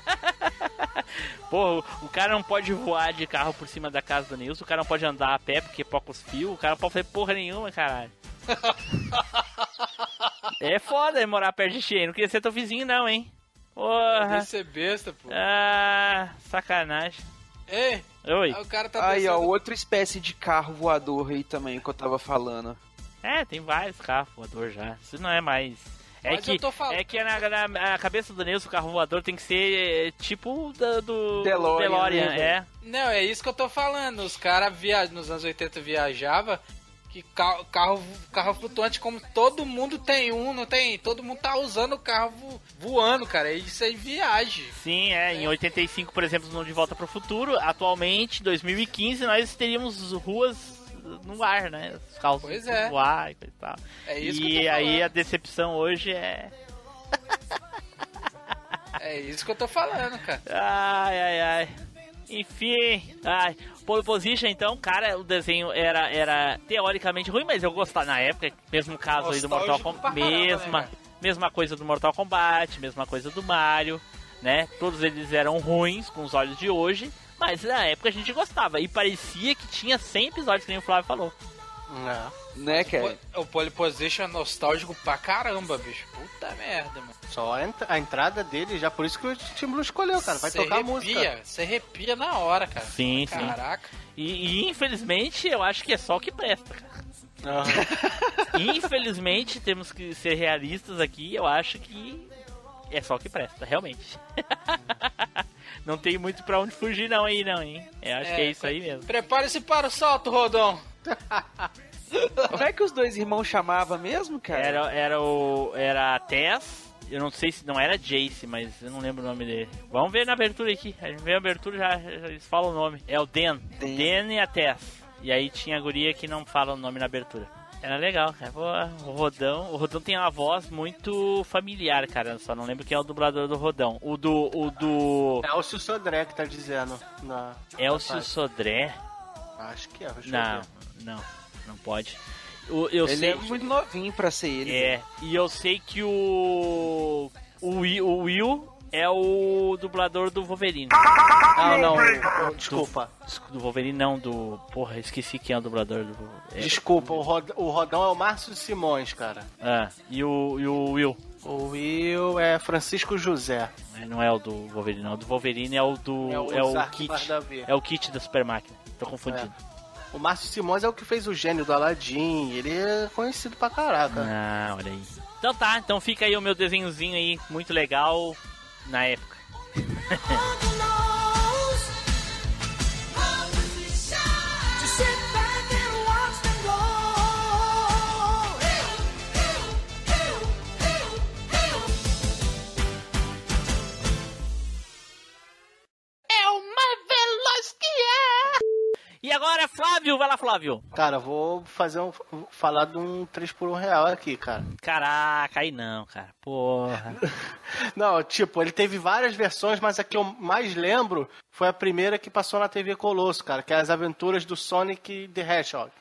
[SPEAKER 5] Pô, o cara não pode voar de carro por cima da casa do Nilson, o cara não pode andar a pé porque pouca os fios, o cara não pode fazer porra nenhuma, caralho. é foda morar perto de cheio, não queria ser teu vizinho não, hein. Porra.
[SPEAKER 1] Deve ser besta, pô.
[SPEAKER 5] Ah, sacanagem.
[SPEAKER 1] Ei,
[SPEAKER 5] Oi.
[SPEAKER 1] o cara tá
[SPEAKER 2] Aí, ó, outra espécie de carro voador aí também que eu tava falando.
[SPEAKER 5] É, tem vários carros voador já. Isso não é mais. É
[SPEAKER 1] Mas
[SPEAKER 5] que,
[SPEAKER 1] eu tô falando-
[SPEAKER 5] é que na, na- na cabeça do Nilson o carro voador tem que ser é, tipo da- do
[SPEAKER 2] DeLorean,
[SPEAKER 5] DeLorean
[SPEAKER 2] né,
[SPEAKER 5] é.
[SPEAKER 1] Não, é isso que eu tô falando. Os caras via... nos anos 80 viajava que ca- carro, carro flutuante, como todo mundo tem um, não tem? Todo mundo tá usando o carro vo- voando, cara. Isso aí viagem.
[SPEAKER 5] Sim, é. Em 85, por exemplo, no De Volta para o Futuro, atualmente, 2015, nós teríamos ruas no ar, né? Os carros
[SPEAKER 1] Pois é.
[SPEAKER 5] voar e coisa e tal.
[SPEAKER 1] É isso
[SPEAKER 5] e
[SPEAKER 1] que eu tô
[SPEAKER 5] aí a decepção hoje é.
[SPEAKER 1] É isso que eu tô falando, cara.
[SPEAKER 5] Ai, ai, ai. Enfim, ai. Pole Position, então, cara, o desenho era, era teoricamente ruim, mas eu gostava na época, mesmo caso aí do Mortal Kombat.
[SPEAKER 1] né,
[SPEAKER 5] Mesma,
[SPEAKER 1] cara?
[SPEAKER 5] mesma coisa do Mortal Kombat, mesma coisa do Mario, né? Todos eles eram ruins com os olhos de hoje, mas na época a gente gostava. E parecia que tinha 100 episódios, que nem o Flávio falou.
[SPEAKER 2] Né, cara?
[SPEAKER 1] O pole position é nostálgico pra caramba, bicho. Puta merda, mano.
[SPEAKER 3] Só a, ent- a entrada dele, já por isso que o Timbu escolheu, cara. Vai
[SPEAKER 1] Cê
[SPEAKER 3] tocar
[SPEAKER 1] arrepia,
[SPEAKER 3] música.
[SPEAKER 1] Você arrepia na hora, cara.
[SPEAKER 5] Sim, sim.
[SPEAKER 1] Caraca.
[SPEAKER 5] E, e, infelizmente eu acho que é só o que presta, cara. Infelizmente temos que ser realistas aqui, eu acho que é só o que presta, realmente. não tem muito pra onde fugir não aí não, hein? Eu acho que é isso aí mesmo.
[SPEAKER 1] Prepare-se para o salto, Rodão.
[SPEAKER 2] Como é que os dois irmãos chamavam mesmo, cara?
[SPEAKER 5] Era, era o. Era a Tess. Eu não sei se não era Jace, mas eu não lembro o nome dele. Vamos ver na abertura aqui. A gente vê a abertura já, já eles falam o nome. É o Den.
[SPEAKER 2] Den.
[SPEAKER 5] Den e a Tess. E aí tinha a guria que não fala o nome na abertura. Era legal, cara. O Rodão. O Rodão tem uma voz muito familiar, cara. Eu só não lembro quem é o dublador do Rodão. O do. O do.
[SPEAKER 3] É o Sil Sodré que tá dizendo. Na,
[SPEAKER 5] Elcio
[SPEAKER 3] na
[SPEAKER 5] Sodré?
[SPEAKER 3] Acho que é. eu
[SPEAKER 5] Não, não. Não pode. O- eu
[SPEAKER 2] ele
[SPEAKER 5] sei.
[SPEAKER 2] é muito novinho pra ser ele.
[SPEAKER 5] É, e eu sei que o. O Will, o Will é o dublador do Wolverine.
[SPEAKER 3] Ah, não. o- o- Desculpa.
[SPEAKER 5] Do, do Wolverine, não, do. Porra, esqueci quem é o dublador do. é-
[SPEAKER 3] Desculpa, o, Rod- o Rodão é o Márcio Simões, cara.
[SPEAKER 5] Ah, e o, e o Will.
[SPEAKER 3] O Will é Francisco José.
[SPEAKER 5] É, Não é o do Wolverine, não. O do Wolverine é o do.
[SPEAKER 3] É o
[SPEAKER 5] É o, kit.
[SPEAKER 3] Bardavi.
[SPEAKER 5] É o kit da Super Máquina. Tô confundindo.
[SPEAKER 3] O Márcio Simões é o que fez o gênio do Aladdin. Ele é conhecido pra caraca.
[SPEAKER 5] Ah, olha aí. Então tá, então fica aí o meu desenhozinho aí, muito legal na época. E agora, Flávio, vai lá, Flávio.
[SPEAKER 3] Cara, vou fazer um. falar de um 3 por 1 real aqui, cara.
[SPEAKER 5] Caraca, aí não, cara. Porra.
[SPEAKER 3] Não, tipo, ele teve várias versões, mas a que eu mais lembro foi a primeira que passou na TV Colosso, cara, que é as aventuras do Sonic the Hedgehog.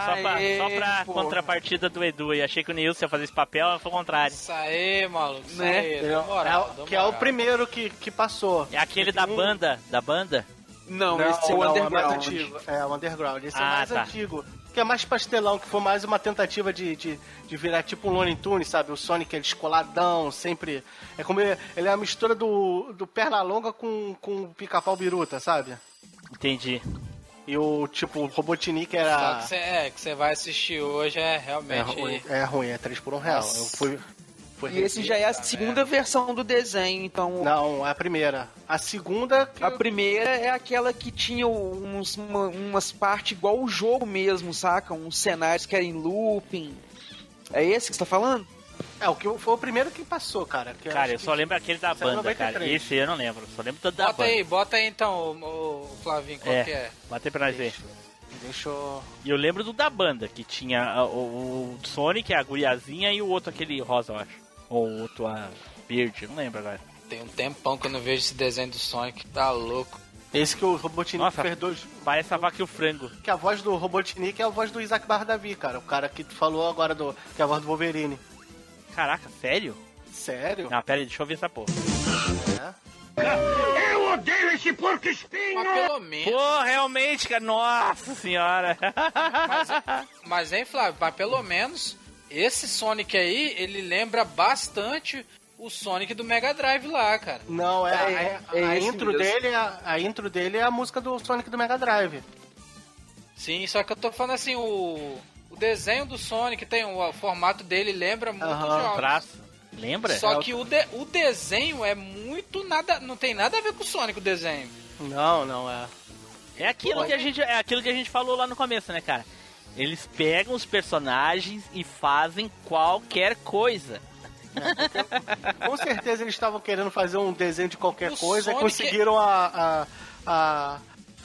[SPEAKER 5] Só pra,
[SPEAKER 2] Aê,
[SPEAKER 5] só pra
[SPEAKER 2] pô.
[SPEAKER 5] contrapartida do Edu aí. Achei que o Nilson ia fazer esse papel, mas foi o contrário.
[SPEAKER 1] Isso aí, maluco. Isso
[SPEAKER 3] Né?
[SPEAKER 1] aí,
[SPEAKER 3] É,
[SPEAKER 1] na moral,
[SPEAKER 3] é que é o primeiro que, que passou.
[SPEAKER 5] É aquele da
[SPEAKER 3] Um-
[SPEAKER 5] banda, da banda?
[SPEAKER 2] Não,
[SPEAKER 3] Não,
[SPEAKER 2] esse é o
[SPEAKER 3] não, é mais
[SPEAKER 2] Underground.
[SPEAKER 3] antigo. É, o Underground. Esse é o
[SPEAKER 5] Ah,
[SPEAKER 3] mais
[SPEAKER 5] tá.
[SPEAKER 3] antigo. Que é mais pastelão, que foi mais uma tentativa de, de, de virar tipo um Looney Tunes, sabe? O Sonic é descoladão, sempre... É como ele, ele é a mistura do, do Pernalonga com, com o Pica-Pau Biruta, sabe?
[SPEAKER 5] Entendi.
[SPEAKER 3] E o, tipo, o Robotnik
[SPEAKER 1] Só
[SPEAKER 3] era...
[SPEAKER 1] que você é, que você vai assistir hoje é
[SPEAKER 3] É
[SPEAKER 1] realmente.
[SPEAKER 3] ruim, é ruim, é 3 por 1 real.
[SPEAKER 1] Nossa.
[SPEAKER 3] Eu fui, fui
[SPEAKER 2] E esse já é a segunda versão do desenho, então.
[SPEAKER 3] Não, é a primeira. A segunda... Que
[SPEAKER 2] A primeira é aquela que tinha uns, uma- umas partes igual o jogo mesmo, saca? Uns cenários que eram em looping. É esse que você tá falando?
[SPEAKER 3] É, o que foi o primeiro que passou, cara. que
[SPEAKER 5] Cara, eu
[SPEAKER 3] que-
[SPEAKER 5] só lembro aquele da
[SPEAKER 3] é
[SPEAKER 5] banda, cara.
[SPEAKER 3] 93.
[SPEAKER 5] Esse eu não lembro. Só lembro do da
[SPEAKER 1] Bota
[SPEAKER 5] banda.
[SPEAKER 1] aí, bota aí então, o, o Flavinho, qual
[SPEAKER 5] É.
[SPEAKER 1] que é?
[SPEAKER 5] Bota aí pra nós ver.
[SPEAKER 3] Deixa eu...
[SPEAKER 5] E eu lembro do da banda, que tinha a- o, o Sonic, a guriazinha e o outro aquele rosa, eu acho. Ou o outro, a Beard, não lembro agora.
[SPEAKER 1] Tem um tempão que eu não vejo esse desenho do Sonic, tá louco.
[SPEAKER 3] Esse que o Robotnik
[SPEAKER 5] Nossa.
[SPEAKER 3] fez dois...
[SPEAKER 5] Parece a vaca e o frango.
[SPEAKER 3] Que a voz do Robotnik é a voz do Isaac Bardavi, cara. O cara que tu falou agora do... Que é a voz do Wolverine.
[SPEAKER 5] Caraca, sério?
[SPEAKER 3] Sério?
[SPEAKER 5] Não, pera aí, deixa eu ver essa porra.
[SPEAKER 13] Eu odeio esse porco espinho!
[SPEAKER 1] Mas pelo menos.
[SPEAKER 5] Pô, realmente, cara, nossa senhora.
[SPEAKER 1] Mas, mas hein, Flávio, mas pelo menos esse Sonic aí, ele lembra bastante o Sonic do Mega Drive lá, cara.
[SPEAKER 3] Não, é,
[SPEAKER 2] É,
[SPEAKER 3] a,
[SPEAKER 2] é
[SPEAKER 3] a
[SPEAKER 2] esse
[SPEAKER 3] intro
[SPEAKER 2] mesmo.
[SPEAKER 3] dele é a, a intro dele é a música do Sonic do Mega Drive.
[SPEAKER 1] Sim, só que eu tô falando assim, o desenho do Sonic tem o, o formato dele lembra muito
[SPEAKER 3] Aham,
[SPEAKER 1] jogos.
[SPEAKER 5] Braço. Lembra?
[SPEAKER 1] Só que o, de- o desenho é muito nada, não tem nada a ver com o Sonic o desenho.
[SPEAKER 3] Não, não é.
[SPEAKER 5] É aquilo que a gente, é aquilo que a gente falou lá no começo, né, cara? Eles pegam os personagens e fazem qualquer coisa.
[SPEAKER 3] Com certeza eles estavam querendo fazer um desenho de qualquer
[SPEAKER 1] O
[SPEAKER 3] coisa e
[SPEAKER 1] Sonic-
[SPEAKER 3] conseguiram a, a, a,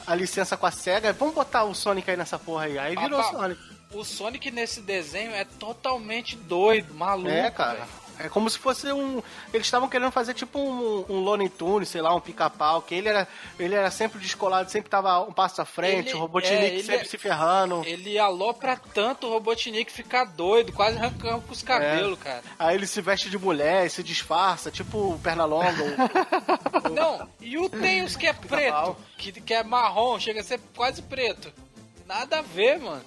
[SPEAKER 3] a licença com a SEGA. Vamos botar o Sonic aí nessa porra aí. Aí virou
[SPEAKER 1] Ah,
[SPEAKER 3] o Sonic.
[SPEAKER 1] O Sonic nesse desenho é totalmente doido, maluco.
[SPEAKER 3] É, cara. É como se fosse um. Eles estavam querendo fazer tipo um, um Looney Tunes, sei lá, um pica-pau, que ele era, ele era sempre descolado, sempre tava um passo à frente,
[SPEAKER 1] Ele-
[SPEAKER 3] o Robotnik
[SPEAKER 1] é,
[SPEAKER 3] sempre
[SPEAKER 1] é-
[SPEAKER 3] se ferrando.
[SPEAKER 1] Ele alopra tanto o Robotnik ficar doido, quase arrancando com os cabelos, cara.
[SPEAKER 3] Aí ele se veste de mulher e se disfarça, tipo o Pernalonga. o-
[SPEAKER 1] Não, e o Tails que é preto, que, que é marrom, chega a ser quase preto. Nada a ver, mano.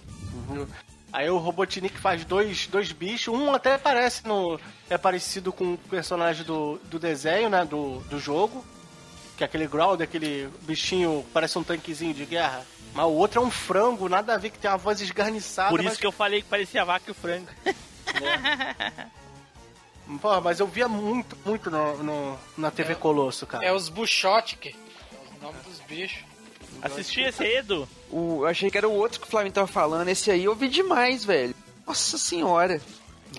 [SPEAKER 3] Aí o Robotnik faz dois, dois bichos, um até parece no. É parecido com o personagem do, do desenho, né? Do, do jogo. Que é aquele Growl, aquele bichinho, parece um tanquezinho de guerra. Mas o outro é um frango, nada a ver, que tem uma voz esgarniçada.
[SPEAKER 5] Por isso
[SPEAKER 3] mas...
[SPEAKER 5] que eu falei que parecia a vaca e o frango.
[SPEAKER 3] Pô, mas eu via muito, muito no, no- na TV Colosso, cara.
[SPEAKER 1] É os Buchotic, é o nome dos bichos.
[SPEAKER 5] Assisti esse aí, Edu?
[SPEAKER 2] O, eu achei que era o outro que o Flávio tava falando. Esse aí eu vi demais, velho. Nossa senhora.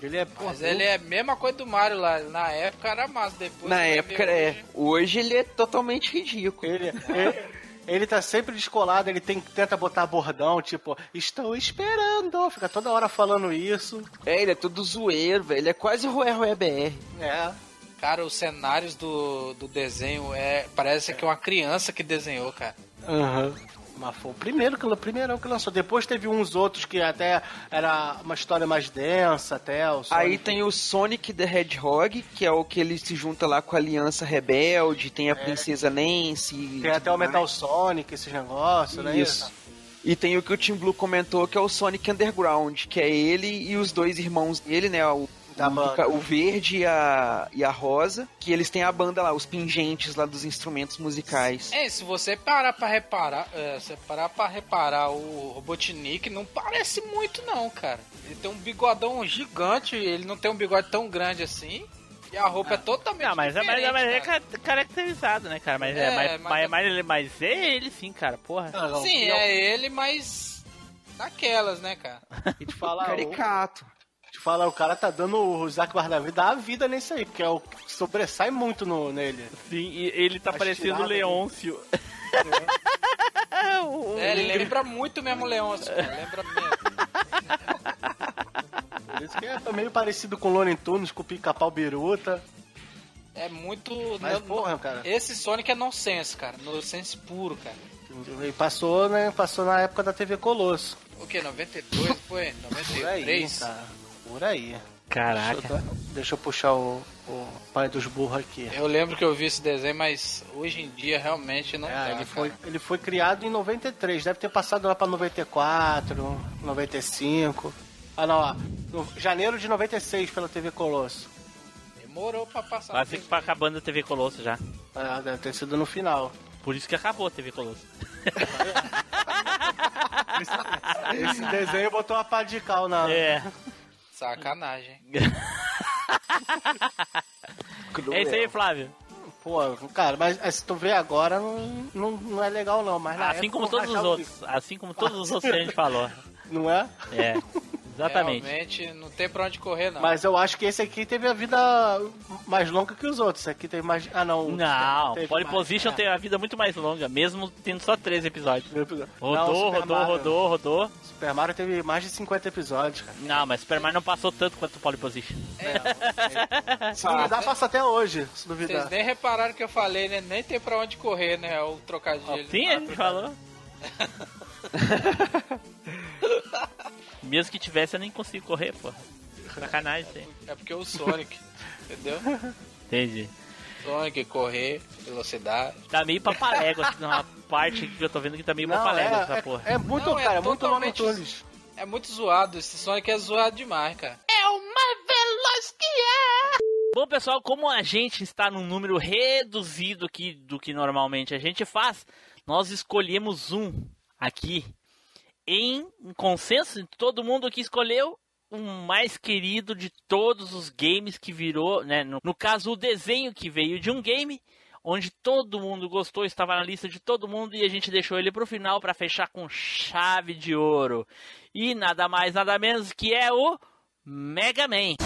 [SPEAKER 3] Ele é,
[SPEAKER 1] Mas ele é a mesma coisa do Mario lá. Na época era massa, depois.
[SPEAKER 2] Na época, é.
[SPEAKER 1] hoje.
[SPEAKER 2] Hoje ele é totalmente ridículo.
[SPEAKER 3] Ele, ele, ele tá sempre descolado, ele tem, tenta botar bordão, tipo, estou esperando. Fica toda hora falando isso.
[SPEAKER 2] É, ele é todo zoeiro, velho. Ele é quase o Rue Rue BR.
[SPEAKER 3] É.
[SPEAKER 1] Cara, os cenários do, do desenho é. Parece que é uma criança que desenhou, cara.
[SPEAKER 3] Aham. Mas foi o primeiro que, o primeirão que lançou. Depois teve uns outros que até era uma história mais densa, até. O Sonic.
[SPEAKER 2] Aí tem o Sonic the Hedgehog, que é o que ele se junta lá com a Aliança Rebelde, tem a Princesa Nancy.
[SPEAKER 3] Tem até o Metal Sonic, esses negócios, né?
[SPEAKER 2] Isso. E tem o que o Tim Blue comentou, que é o Sonic Underground, que é ele e os dois irmãos dele, né? O,
[SPEAKER 3] Da
[SPEAKER 2] o,
[SPEAKER 3] banda.
[SPEAKER 2] o verde e a, e a rosa, que eles têm a banda lá, os pingentes lá dos instrumentos musicais.
[SPEAKER 1] É, se você parar pra reparar, é, se parar pra reparar o Robotnik, não parece muito não, cara. Ele tem um bigodão gigante, ele não tem um bigode tão grande assim. E a roupa é totalmente
[SPEAKER 5] Não, mas, é- mas, é- mas é
[SPEAKER 1] diferente,
[SPEAKER 5] ca- caracterizado, né, cara? Mas é,
[SPEAKER 1] É,
[SPEAKER 5] mas,
[SPEAKER 1] mas-
[SPEAKER 5] mas, mas, mas é ele sim, cara, porra.
[SPEAKER 3] Ah,
[SPEAKER 1] Sim, é ele, mas daquelas, né, cara?
[SPEAKER 3] E te falar,
[SPEAKER 2] Caricato.
[SPEAKER 3] Te falar, o cara tá dando o Isaac Bardavi dá a vida nesse aí, porque é o que sobressai muito no, nele.
[SPEAKER 5] Sim, e ele tá
[SPEAKER 3] As
[SPEAKER 5] parecendo o Leôncio. O- o-
[SPEAKER 1] É, ele lembra muito mesmo o Leôncio, cara, lembra mesmo.
[SPEAKER 3] Isso que é meio parecido com o Looney Tunes, com o Pica-Pau Biruta.
[SPEAKER 1] É muito...
[SPEAKER 3] Mas,
[SPEAKER 1] não-
[SPEAKER 3] porra, cara.
[SPEAKER 1] Esse Sonic é nonsense, cara, nonsense puro, cara.
[SPEAKER 3] E passou, né? Passou na época da TV Colosso.
[SPEAKER 1] O que? 92 foi?
[SPEAKER 3] Por aí,
[SPEAKER 1] 93?
[SPEAKER 3] Por aí.
[SPEAKER 5] Caraca.
[SPEAKER 3] Deixa eu, dar- deixa eu puxar o, o pai dos burros aqui.
[SPEAKER 1] Eu lembro que eu vi esse desenho, mas hoje em dia realmente não
[SPEAKER 3] É,
[SPEAKER 1] dá,
[SPEAKER 3] ele, foi, ele foi criado em 93, deve ter passado lá pra 94, 95. Ah, não, ó. No janeiro de 96 pela TV Colosso.
[SPEAKER 1] Demorou pra passar.
[SPEAKER 5] Quase que tá acabando a TV Colosso já.
[SPEAKER 3] Ah, deve ter sido no final.
[SPEAKER 5] Por isso que acabou a TV Colosso.
[SPEAKER 3] Esse desenho botou uma pá de cal na.
[SPEAKER 5] É.
[SPEAKER 1] Sacanagem.
[SPEAKER 5] É isso aí, Flávio.
[SPEAKER 3] Pô, cara, mas se tu vê agora, não, não, não é legal não. Mas
[SPEAKER 5] Assim
[SPEAKER 3] época
[SPEAKER 5] como todos os outros. Assim como todos os outros que a gente falou.
[SPEAKER 3] Não é?
[SPEAKER 5] É. Exatamente.
[SPEAKER 1] Realmente não tem pra onde correr, não.
[SPEAKER 3] Mas eu acho que esse aqui teve a vida mais longa que os outros. Esse aqui teve mais. Ah, não.
[SPEAKER 5] Não,
[SPEAKER 3] teve
[SPEAKER 5] Pole
[SPEAKER 3] mais,
[SPEAKER 5] Position
[SPEAKER 3] é.
[SPEAKER 5] tem a vida muito mais longa, mesmo tendo só três episódios.
[SPEAKER 3] Não,
[SPEAKER 5] Rodou,
[SPEAKER 3] Super
[SPEAKER 5] rodou,
[SPEAKER 3] Mario.
[SPEAKER 5] rodou, rodou.
[SPEAKER 3] Super Mario teve mais de 50 episódios, cara.
[SPEAKER 5] Não, mas Super Mario não passou tanto quanto o Pole Position.
[SPEAKER 3] Se duvidar, passa até hoje. Se duvidar.
[SPEAKER 1] Vocês nem repararam que eu falei, né? Nem tem pra onde correr, né? O trocadilho.
[SPEAKER 5] Sim, a gente falou. Mesmo que tivesse, eu nem consigo correr, pô. Sacanagem aí.
[SPEAKER 1] É porque o Sonic, entendeu?
[SPEAKER 5] Entendi.
[SPEAKER 1] Sonic, correr, velocidade.
[SPEAKER 5] Tá meio papalégua, assim, uma parte que eu tô vendo que tá meio papalégua
[SPEAKER 3] é-
[SPEAKER 5] essa
[SPEAKER 3] é-
[SPEAKER 5] porra.
[SPEAKER 3] é muito,
[SPEAKER 1] Não,
[SPEAKER 3] cara, é muito Looney.
[SPEAKER 1] É muito zoado, esse Sonic é zoado demais, cara.
[SPEAKER 5] É o mais veloz que é! Bom, pessoal, como a gente está num número reduzido aqui do que normalmente a gente faz, nós escolhemos um aqui em consenso, todo mundo que escolheu o mais querido de todos os games que virou, né? No, no caso, o desenho que veio de um game, onde todo mundo gostou, estava na lista de todo mundo e a gente deixou ele pro final para fechar com chave de ouro. E nada mais, nada menos que é o Mega Man.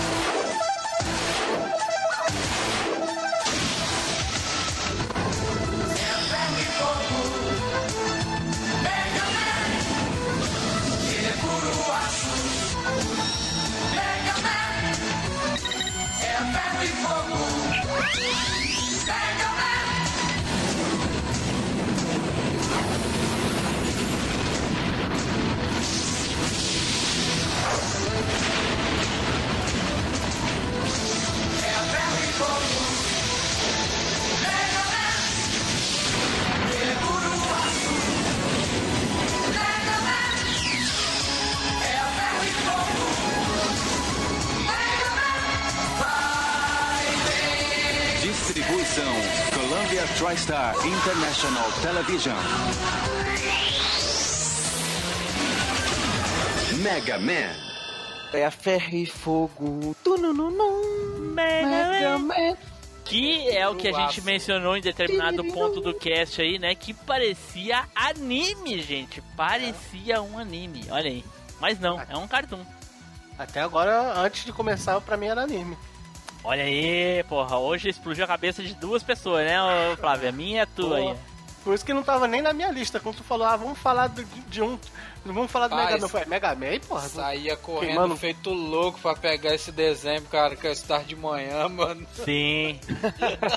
[SPEAKER 15] TriStar International Television. Mega Man.
[SPEAKER 2] É a ferro e fogo. Tunununum. Mega Man.
[SPEAKER 5] Que é o que a gente mencionou em determinado ponto do cast aí, né? Que parecia anime, gente. Parecia um anime. Olha aí. Mas não, é um cartoon.
[SPEAKER 3] Até agora, antes de começar, pra mim era anime.
[SPEAKER 5] Olha aí, porra. Hoje explodiu a cabeça de duas pessoas, né, Flávio? A minha e a tua aí.
[SPEAKER 3] Por isso que não tava nem na minha lista. Quando tu falou, ah, vamos falar do- de um. Vamos falar do Mega Man. Falei, Mega Man, porra.
[SPEAKER 1] Saía correndo
[SPEAKER 3] Queimando-
[SPEAKER 1] feito louco pra pegar esse desenho, cara, que eu estava de manhã, mano.
[SPEAKER 5] Sim.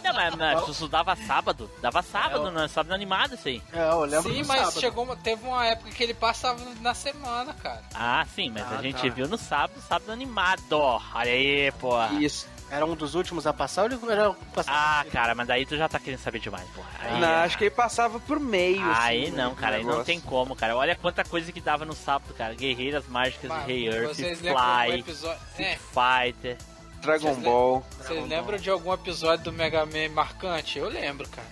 [SPEAKER 5] não, mas, mas isso dava sábado. Dava sábado, não é sábado animado isso aí.
[SPEAKER 3] É, eu lembro
[SPEAKER 1] Sim,
[SPEAKER 3] do
[SPEAKER 1] mas
[SPEAKER 3] sábado.
[SPEAKER 1] chegou teve uma época que ele passava na semana, cara.
[SPEAKER 5] Ah, sim, mas
[SPEAKER 3] Ah,
[SPEAKER 5] a gente
[SPEAKER 3] tá.
[SPEAKER 5] viu no sábado, sábado animado. Olha aí, porra.
[SPEAKER 2] Isso.
[SPEAKER 3] Era um dos últimos a passar ou ele era passava?
[SPEAKER 5] Ah, cara, mas daí tu já tá querendo saber demais, porra. Aí,
[SPEAKER 2] Não, acho que ele passava por meio.
[SPEAKER 5] Aí
[SPEAKER 2] assim,
[SPEAKER 5] não,
[SPEAKER 2] né,
[SPEAKER 5] cara, aí não tem como, cara. Olha quanta coisa que dava no sábado, cara. Guerreiras Mágicas
[SPEAKER 1] Mas
[SPEAKER 5] de Rei Earth, Fly,
[SPEAKER 1] episódio... É,
[SPEAKER 5] Fighter.
[SPEAKER 2] Dragon
[SPEAKER 1] Vocês
[SPEAKER 2] Ball.
[SPEAKER 1] vocês lembram de algum episódio do Mega Man marcante? Eu lembro, cara.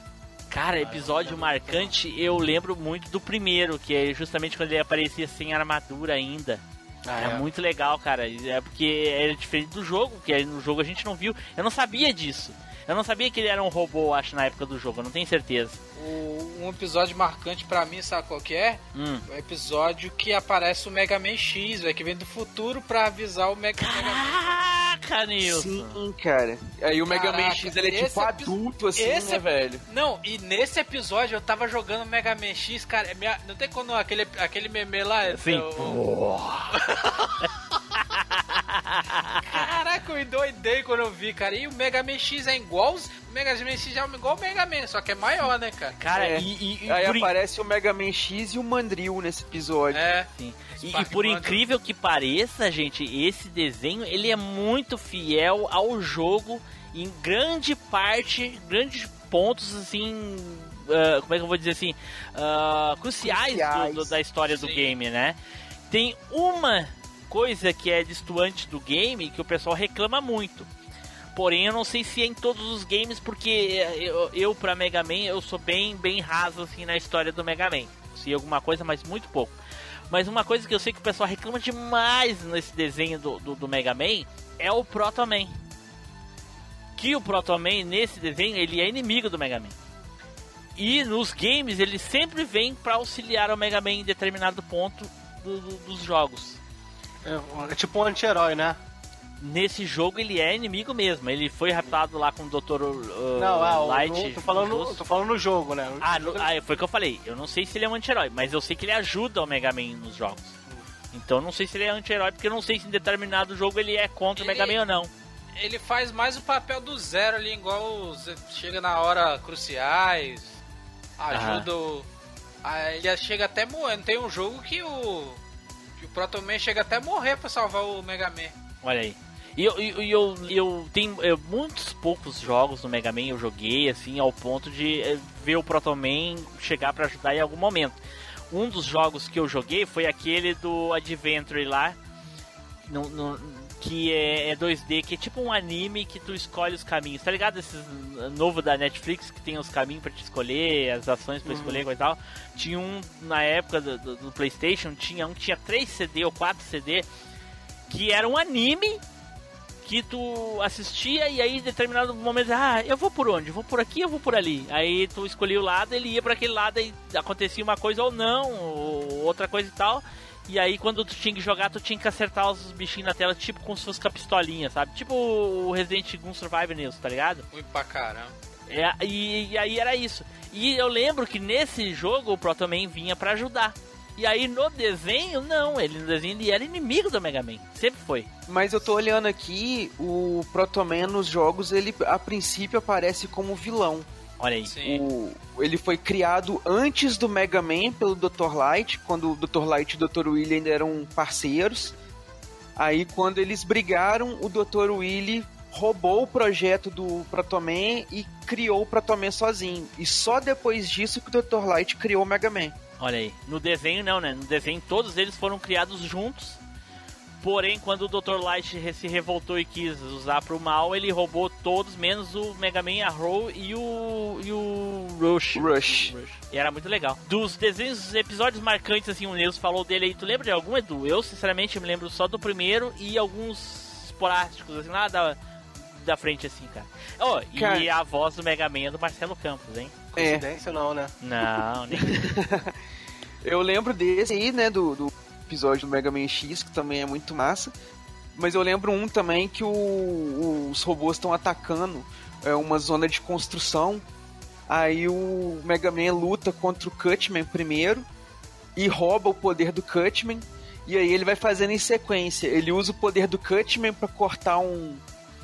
[SPEAKER 5] Cara, episódio marcante, eu lembro muito do primeiro, que é justamente quando ele aparecia sem armadura ainda.
[SPEAKER 3] Ah,
[SPEAKER 5] é,
[SPEAKER 3] é.
[SPEAKER 5] muito legal, cara. É porque era diferente do jogo, porque no jogo a gente não viu. Eu não sabia disso. Eu não sabia que ele era um robô, acho, na época do jogo, eu não tenho certeza.
[SPEAKER 1] O- um episódio marcante pra mim, sabe qual que é?
[SPEAKER 5] Hum.
[SPEAKER 1] O episódio que aparece o Mega Man X, velho, que vem do futuro pra avisar o Mega, Mega Man.
[SPEAKER 5] Caraca, Nilson.
[SPEAKER 2] Sim, cara. Aí o Mega Man
[SPEAKER 1] Caraca,
[SPEAKER 2] X ele é tipo adulto, assim,
[SPEAKER 1] esse
[SPEAKER 2] né, velho?
[SPEAKER 1] Não, e nesse episódio eu tava jogando Mega Man X, cara, é minha- não tem quando aquele, aquele meme lá... é
[SPEAKER 5] Sim.
[SPEAKER 1] o- Caraca, eu endoidei quando eu vi, cara. E o Mega Man X é igual. O Mega Man X é igual o Mega Man, só que é maior, né, cara?
[SPEAKER 5] Cara,
[SPEAKER 2] É.
[SPEAKER 5] e, e- e
[SPEAKER 2] Aí
[SPEAKER 5] por
[SPEAKER 2] aparece o Mega Man X e o Mandrill nesse episódio.
[SPEAKER 1] É.
[SPEAKER 5] Sim. E, e por incrível que pareça, gente, esse desenho ele é muito fiel ao jogo em grande parte, grandes pontos assim, ah, como é que eu vou dizer assim, ah, cruciais, do-
[SPEAKER 2] Cruciais.
[SPEAKER 5] do- da história do
[SPEAKER 1] Sim.
[SPEAKER 5] game, né? Tem uma coisa que é distoante do game que o pessoal reclama muito. Porém, eu não sei se é em todos os games, porque eu, eu pra Mega Man, eu sou bem, bem raso assim na história do Mega Man. Sei alguma coisa, mas muito pouco. Mas uma coisa que eu sei que o pessoal reclama demais nesse desenho do, do, do Mega Man é o Proto Man. Que o Proto Man, nesse desenho, ele é inimigo do Mega Man. E nos games, ele sempre vem pra auxiliar o Mega Man em determinado ponto do- do- dos jogos.
[SPEAKER 3] É, é tipo um anti-herói, né?
[SPEAKER 5] Nesse jogo ele é inimigo mesmo. Ele foi raptado lá com o Dr. Uh,
[SPEAKER 3] não, ah, o-
[SPEAKER 5] Light.
[SPEAKER 3] no- tô, falando, tô falando no jogo, né?
[SPEAKER 5] Ah, no- ah, foi o que eu falei. Eu não sei se ele é um anti-herói, mas eu sei que ele ajuda o Mega Man nos jogos. Então eu não sei se ele é anti-herói, porque eu não sei se em determinado jogo ele é contra o Mega Man ou não.
[SPEAKER 1] Ele faz mais o papel do zero ali, igual os- chega na hora cruciais, ajuda o. Aí ele chega até morrer. Tem um jogo que o. que o Proto Man chega até morrer pra salvar o Mega Man.
[SPEAKER 5] Olha aí. E eu, eu, eu, eu tenho eu, muitos poucos jogos no Mega Man eu joguei, assim, ao ponto de eh, ver o Proto Man chegar pra ajudar em algum momento. Um dos jogos que eu joguei foi aquele do Adventure lá, no, no- que é, é 2D, que é tipo um anime que tu escolhe os caminhos. Tá ligado? Esse novo da Netflix que tem os caminhos pra te escolher, as ações pra escolher coisa e tal. Tinha um na época do, do- do PlayStation, tinha um que tinha 3 CD ou 4 CD, que era um anime que tu assistia e aí em determinado momento, ah, eu vou por onde? Vou por aqui, eu vou por ali. Aí tu escolhia o lado, ele ia para aquele lado e acontecia uma coisa ou não, ou outra coisa e tal. E aí quando tu tinha que jogar, tu tinha que acertar os bichinhos na tela, tipo como se fosse com a pistolinha, sabe? Tipo o Resident Evil Survivor News, tá ligado?
[SPEAKER 1] Ruim pra caramba.
[SPEAKER 5] É, e, e aí era isso. E eu lembro que nesse jogo o Proto Man vinha pra ajudar. E aí no desenho, não, ele no desenho ele era inimigo do Mega Man. Sempre foi.
[SPEAKER 2] Mas eu tô olhando aqui, o Protoman nos jogos, ele a princípio aparece como vilão.
[SPEAKER 5] Olha aí.
[SPEAKER 2] O, ele foi criado antes do Mega Man pelo Dr. Light, quando o Dr. Light e o Dr. Willy ainda eram parceiros. Aí quando eles brigaram, o Dr. Willy roubou o projeto do Protoman e criou o Protoman sozinho. E só depois disso que o Dr. Light criou o Mega Man.
[SPEAKER 5] Olha aí. No desenho não, né? No desenho todos eles foram criados juntos. Porém, quando o Dr. Light se revoltou e quis usar pro mal, ele roubou todos, menos o Mega Man, a Row e o. e o Rush.
[SPEAKER 2] Rush.
[SPEAKER 5] E era muito legal. Dos desenhos, episódios marcantes, assim, o Neus falou dele aí. Tu lembra de algum, Edu? Eu, sinceramente, me lembro só do primeiro e alguns esporádicos, assim, lá da, da frente, assim, cara. Oh, e
[SPEAKER 2] Cara-
[SPEAKER 5] a voz do Mega Man é do Marcelo Campos, hein?
[SPEAKER 2] É.
[SPEAKER 3] Coincidência não, né?
[SPEAKER 5] Não, nem.
[SPEAKER 2] Eu lembro desse aí, né, do, do episódio do Mega Man X, que também é muito massa. Mas eu lembro um também que o- os robôs estão atacando é, uma zona de construção. Aí o Mega Man luta contra o Cutman primeiro e rouba o poder do Cutman. E aí ele vai fazendo em sequência. Ele usa o poder do Cutman para cortar um,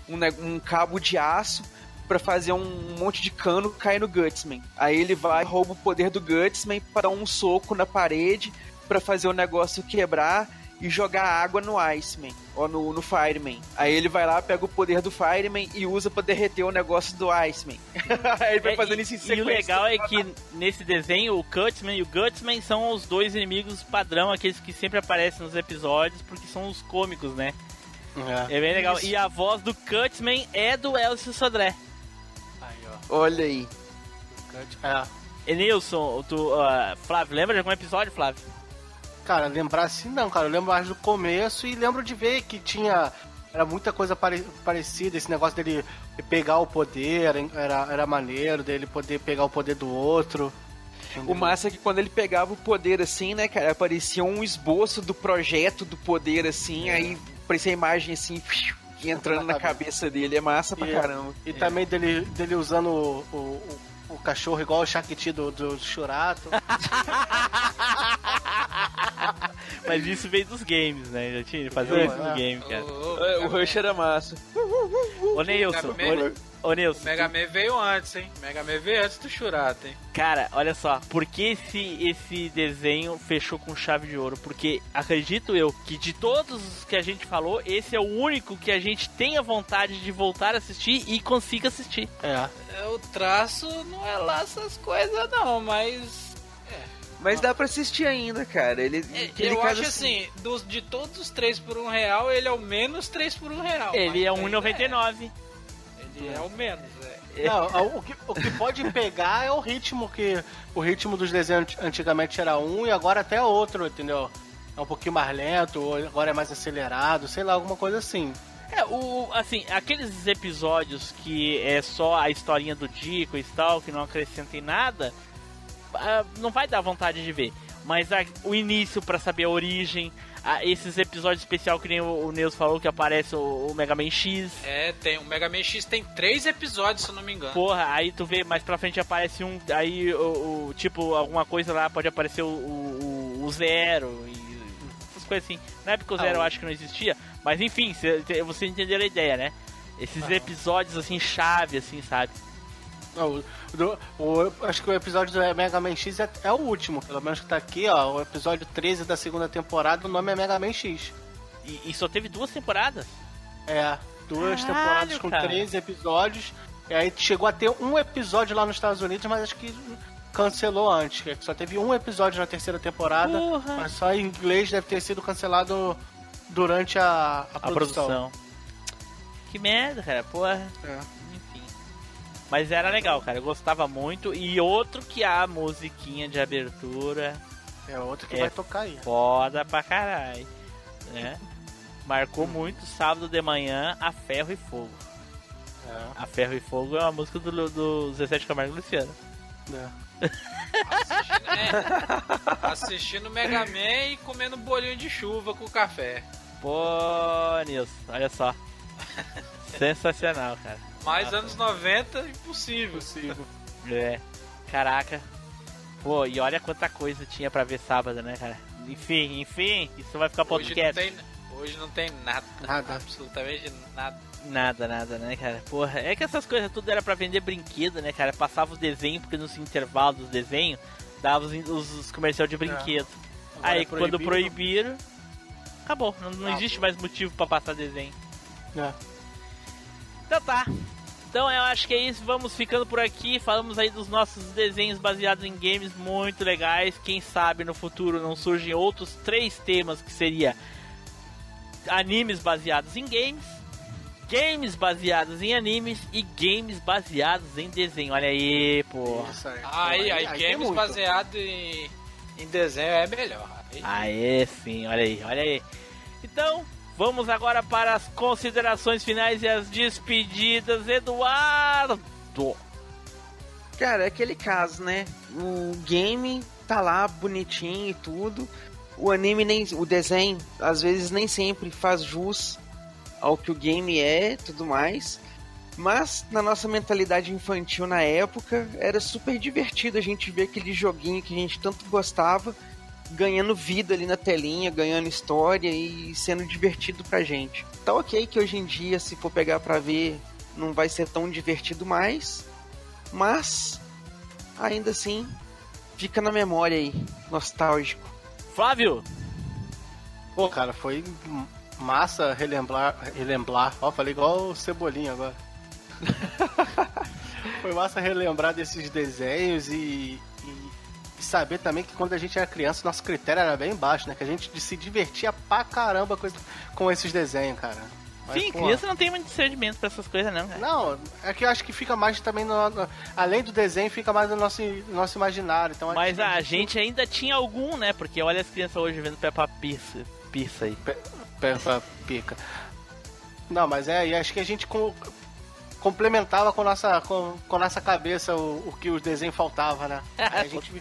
[SPEAKER 2] um, um cabo de aço para fazer um monte de cano cair no Gutsman. Aí ele vai, rouba o poder do Gutsman para dar um soco na parede para fazer o negócio quebrar e jogar água no Iceman, ou no, no Fireman. Aí ele vai lá, pega o poder do Fireman e usa para derreter o negócio do Iceman. Aí ele vai
[SPEAKER 5] É,
[SPEAKER 2] fazendo
[SPEAKER 5] e-
[SPEAKER 2] isso em
[SPEAKER 5] E
[SPEAKER 2] sequência.
[SPEAKER 5] o legal é que nesse desenho o Cutman e o Gutsman são os dois inimigos padrão, aqueles que sempre aparecem nos episódios, porque são os cômicos, né? É, bem legal.
[SPEAKER 2] Isso.
[SPEAKER 5] E a voz do Cutman é do Elcio Sodré.
[SPEAKER 2] Olha aí.
[SPEAKER 3] É.
[SPEAKER 5] Enilson, tu, ah, Flávio, lembra de algum episódio, Flávio?
[SPEAKER 3] Cara, lembrar assim não, cara. Eu lembro mais do começo e lembro de ver que tinha. Era muita coisa pare- parecida, esse negócio dele pegar o poder, era, era maneiro, dele poder pegar o poder do outro.
[SPEAKER 2] O massa é que quando ele pegava o poder assim, né, cara, aparecia um esboço do projeto do poder assim, aí aparecia a imagem assim, entrando na cabeça dele. É massa pra
[SPEAKER 3] E-
[SPEAKER 2] caramba.
[SPEAKER 3] E também dele, dele usando o, o, o- o cachorro igual o Shakti do, do Churato.
[SPEAKER 5] Mas isso veio dos games, né? Já tinha, ele fazia isso no game, cara.
[SPEAKER 2] É, o Rush era massa.
[SPEAKER 5] Ô, Neilson, ô, Neilson.
[SPEAKER 1] O Mega Man veio antes, hein? O Mega Man veio antes do Shurata, hein?
[SPEAKER 5] Cara, olha só, por que esse, esse desenho fechou com chave de ouro? Porque acredito eu que de todos os que a gente falou, esse é o único que a gente tenha vontade de voltar a assistir e consiga assistir.
[SPEAKER 3] É.
[SPEAKER 1] É, O traço não é lá essas coisas, não, mas.
[SPEAKER 2] Mas dá pra assistir ainda, cara. Ele, ele
[SPEAKER 1] eu acho assim, dos, de todos os 3 por 1 real, ele é o menos 3 por 1 real.
[SPEAKER 5] Ele é
[SPEAKER 1] mas ainda
[SPEAKER 5] 1,99.
[SPEAKER 1] Ele é o menos, é.
[SPEAKER 3] Não, o que, o que pode pegar é o ritmo, que o ritmo dos desenhos antigamente era um e agora até é outro, entendeu? É um pouquinho mais lento, ou agora é mais acelerado, sei lá, alguma coisa assim.
[SPEAKER 5] É, o, assim, aqueles episódios que é só a historinha do Dico e tal, que não acrescenta em nada, não vai dar vontade de ver. Mas a- o início pra saber a origem, ah, esses episódios especial que nem o, o Neus falou que aparece o, o Mega Man X.
[SPEAKER 1] É, tem, o Mega Man X tem 3 episódios, se eu não me engano.
[SPEAKER 5] Porra, aí tu vê mais pra frente aparece um. Aí o, o- tipo, alguma coisa lá pode aparecer o, o, o Zero e essas coisas assim. Na época o
[SPEAKER 3] Ah,
[SPEAKER 5] Zero eu
[SPEAKER 3] o-
[SPEAKER 5] acho que não existia, mas enfim, cê- cê- você entender a ideia, né? Esses episódios assim, chave, assim, sabe?
[SPEAKER 3] Não, o, do- o- acho que o episódio do Mega Man X é, é o último, pelo menos que tá aqui, ó. O episódio 13 da segunda temporada, o nome é Mega Man X.
[SPEAKER 5] E, e só teve duas temporadas?
[SPEAKER 3] É, duas
[SPEAKER 5] Caralho,
[SPEAKER 3] temporadas com
[SPEAKER 5] cara.
[SPEAKER 3] 13 episódios. E aí chegou a ter um episódio lá nos Estados Unidos, mas acho que cancelou antes. que Só teve um episódio na terceira temporada,
[SPEAKER 5] Porra.
[SPEAKER 3] mas só em inglês deve ter sido cancelado durante a, a,
[SPEAKER 5] A
[SPEAKER 3] produção.
[SPEAKER 5] produção. Que merda, cara, porra.
[SPEAKER 3] É.
[SPEAKER 5] Mas era legal, cara. Eu gostava muito. E outro que a musiquinha de abertura.
[SPEAKER 3] É outro que
[SPEAKER 5] É
[SPEAKER 3] vai tocar aí.
[SPEAKER 5] Foda pra caralho. Né? Marcou muito sábado de manhã a Ferro e Fogo.
[SPEAKER 3] É.
[SPEAKER 5] A Ferro e Fogo é uma música do, do de Camargo Luciano.
[SPEAKER 3] É.
[SPEAKER 1] Assistindo o Mega Man e comendo bolinho de chuva com café.
[SPEAKER 5] Pô, Nilson, olha só. Sensacional, cara.
[SPEAKER 1] Mais anos 90, impossível.
[SPEAKER 3] Impossível.
[SPEAKER 5] É. Caraca. Pô, e olha quanta coisa tinha pra ver sábado, né, cara? Enfim, enfim, isso vai ficar
[SPEAKER 1] Hoje não,
[SPEAKER 5] podcast.
[SPEAKER 1] tem, hoje não tem nada.
[SPEAKER 3] Nada.
[SPEAKER 1] Absolutamente nada.
[SPEAKER 5] Nada, nada, né, cara? Porra, é que essas coisas tudo era pra vender brinquedo, né, cara? Passava os desenhos, porque nos intervalos dos desenhos dava os, os, os comerciais de brinquedo.
[SPEAKER 3] Agora
[SPEAKER 5] Aí
[SPEAKER 3] é
[SPEAKER 5] quando proibiram, acabou. Não, não
[SPEAKER 3] Acabou.
[SPEAKER 5] existe mais motivo pra passar desenho.
[SPEAKER 3] É.
[SPEAKER 5] Então tá. Então eu acho que é isso. Vamos ficando por aqui. Falamos aí dos nossos desenhos baseados em games muito legais. Quem sabe no futuro não surgem outros três temas que seria animes baseados em games, games baseados em animes e games baseados em desenho. Olha aí, pô.
[SPEAKER 3] Isso aí.
[SPEAKER 1] Aí, aí,
[SPEAKER 3] tem
[SPEAKER 1] games
[SPEAKER 3] muito.
[SPEAKER 1] baseado em, em desenho é melhor. Aí,
[SPEAKER 5] Aê, sim, olha aí, olha aí. Então, vamos agora para as considerações finais e as despedidas. Eduardo!
[SPEAKER 2] Cara, é aquele caso, né? O game tá lá bonitinho e tudo. O anime nem. O desenho, às vezes, nem sempre faz jus ao que o game é tudo mais. Mas na nossa mentalidade infantil na época, era super divertido a gente ver aquele joguinho que a gente tanto gostava ganhando vida ali na telinha, ganhando história e sendo divertido pra gente. Tá ok que hoje em dia, se for pegar pra ver, não vai ser tão divertido mais, mas ainda assim fica na memória aí, nostálgico.
[SPEAKER 5] Flávio!
[SPEAKER 3] Pô, cara, foi massa relembrar. relembrar. Ó, falei igual o Cebolinha agora. foi massa relembrar desses desenhos e, e- saber também que quando a gente era criança, nosso critério era bem baixo, né? Que a gente se divertia pra caramba com, com esses desenhos, cara. Mas,
[SPEAKER 5] Sim,
[SPEAKER 3] pô,
[SPEAKER 5] criança não tem muito discernimento pra essas coisas, não, cara.
[SPEAKER 3] Não, é que eu acho que fica mais também no, além do desenho, fica mais no nosso, no nosso imaginário. Então,
[SPEAKER 5] Mas a gente ainda tinha algum, né? Porque olha as crianças hoje vendo Peppa Pizza, pizza aí.
[SPEAKER 3] Peppa Pica. Não, mas é, e acho que a gente com- complementava com nossa, com, com nossa cabeça o, o que o desenho faltava, né? Aí a gente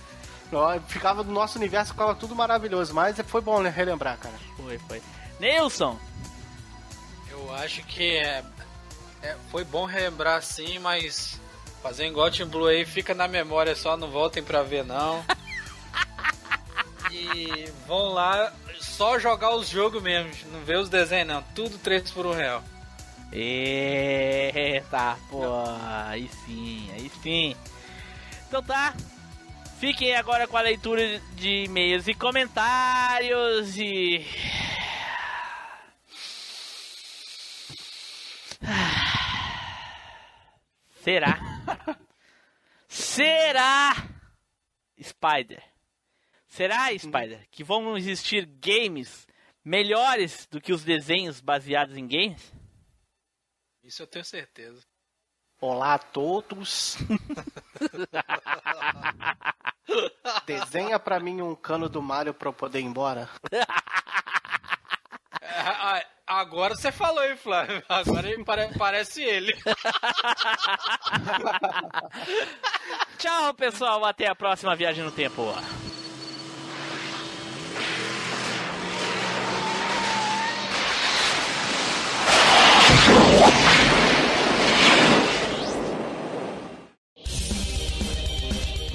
[SPEAKER 3] ficava no nosso universo, ficava tudo maravilhoso, mas foi bom né, relembrar, cara.
[SPEAKER 5] Foi, foi. Nilson!
[SPEAKER 1] Eu acho que é, é- foi bom relembrar sim, mas fazer igual Team Blue aí fica na memória só, não voltem pra ver não. e vão lá só jogar os jogos mesmo, não vê os desenhos não. Tudo 3 por 1 real.
[SPEAKER 5] Eita, pô, aí sim, aí sim. Então tá. Fiquem agora com a leitura de e-mails e comentários e. Será? Será, Spider? Será, Spider, que vão existir games melhores do que os desenhos baseados em games?
[SPEAKER 1] Isso eu tenho certeza.
[SPEAKER 3] Olá a todos. Desenha pra mim um cano do Mario pra eu poder ir embora.
[SPEAKER 1] É, agora você falou, hein, Flávio? Agora ele pare- parece ele.
[SPEAKER 5] Tchau, pessoal. Até a próxima viagem no tempo.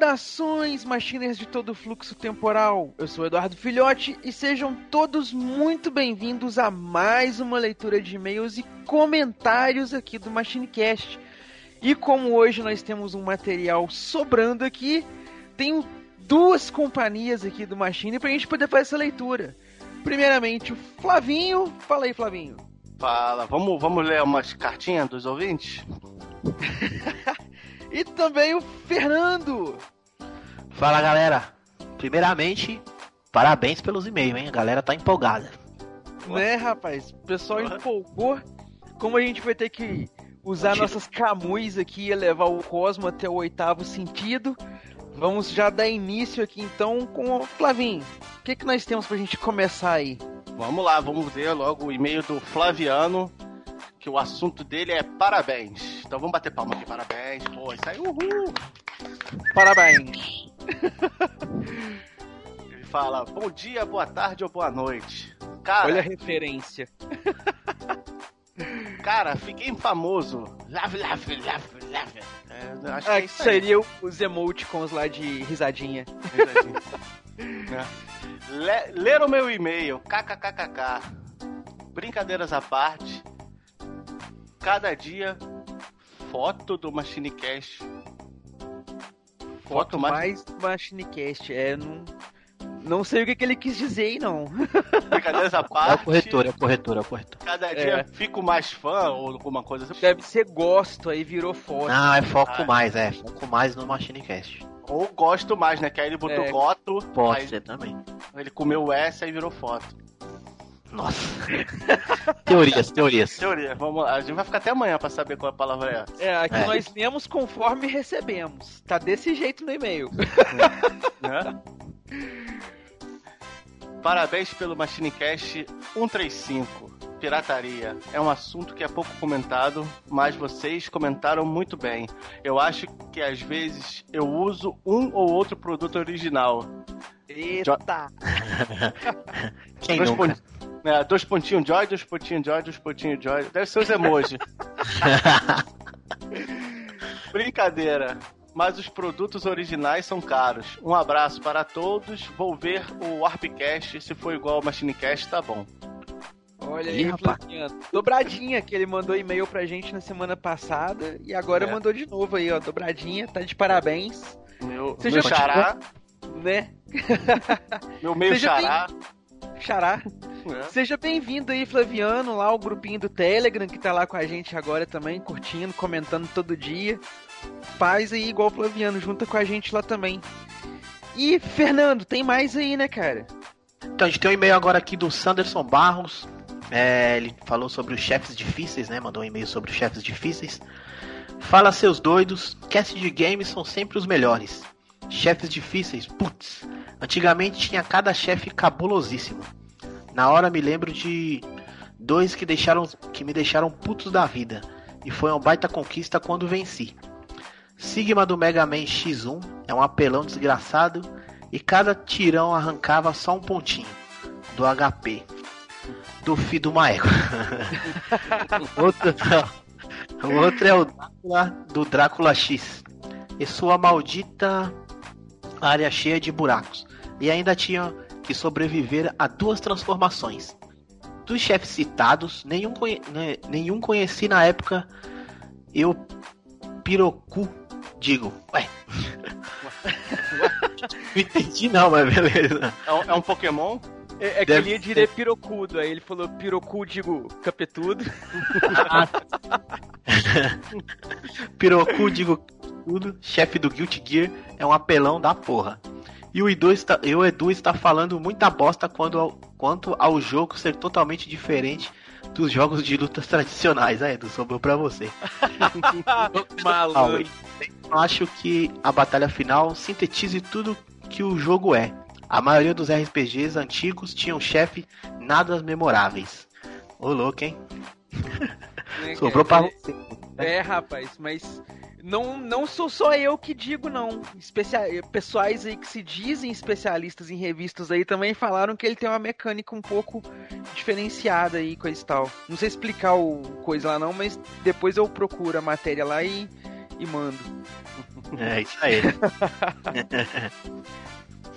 [SPEAKER 2] Saudações, machiners de todo o fluxo temporal. Eu sou Eduardo Filhote e sejam todos muito bem-vindos a mais uma leitura de e-mails e comentários aqui do MachineCast. E como hoje nós temos um material sobrando aqui, tenho duas companhias aqui do Machine pra gente poder fazer essa leitura. Primeiramente, o Flavinho. Fala aí, Flavinho.
[SPEAKER 3] Fala, vamos, vamos ler umas cartinhas dos ouvintes?
[SPEAKER 2] E também o Fernando.
[SPEAKER 16] Fala galera, primeiramente, parabéns pelos e-mails, hein? A galera tá empolgada.
[SPEAKER 2] Né, rapaz? O pessoal empolgou. Como a gente vai ter que usar nossas camus aqui e levar o Cosmo até o oitavo sentido, vamos já dar início aqui então com o Flavinho. O que, que nós temos pra gente começar aí?
[SPEAKER 3] Vamos lá, vamos ver logo o e-mail do Flaviano, que o assunto dele é parabéns. Então vamos bater palma aqui, parabéns. Pô, isso aí, uhul!
[SPEAKER 2] Parabéns.
[SPEAKER 3] Ele fala, bom dia, boa tarde ou boa noite. Cara,
[SPEAKER 2] Olha a referência.
[SPEAKER 3] cara, fiquei famoso. Lave, lave, lave, lave. É, acho
[SPEAKER 2] Ah,
[SPEAKER 3] que é
[SPEAKER 2] que
[SPEAKER 3] aí.
[SPEAKER 2] seria os emoticons lá de risadinha.
[SPEAKER 3] né? Le- ler o meu e-mail, kkkk. Brincadeiras à parte. Cada dia, foto do MachineCast.
[SPEAKER 2] Foto mais do Machinecast. É, não, não sei o que, que ele quis dizer aí, não.
[SPEAKER 3] Brincadeiras à
[SPEAKER 16] É o
[SPEAKER 3] parte.
[SPEAKER 16] corretor, é o corretor, é o corretor.
[SPEAKER 3] Cada dia
[SPEAKER 2] É.
[SPEAKER 3] fico mais fã ou alguma coisa assim.
[SPEAKER 2] Deve ser gosto, aí virou foto.
[SPEAKER 16] Não, é foco
[SPEAKER 3] Ah.
[SPEAKER 16] mais, é. Foco mais no MachineCast.
[SPEAKER 3] Ou gosto mais, né? Que aí ele botou
[SPEAKER 2] É.
[SPEAKER 3] goto.
[SPEAKER 16] Pode ser também.
[SPEAKER 3] ele comeu S e virou foto.
[SPEAKER 16] Nossa. teorias, teorias.
[SPEAKER 3] Teoria, vamos lá. A gente vai ficar até amanhã pra saber qual a palavra é.
[SPEAKER 2] É, aqui
[SPEAKER 16] É.
[SPEAKER 2] nós lemos conforme recebemos. Tá desse jeito no e-mail.
[SPEAKER 3] né? Parabéns pelo MachineCast 135. Pirataria. É um assunto que é pouco comentado, mas vocês comentaram muito bem. Eu acho que às vezes eu uso um ou outro produto original.
[SPEAKER 2] Eita!
[SPEAKER 16] Quem
[SPEAKER 3] dois,
[SPEAKER 16] nunca?
[SPEAKER 3] Né, dois pontinhos Joy, dois pontinhos Joy, dois pontinhos Joy. Deve ser os emojis. Brincadeira. Mas os produtos originais são caros. Um abraço para todos. Vou ver o Warpcast. Se for igual ao Machinecast, tá bom.
[SPEAKER 2] Olha aí. Dobradinha, que ele mandou e-mail pra gente na semana passada e agora
[SPEAKER 3] É.
[SPEAKER 2] mandou de novo aí, ó. Dobradinha, tá de parabéns.
[SPEAKER 3] Meu,
[SPEAKER 2] Você
[SPEAKER 3] meu
[SPEAKER 2] já
[SPEAKER 3] xará.
[SPEAKER 2] Né?
[SPEAKER 3] Meu meio
[SPEAKER 2] Seja
[SPEAKER 3] xará.
[SPEAKER 2] Xará.
[SPEAKER 3] É.
[SPEAKER 2] Seja bem-vindo aí, Flaviano, lá o grupinho do Telegram que tá lá com a gente agora também, curtindo, comentando todo dia. Faz aí igual o Flaviano, junta com a gente lá também. E, Fernando, tem mais aí, né, cara?
[SPEAKER 16] Então, a gente tem um e-mail agora aqui do Sanderson Barros. É, ele falou sobre os chefes difíceis, né? Mandou um e-mail sobre os chefes difíceis. Fala, seus doidos. Cast de games são sempre os melhores. Chefes difíceis, putz. Antigamente tinha cada chefe cabulosíssimo. Na hora me lembro de dois que deixaram que me deixaram putos da vida. E foi uma baita conquista quando venci. Sigma do Mega Man X1 é um apelão desgraçado e cada tirão arrancava só um pontinho do HP. Do fi do Maego. outro, o outro é o Drácula do Drácula X. E sua maldita área cheia de buracos. E ainda tinha que sobreviver a duas transformações. Dos chefes citados, nenhum, conhe né, nenhum conheci na época. Eu Pirocu, digo, ué. não entendi não, mas beleza.
[SPEAKER 3] É um, é um Pokémon?
[SPEAKER 2] É, é que ele ia dizer pirocudo, aí ele falou pirocu, digo, capetudo.
[SPEAKER 16] Pirocu, digo tudo, chefe do Guilty Gear, é um apelão da porra. E o Edu está, e o Edu está falando muita bosta quando ao- quanto ao jogo ser totalmente diferente dos jogos de lutas tradicionais. Aí, Edu, sobrou pra você.
[SPEAKER 2] Maluco.
[SPEAKER 16] Eu acho que a batalha final sintetize tudo que o jogo é. A maioria dos RPGs antigos tinham chefe nada memoráveis. Ô louco, hein?
[SPEAKER 2] Né,
[SPEAKER 16] Sobrou pra você.
[SPEAKER 2] É, rapaz, mas não, não sou só eu que digo, não. Especia... Pessoais aí que se dizem especialistas em revistas aí também falaram que ele tem uma mecânica um pouco diferenciada aí, coisa e tal. Não sei explicar o coisa lá não, mas depois eu procuro a matéria lá e, e mando.
[SPEAKER 16] É isso aí.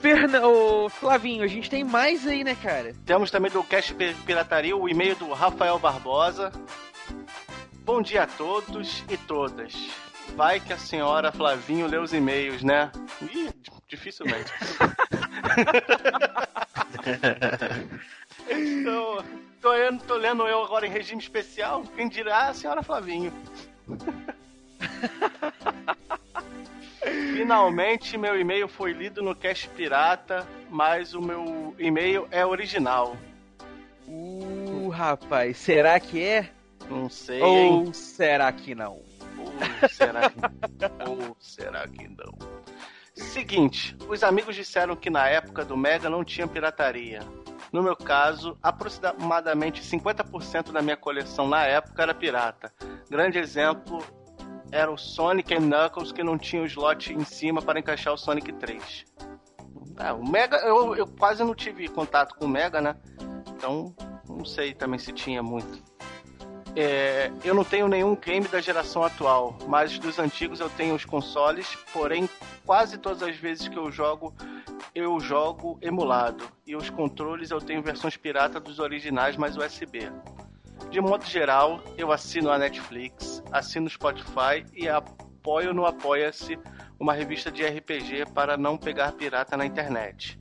[SPEAKER 2] Ferna... Ô, Flavinho, a gente tem mais aí, né, cara?
[SPEAKER 3] Temos também do Cast Pi- Pirataria o e-mail do Rafael Barbosa. Bom dia a todos e todas. Vai que a senhora Flavinho lê os e-mails, né? Ih, dificilmente. então, tô, eu, tô lendo eu agora em regime especial. Quem dirá a senhora Flavinho. Finalmente meu e-mail foi lido no Cast Pirata, mas o meu e-mail é original.
[SPEAKER 2] Uh, rapaz, será que é?
[SPEAKER 3] Não sei.
[SPEAKER 2] Ou
[SPEAKER 3] hein?
[SPEAKER 2] será que não?
[SPEAKER 3] Ou será que, ou será que não? Seguinte, os amigos disseram que na época do Mega não tinha pirataria. No meu caso, aproximadamente 50% da minha coleção na época era pirata. Grande exemplo era o Sonic Knuckles que não tinha o slot em cima para encaixar o Sonic 3. Ah, o Mega, eu, eu quase não tive contato com o Mega, né? Então, não sei também se tinha muito. É, eu não tenho nenhum game da geração atual, mas dos antigos eu tenho os consoles, porém quase todas as vezes que eu jogo, eu jogo emulado. E os controles eu tenho versões pirata dos originais, mas USB. De modo geral, eu assino a Netflix, assino o Spotify e apoio no Apoia-se uma revista de RPG para não pegar pirata na internet.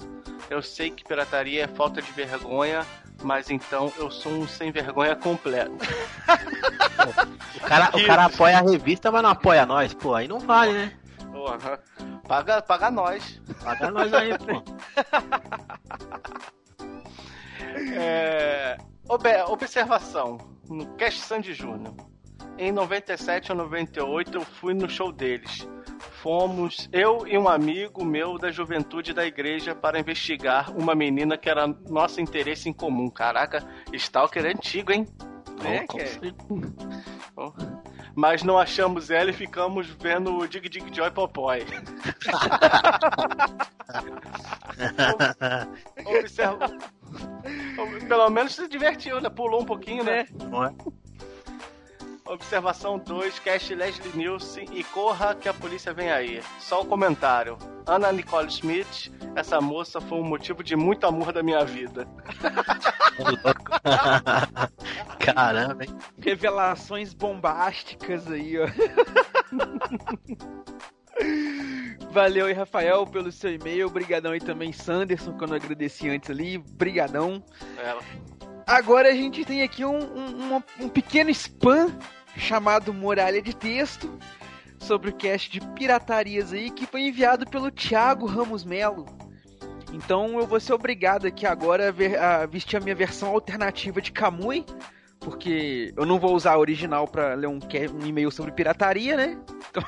[SPEAKER 3] Eu sei que pirataria é falta de vergonha, mas então eu sou um sem vergonha completo.
[SPEAKER 16] O cara, o cara apoia a revista, mas não apoia nós, pô. Aí não vale, né?
[SPEAKER 3] Porra. Paga, paga nós.
[SPEAKER 16] Paga nós aí, pô.
[SPEAKER 3] É, ob- observação. No Cast Sandy Júnior. Em 97 ou 98 eu fui no show deles. Fomos eu e um amigo meu da juventude da igreja para investigar uma menina que era nosso interesse em comum. Caraca, Stalker é antigo, hein?
[SPEAKER 2] É,
[SPEAKER 3] Oh,
[SPEAKER 2] cara.
[SPEAKER 3] Oh. Mas não achamos ela e ficamos vendo o Dig Dig Joy Popoy. Observa. Pelo menos se divertiu, né? Pulou um pouquinho, né?
[SPEAKER 16] Não é?
[SPEAKER 3] Observação 2, Cash Leslie Nielsen e corra que a polícia vem aí. Só o comentário. Ana Nicole Smith, essa moça foi um motivo de muito amor da minha vida.
[SPEAKER 16] Caramba, hein?
[SPEAKER 2] Revelações bombásticas aí, ó. Valeu aí, Rafael, pelo seu e-mail. Obrigadão aí também, Sanderson, que eu não agradeci antes ali. Brigadão.
[SPEAKER 3] Ela.
[SPEAKER 2] Agora a gente tem aqui um, um, um pequeno spam chamado Muralha de Texto sobre o cast de piratarias aí que foi enviado pelo Thiago Ramos Melo. Então eu vou ser obrigado aqui agora a, ver- a vestir a minha versão alternativa de Kamui, porque eu não vou usar a original pra ler um, um e-mail sobre pirataria, né? Então...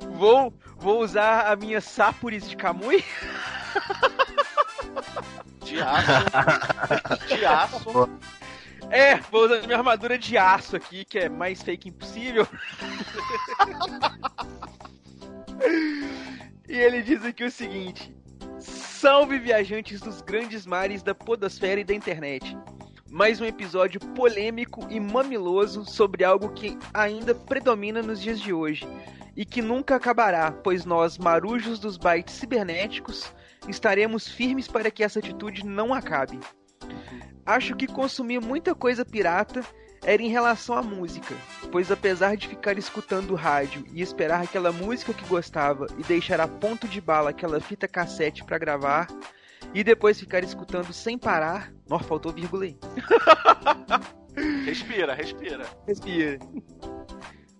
[SPEAKER 2] vou, vou usar a minha Sapuris de Kamui.
[SPEAKER 3] De aço. De aço.
[SPEAKER 2] É, vou usar minha armadura de aço aqui, que é mais fake impossível. e ele diz aqui o seguinte: Salve viajantes dos grandes mares da podosfera e da internet. Mais um episódio polêmico e mamiloso sobre algo que ainda predomina nos dias de hoje e que nunca acabará, pois nós, marujos dos bytes cibernéticos, estaremos firmes para que essa atitude não acabe. Acho que consumir muita coisa pirata era em relação à música, pois apesar de ficar escutando rádio e esperar aquela música que gostava e deixar a ponto de bala aquela fita cassete para gravar, e depois ficar escutando sem parar, nossa, faltou vírgula aí.
[SPEAKER 6] Respira, respira.
[SPEAKER 2] Respira.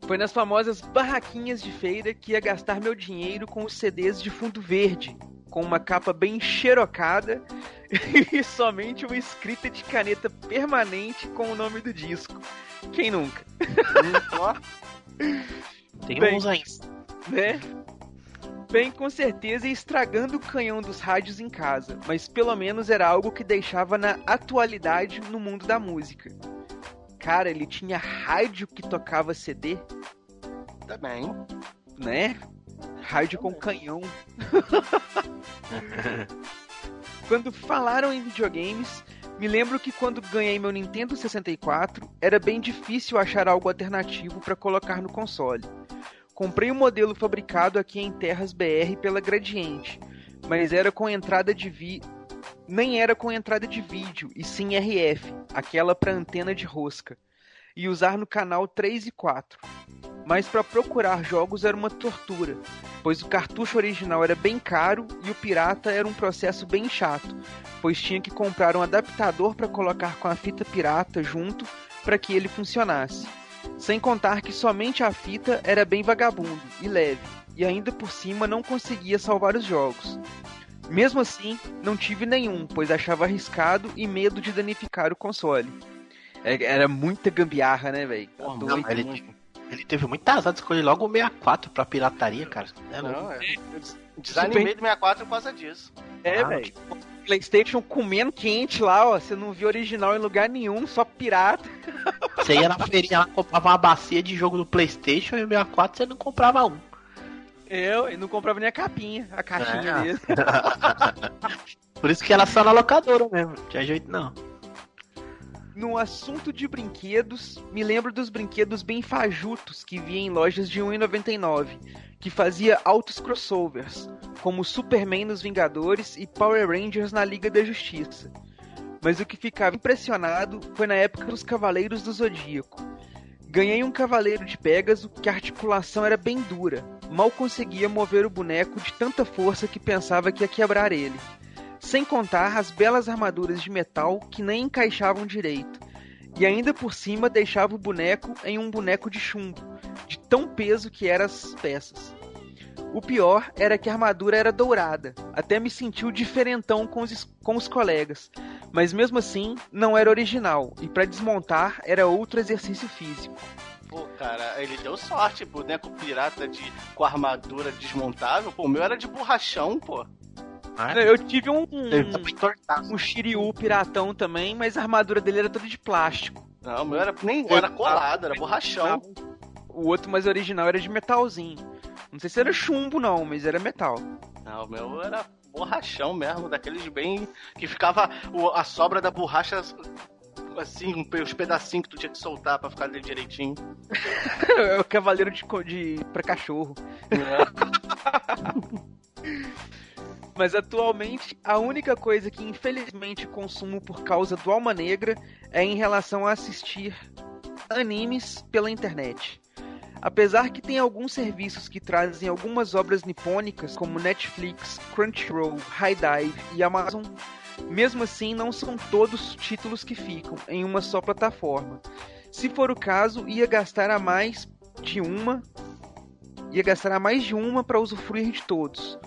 [SPEAKER 2] Foi nas famosas barraquinhas de feira que ia gastar meu dinheiro com os CDs de fundo verde, com uma capa bem xerocada e somente uma escrita de caneta permanente com o nome do disco. Quem nunca?
[SPEAKER 16] Tem
[SPEAKER 2] Bem,
[SPEAKER 16] uns ainda.
[SPEAKER 2] Né? Bem, com certeza ia estragando o canhão dos rádios em casa, mas pelo menos era algo que deixava na atualidade no mundo da música. Cara, ele tinha rádio que tocava CD,
[SPEAKER 6] Também.
[SPEAKER 2] né? Rádio com canhão. Quando falaram em videogames, me lembro que quando ganhei meu Nintendo 64, era bem difícil achar algo alternativo para colocar no console. Comprei um modelo fabricado aqui em Terras BR pela Gradiente, mas era com entrada de vi... nem era com entrada de vídeo, e sim RF, aquela para antena de rosca, e usar no canal 3 e 4 mas para procurar jogos era uma tortura, pois o cartucho original era bem caro e o pirata era um processo bem chato, pois tinha que comprar um adaptador para colocar com a fita pirata junto para que ele funcionasse. Sem contar que somente a fita era bem vagabundo e leve, e ainda por cima não conseguia salvar os jogos. Mesmo assim, não tive nenhum, pois achava arriscado e medo de danificar o console. É- Era muita gambiarra, né, velho?
[SPEAKER 16] Mas ele, ele teve muita azar de escolher logo o 64 pra pirataria, cara. É
[SPEAKER 6] Não, é. Eu desanimei do 64 por causa disso.
[SPEAKER 2] É,
[SPEAKER 16] Ah,
[SPEAKER 2] velho. PlayStation comendo quente lá, ó. Você não viu original em lugar nenhum, só pirata.
[SPEAKER 16] Você ia na feirinha lá, comprava uma bacia de jogo do Playstation e o 64 você não comprava um.
[SPEAKER 2] Eu, e não comprava nem a capinha, a caixinha
[SPEAKER 16] É.
[SPEAKER 2] mesmo.
[SPEAKER 16] Por isso que era só na locadora mesmo. Não tinha jeito não.
[SPEAKER 2] No assunto de brinquedos, me lembro dos brinquedos bem fajutos que via em lojas de 1,99, que fazia altos crossovers, como Superman nos Vingadores e Power Rangers na Liga da Justiça. Mas o que ficava impressionado foi na época dos Cavaleiros do Zodíaco. Ganhei um cavaleiro de Pégaso que a articulação era bem dura, mal conseguia mover o boneco de tanta força que pensava que ia quebrar ele. Sem contar as belas armaduras de metal que nem encaixavam direito. E ainda por cima deixava o boneco em um boneco de chumbo, de tão peso que eram as peças. O pior era que a armadura era dourada, até me sentiu diferentão com os, com os colegas, mas mesmo assim não era original, e para desmontar era outro exercício físico.
[SPEAKER 6] Pô, cara, ele deu sorte, boneco pirata de, com armadura desmontável. Pô, o meu era de borrachão, pô.
[SPEAKER 2] Eu tive um,
[SPEAKER 6] tá
[SPEAKER 2] um, um Shiryu piratão também, mas a armadura dele era toda de plástico.
[SPEAKER 6] Não, o meu era nem era colado, era borrachão.
[SPEAKER 2] O outro mais original era de metalzinho. Não sei se era chumbo não, mas era metal.
[SPEAKER 6] Não, o meu era borrachão mesmo, daqueles bem. que ficava a sobra da borracha assim, um os pedacinhos que tu tinha que soltar pra ficar ali direitinho.
[SPEAKER 2] é o cavaleiro de, de para cachorro. Mas atualmente a única coisa que infelizmente consumo por causa do Alma Negra é em relação a assistir animes pela internet. Apesar que tem alguns serviços que trazem algumas obras nipônicas, como Netflix, Crunchyroll, High Dive e Amazon, mesmo assim não são todos títulos que ficam em uma só plataforma. Se for o caso, ia gastar a mais de uma, ia gastar a mais de uma para usufruir de todos.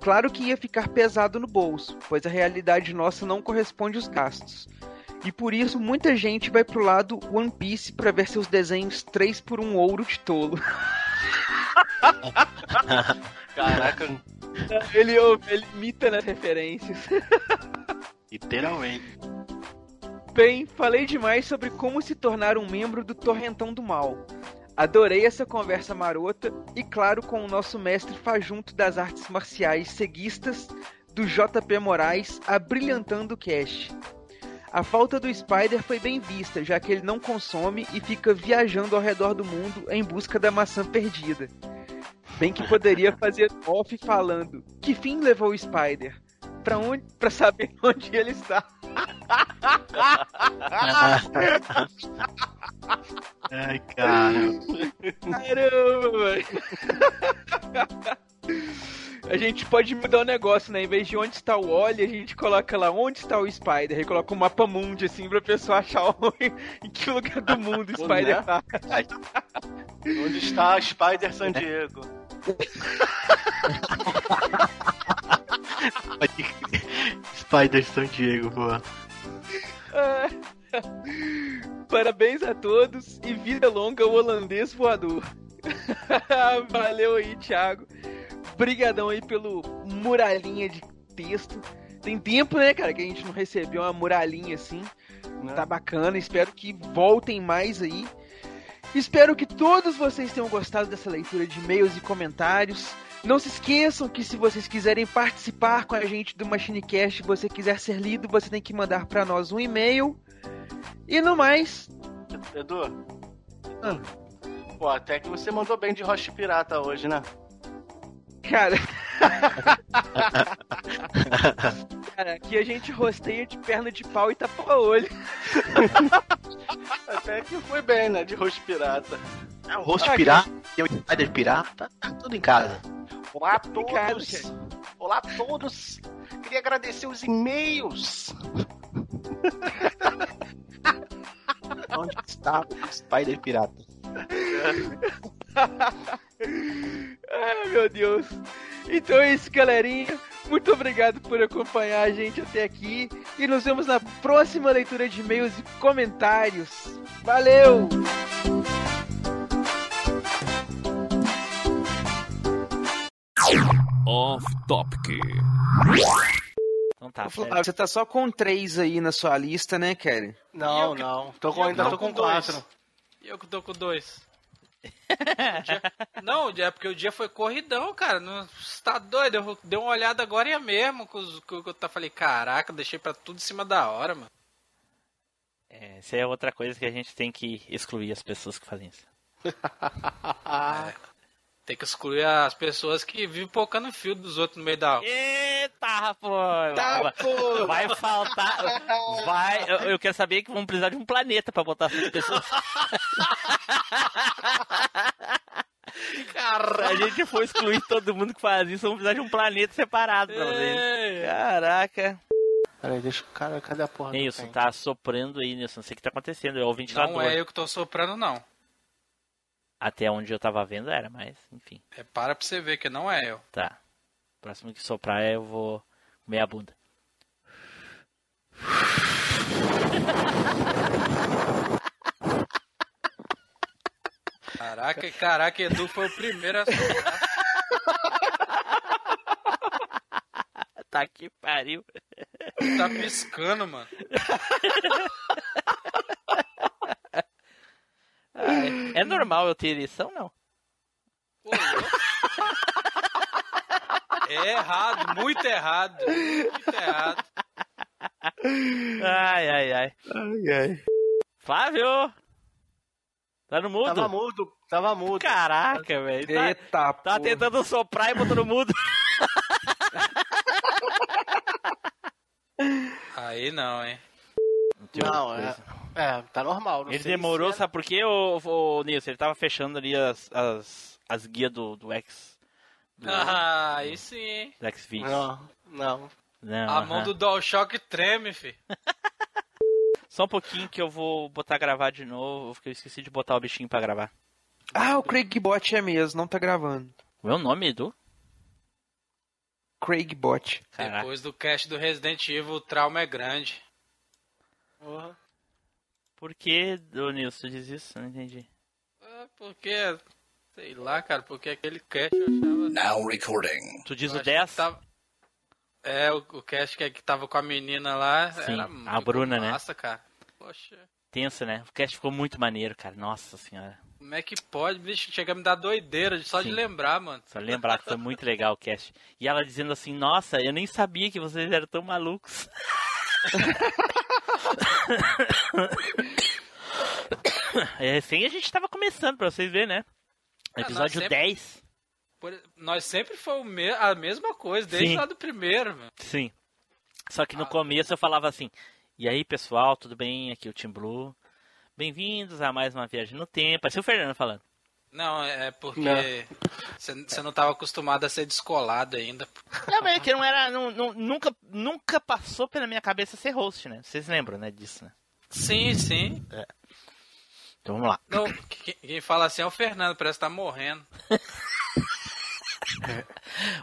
[SPEAKER 2] Claro que ia ficar pesado no bolso, pois a realidade nossa não corresponde aos gastos. E por isso muita gente vai pro lado One Piece para ver seus desenhos 3 por 1 ouro de tolo.
[SPEAKER 6] Caraca.
[SPEAKER 2] ele, ele imita nas referências.
[SPEAKER 16] Literalmente.
[SPEAKER 2] Bem, falei demais sobre como se tornar um membro do Torrentão do Mal. Adorei essa conversa marota e, claro, com o nosso mestre fajunto das artes marciais ceguistas do JP Moraes abrilhantando o cast. A falta do Spider foi bem vista, já que ele não consome e fica viajando ao redor do mundo em busca da maçã perdida. Bem que poderia fazer off falando: "Que fim levou o Spider? Pra onde? Para saber onde ele está?"
[SPEAKER 16] Ai, cara.
[SPEAKER 2] Caramba. A gente pode mudar o negócio, né? Em vez de onde está o Oli, a gente coloca lá onde está o Spider. Aí coloca um mapa mundi, assim, pra pessoa achar o- em que lugar do mundo o Spider
[SPEAKER 6] né?
[SPEAKER 2] tá.
[SPEAKER 6] Onde está Spider San Diego?
[SPEAKER 16] Spider San Diego, pô.
[SPEAKER 2] Ah, Parabéns a todos e vida longa ao holandês voador. Valeu aí, Thiago. Brigadão aí pelo muralhinha de texto. Tem tempo, né, cara, que a gente não recebeu uma muralhinha assim. Tá bacana, espero que voltem mais aí. Espero que todos vocês tenham gostado dessa leitura de e-mails e comentários. Não se esqueçam que se vocês quiserem participar com a gente do MachineCast, se você quiser ser lido, você tem que mandar para nós um e-mail. E no mais,
[SPEAKER 6] Edu?
[SPEAKER 2] Ah.
[SPEAKER 6] Pô, até que você mandou bem de Roche Pirata hoje, né?
[SPEAKER 2] Cara. cara, aqui a gente rosteia de perna de pau e tapa-olho.
[SPEAKER 6] Até que foi bem, né? De Roche Pirata.
[SPEAKER 16] É o rosto pirata e o Spider pirata, tá tudo em casa.
[SPEAKER 6] Olá a todos! Olá a todos! Queria agradecer os e-mails!
[SPEAKER 16] Onde está o Spider pirata?
[SPEAKER 2] Ai, meu Deus. Então é isso, galerinha. Muito obrigado por acompanhar a gente até aqui. E nos vemos na próxima leitura de e-mails e comentários. Valeu!
[SPEAKER 4] Off Topic.
[SPEAKER 5] Então tá,
[SPEAKER 2] Flávio, você tá só com três aí na sua lista, né, Kelly?
[SPEAKER 6] Não, não. Tô com, ainda tô com quatro.
[SPEAKER 1] E eu que tô com dois. Dia- Não, é porque o dia foi corridão, cara. Não, você tá doido? Eu dei uma olhada agora e é mesmo. Com os, com, que eu tá, falei, caraca, deixei pra tudo em cima da hora, mano.
[SPEAKER 5] É, Essa é outra coisa que a gente tem que excluir as pessoas que fazem isso.
[SPEAKER 1] É, tem que excluir as pessoas que vivem pocando fio dos outros no meio da aula.
[SPEAKER 5] Eita, pô!
[SPEAKER 1] Tá,
[SPEAKER 5] vai,
[SPEAKER 1] pô.
[SPEAKER 5] vai faltar. Vai. Eu, eu quero saber que vão precisar de um planeta pra botar essas pessoas. Cara, a gente for excluir todo mundo que faz isso, vamos precisar de um planeta separado pra fazer
[SPEAKER 1] É.
[SPEAKER 5] isso. Caraca.
[SPEAKER 6] Peraí, deixa o cara. Cadê a porra?
[SPEAKER 5] Nilson, tá soprando aí, Nilson. Não sei o que tá acontecendo. É o ventilador.
[SPEAKER 1] Não é eu que tô soprando, não.
[SPEAKER 5] Até onde eu tava vendo era, mas enfim.
[SPEAKER 1] É, para pra você ver que não é eu.
[SPEAKER 5] Tá. Próximo que soprar eu vou comer a bunda.
[SPEAKER 1] Caraca, caraca, Edu foi o primeiro a soprar.
[SPEAKER 5] Tá que pariu.
[SPEAKER 1] Tá piscando, mano.
[SPEAKER 5] Ai, é normal eu ter ereção, não?
[SPEAKER 1] É errado, muito errado. Muito errado.
[SPEAKER 5] Ai, ai, ai.
[SPEAKER 16] Ai, ai.
[SPEAKER 5] Flávio! Tá no mudo?
[SPEAKER 6] Tava mudo, tava mudo.
[SPEAKER 5] Caraca, velho. Tá,
[SPEAKER 2] Eita,
[SPEAKER 5] tá tentando soprar e botando no mudo.
[SPEAKER 1] Aí não, hein.
[SPEAKER 6] Não, é. É, tá normal. Não
[SPEAKER 5] Ele
[SPEAKER 6] sei
[SPEAKER 5] demorou,
[SPEAKER 6] se é-
[SPEAKER 5] sabe por quê, ô, ô Nilson? Ele tava fechando ali as, as, as guias do, do X. Do,
[SPEAKER 1] Ah, aí sim, hein.
[SPEAKER 5] do X-Video.
[SPEAKER 6] Não, não.
[SPEAKER 5] Não,
[SPEAKER 1] A mão do DualShock treme, fi.
[SPEAKER 5] Só um pouquinho que eu vou botar gravar de novo, porque eu esqueci de botar o bichinho pra gravar.
[SPEAKER 2] Ah, o Craig Bot é mesmo, não tá gravando.
[SPEAKER 5] Qual é o nome, Edu?
[SPEAKER 2] Craig Bot.
[SPEAKER 5] Caraca.
[SPEAKER 1] Depois do cast do Resident Evil, o trauma é grande.
[SPEAKER 5] Por que, ô Nilson, diz isso? Não entendi.
[SPEAKER 1] É porque, sei lá, cara, porque aquele cast eu achava...
[SPEAKER 15] Now recording.
[SPEAKER 5] Tu diz
[SPEAKER 1] eu
[SPEAKER 5] o
[SPEAKER 1] achei que
[SPEAKER 5] 10?
[SPEAKER 1] tava- É, o, o cast que, que tava com a menina lá
[SPEAKER 5] Sim, a Bruna, né?
[SPEAKER 1] massa, cara. Poxa,
[SPEAKER 5] Tenso, né? O cast ficou muito maneiro, cara. Nossa senhora.
[SPEAKER 1] como é que pode? Bicho, chega a me dar doideira só de
[SPEAKER 5] Sim.
[SPEAKER 1] lembrar, mano.
[SPEAKER 5] Só lembrar que foi muito legal o cast. E ela dizendo assim, nossa, eu nem sabia que vocês eram tão malucos. é, recém a gente tava começando, pra vocês verem, né?
[SPEAKER 1] Ah,
[SPEAKER 5] Episódio
[SPEAKER 1] sempre-
[SPEAKER 5] 10.
[SPEAKER 1] Por- Nós sempre foi o me- a mesma coisa, desde
[SPEAKER 5] Sim.
[SPEAKER 1] lá do primeiro, mano.
[SPEAKER 5] Sim. Só que no
[SPEAKER 1] Ah.
[SPEAKER 5] começo eu falava assim: E aí, pessoal, tudo bem? Aqui é o Tim Blue. Bem-vindos a mais uma viagem no tempo. Parecia o Fernando falando.
[SPEAKER 1] Não, é porque você não tava acostumado a ser descolado ainda.
[SPEAKER 5] Não, mas é que não era. não- não- nunca, nunca passou pela minha cabeça ser host, né? Vocês lembram, né, disso, né?
[SPEAKER 1] Sim, sim.
[SPEAKER 5] Então vamos lá.
[SPEAKER 1] Não, quem, quem fala assim é o Fernando, parece que tá morrendo.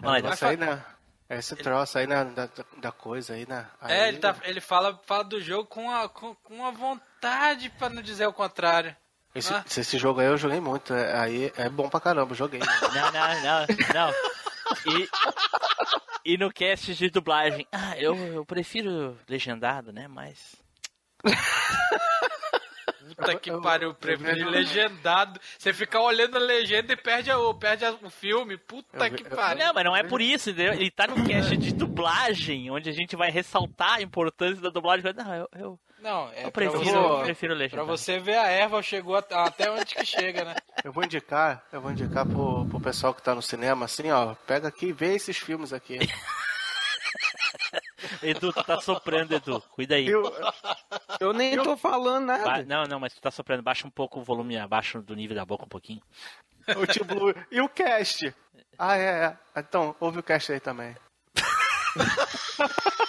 [SPEAKER 5] Olha,
[SPEAKER 3] Mas aí, né? Esse troço aí na, da, da coisa aí, né? Aí,
[SPEAKER 1] É, ele, tá, ele fala, fala do jogo com a, com, com a vontade, pra não dizer o contrário.
[SPEAKER 3] Esse,
[SPEAKER 1] Ah.
[SPEAKER 3] esse jogo aí eu joguei muito. é- Aí é bom pra caramba, joguei. né?
[SPEAKER 5] Não, não, não, não. E, e no cast de dublagem, ah, eu, eu prefiro legendado, né? Mas.
[SPEAKER 1] Puta que pariu, prefiro legendado. Você fica olhando a legenda e perde, a, perde a- o filme. Puta que pariu.
[SPEAKER 5] Não, mas não é por isso, entendeu? Ele tá no cast de dublagem, onde a gente vai ressaltar a importância da dublagem. Não, eu, eu,
[SPEAKER 1] Não, é
[SPEAKER 5] eu
[SPEAKER 1] pra
[SPEAKER 5] prefiro,
[SPEAKER 1] você-
[SPEAKER 5] eu prefiro
[SPEAKER 1] Pra
[SPEAKER 5] legendado.
[SPEAKER 1] você ver a erva chegou at- até onde que chega, né?
[SPEAKER 3] Eu vou indicar, eu vou indicar pro, pro pessoal que tá no cinema, assim, ó, pega aqui e vê esses filmes aqui.
[SPEAKER 5] Edu, tu tá soprando, Edu. Cuida aí.
[SPEAKER 3] Eu,
[SPEAKER 2] eu nem tô falando nada.
[SPEAKER 5] Ba- não, não, mas tu tá soprando. Baixa um pouco o volume abaixo do nível da boca um pouquinho.
[SPEAKER 3] O Tim Blue. E o cast? Ah, é, é. Então, ouve o cast aí também.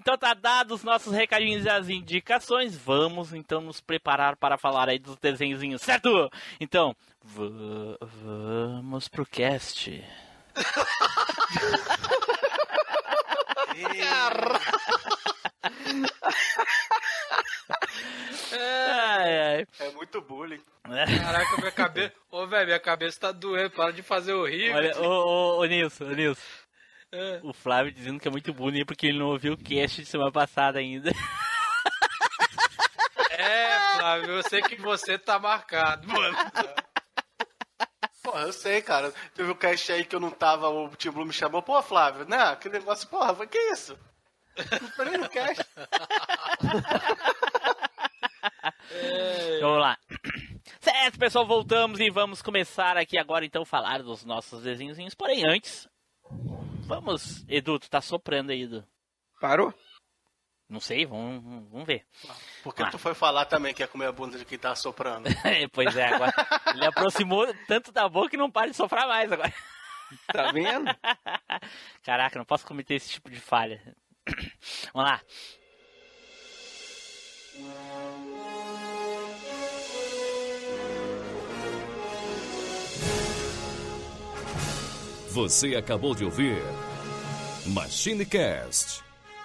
[SPEAKER 5] Então tá dados os nossos recadinhos e as indicações. Vamos então nos preparar para falar aí dos desenhozinhos, certo? Então, va- vamos pro cast. Ai, ai.
[SPEAKER 3] É muito bullying.
[SPEAKER 1] Caraca, minha cabeça. Ô, velho, minha cabeça tá doendo. Para de fazer o rir.
[SPEAKER 5] Olha, ô, ô, ô Nilson, ô Nilson.
[SPEAKER 1] É.
[SPEAKER 5] O Flávio dizendo que é muito bullying porque ele não ouviu o cast de semana passada ainda.
[SPEAKER 1] É, Flávio, eu sei que você tá marcado, mano.
[SPEAKER 3] Porra, eu sei, cara. Teve um cast aí que eu não tava, o Tim Blue me chamou. Pô, Flávio, né? Aquele negócio, porra, foi que isso? Não foi nem no cast.
[SPEAKER 5] Então, vamos lá. Certo, pessoal, voltamos e vamos começar aqui agora então falar dos nossos desenhozinhos. Porém, antes, vamos, Edu, tu tá soprando aí, Edu.
[SPEAKER 2] Parou?
[SPEAKER 5] Não sei, vamos, vamos ver.
[SPEAKER 3] Por que tu foi falar também que ia comer a bunda de quem tá soprando?
[SPEAKER 5] pois é, agora ele aproximou tanto da boca que não para de soprar mais agora.
[SPEAKER 2] Tá vendo?
[SPEAKER 5] Caraca, não posso cometer esse tipo de falha. Vamos lá.
[SPEAKER 4] Você acabou de ouvir MachineCast.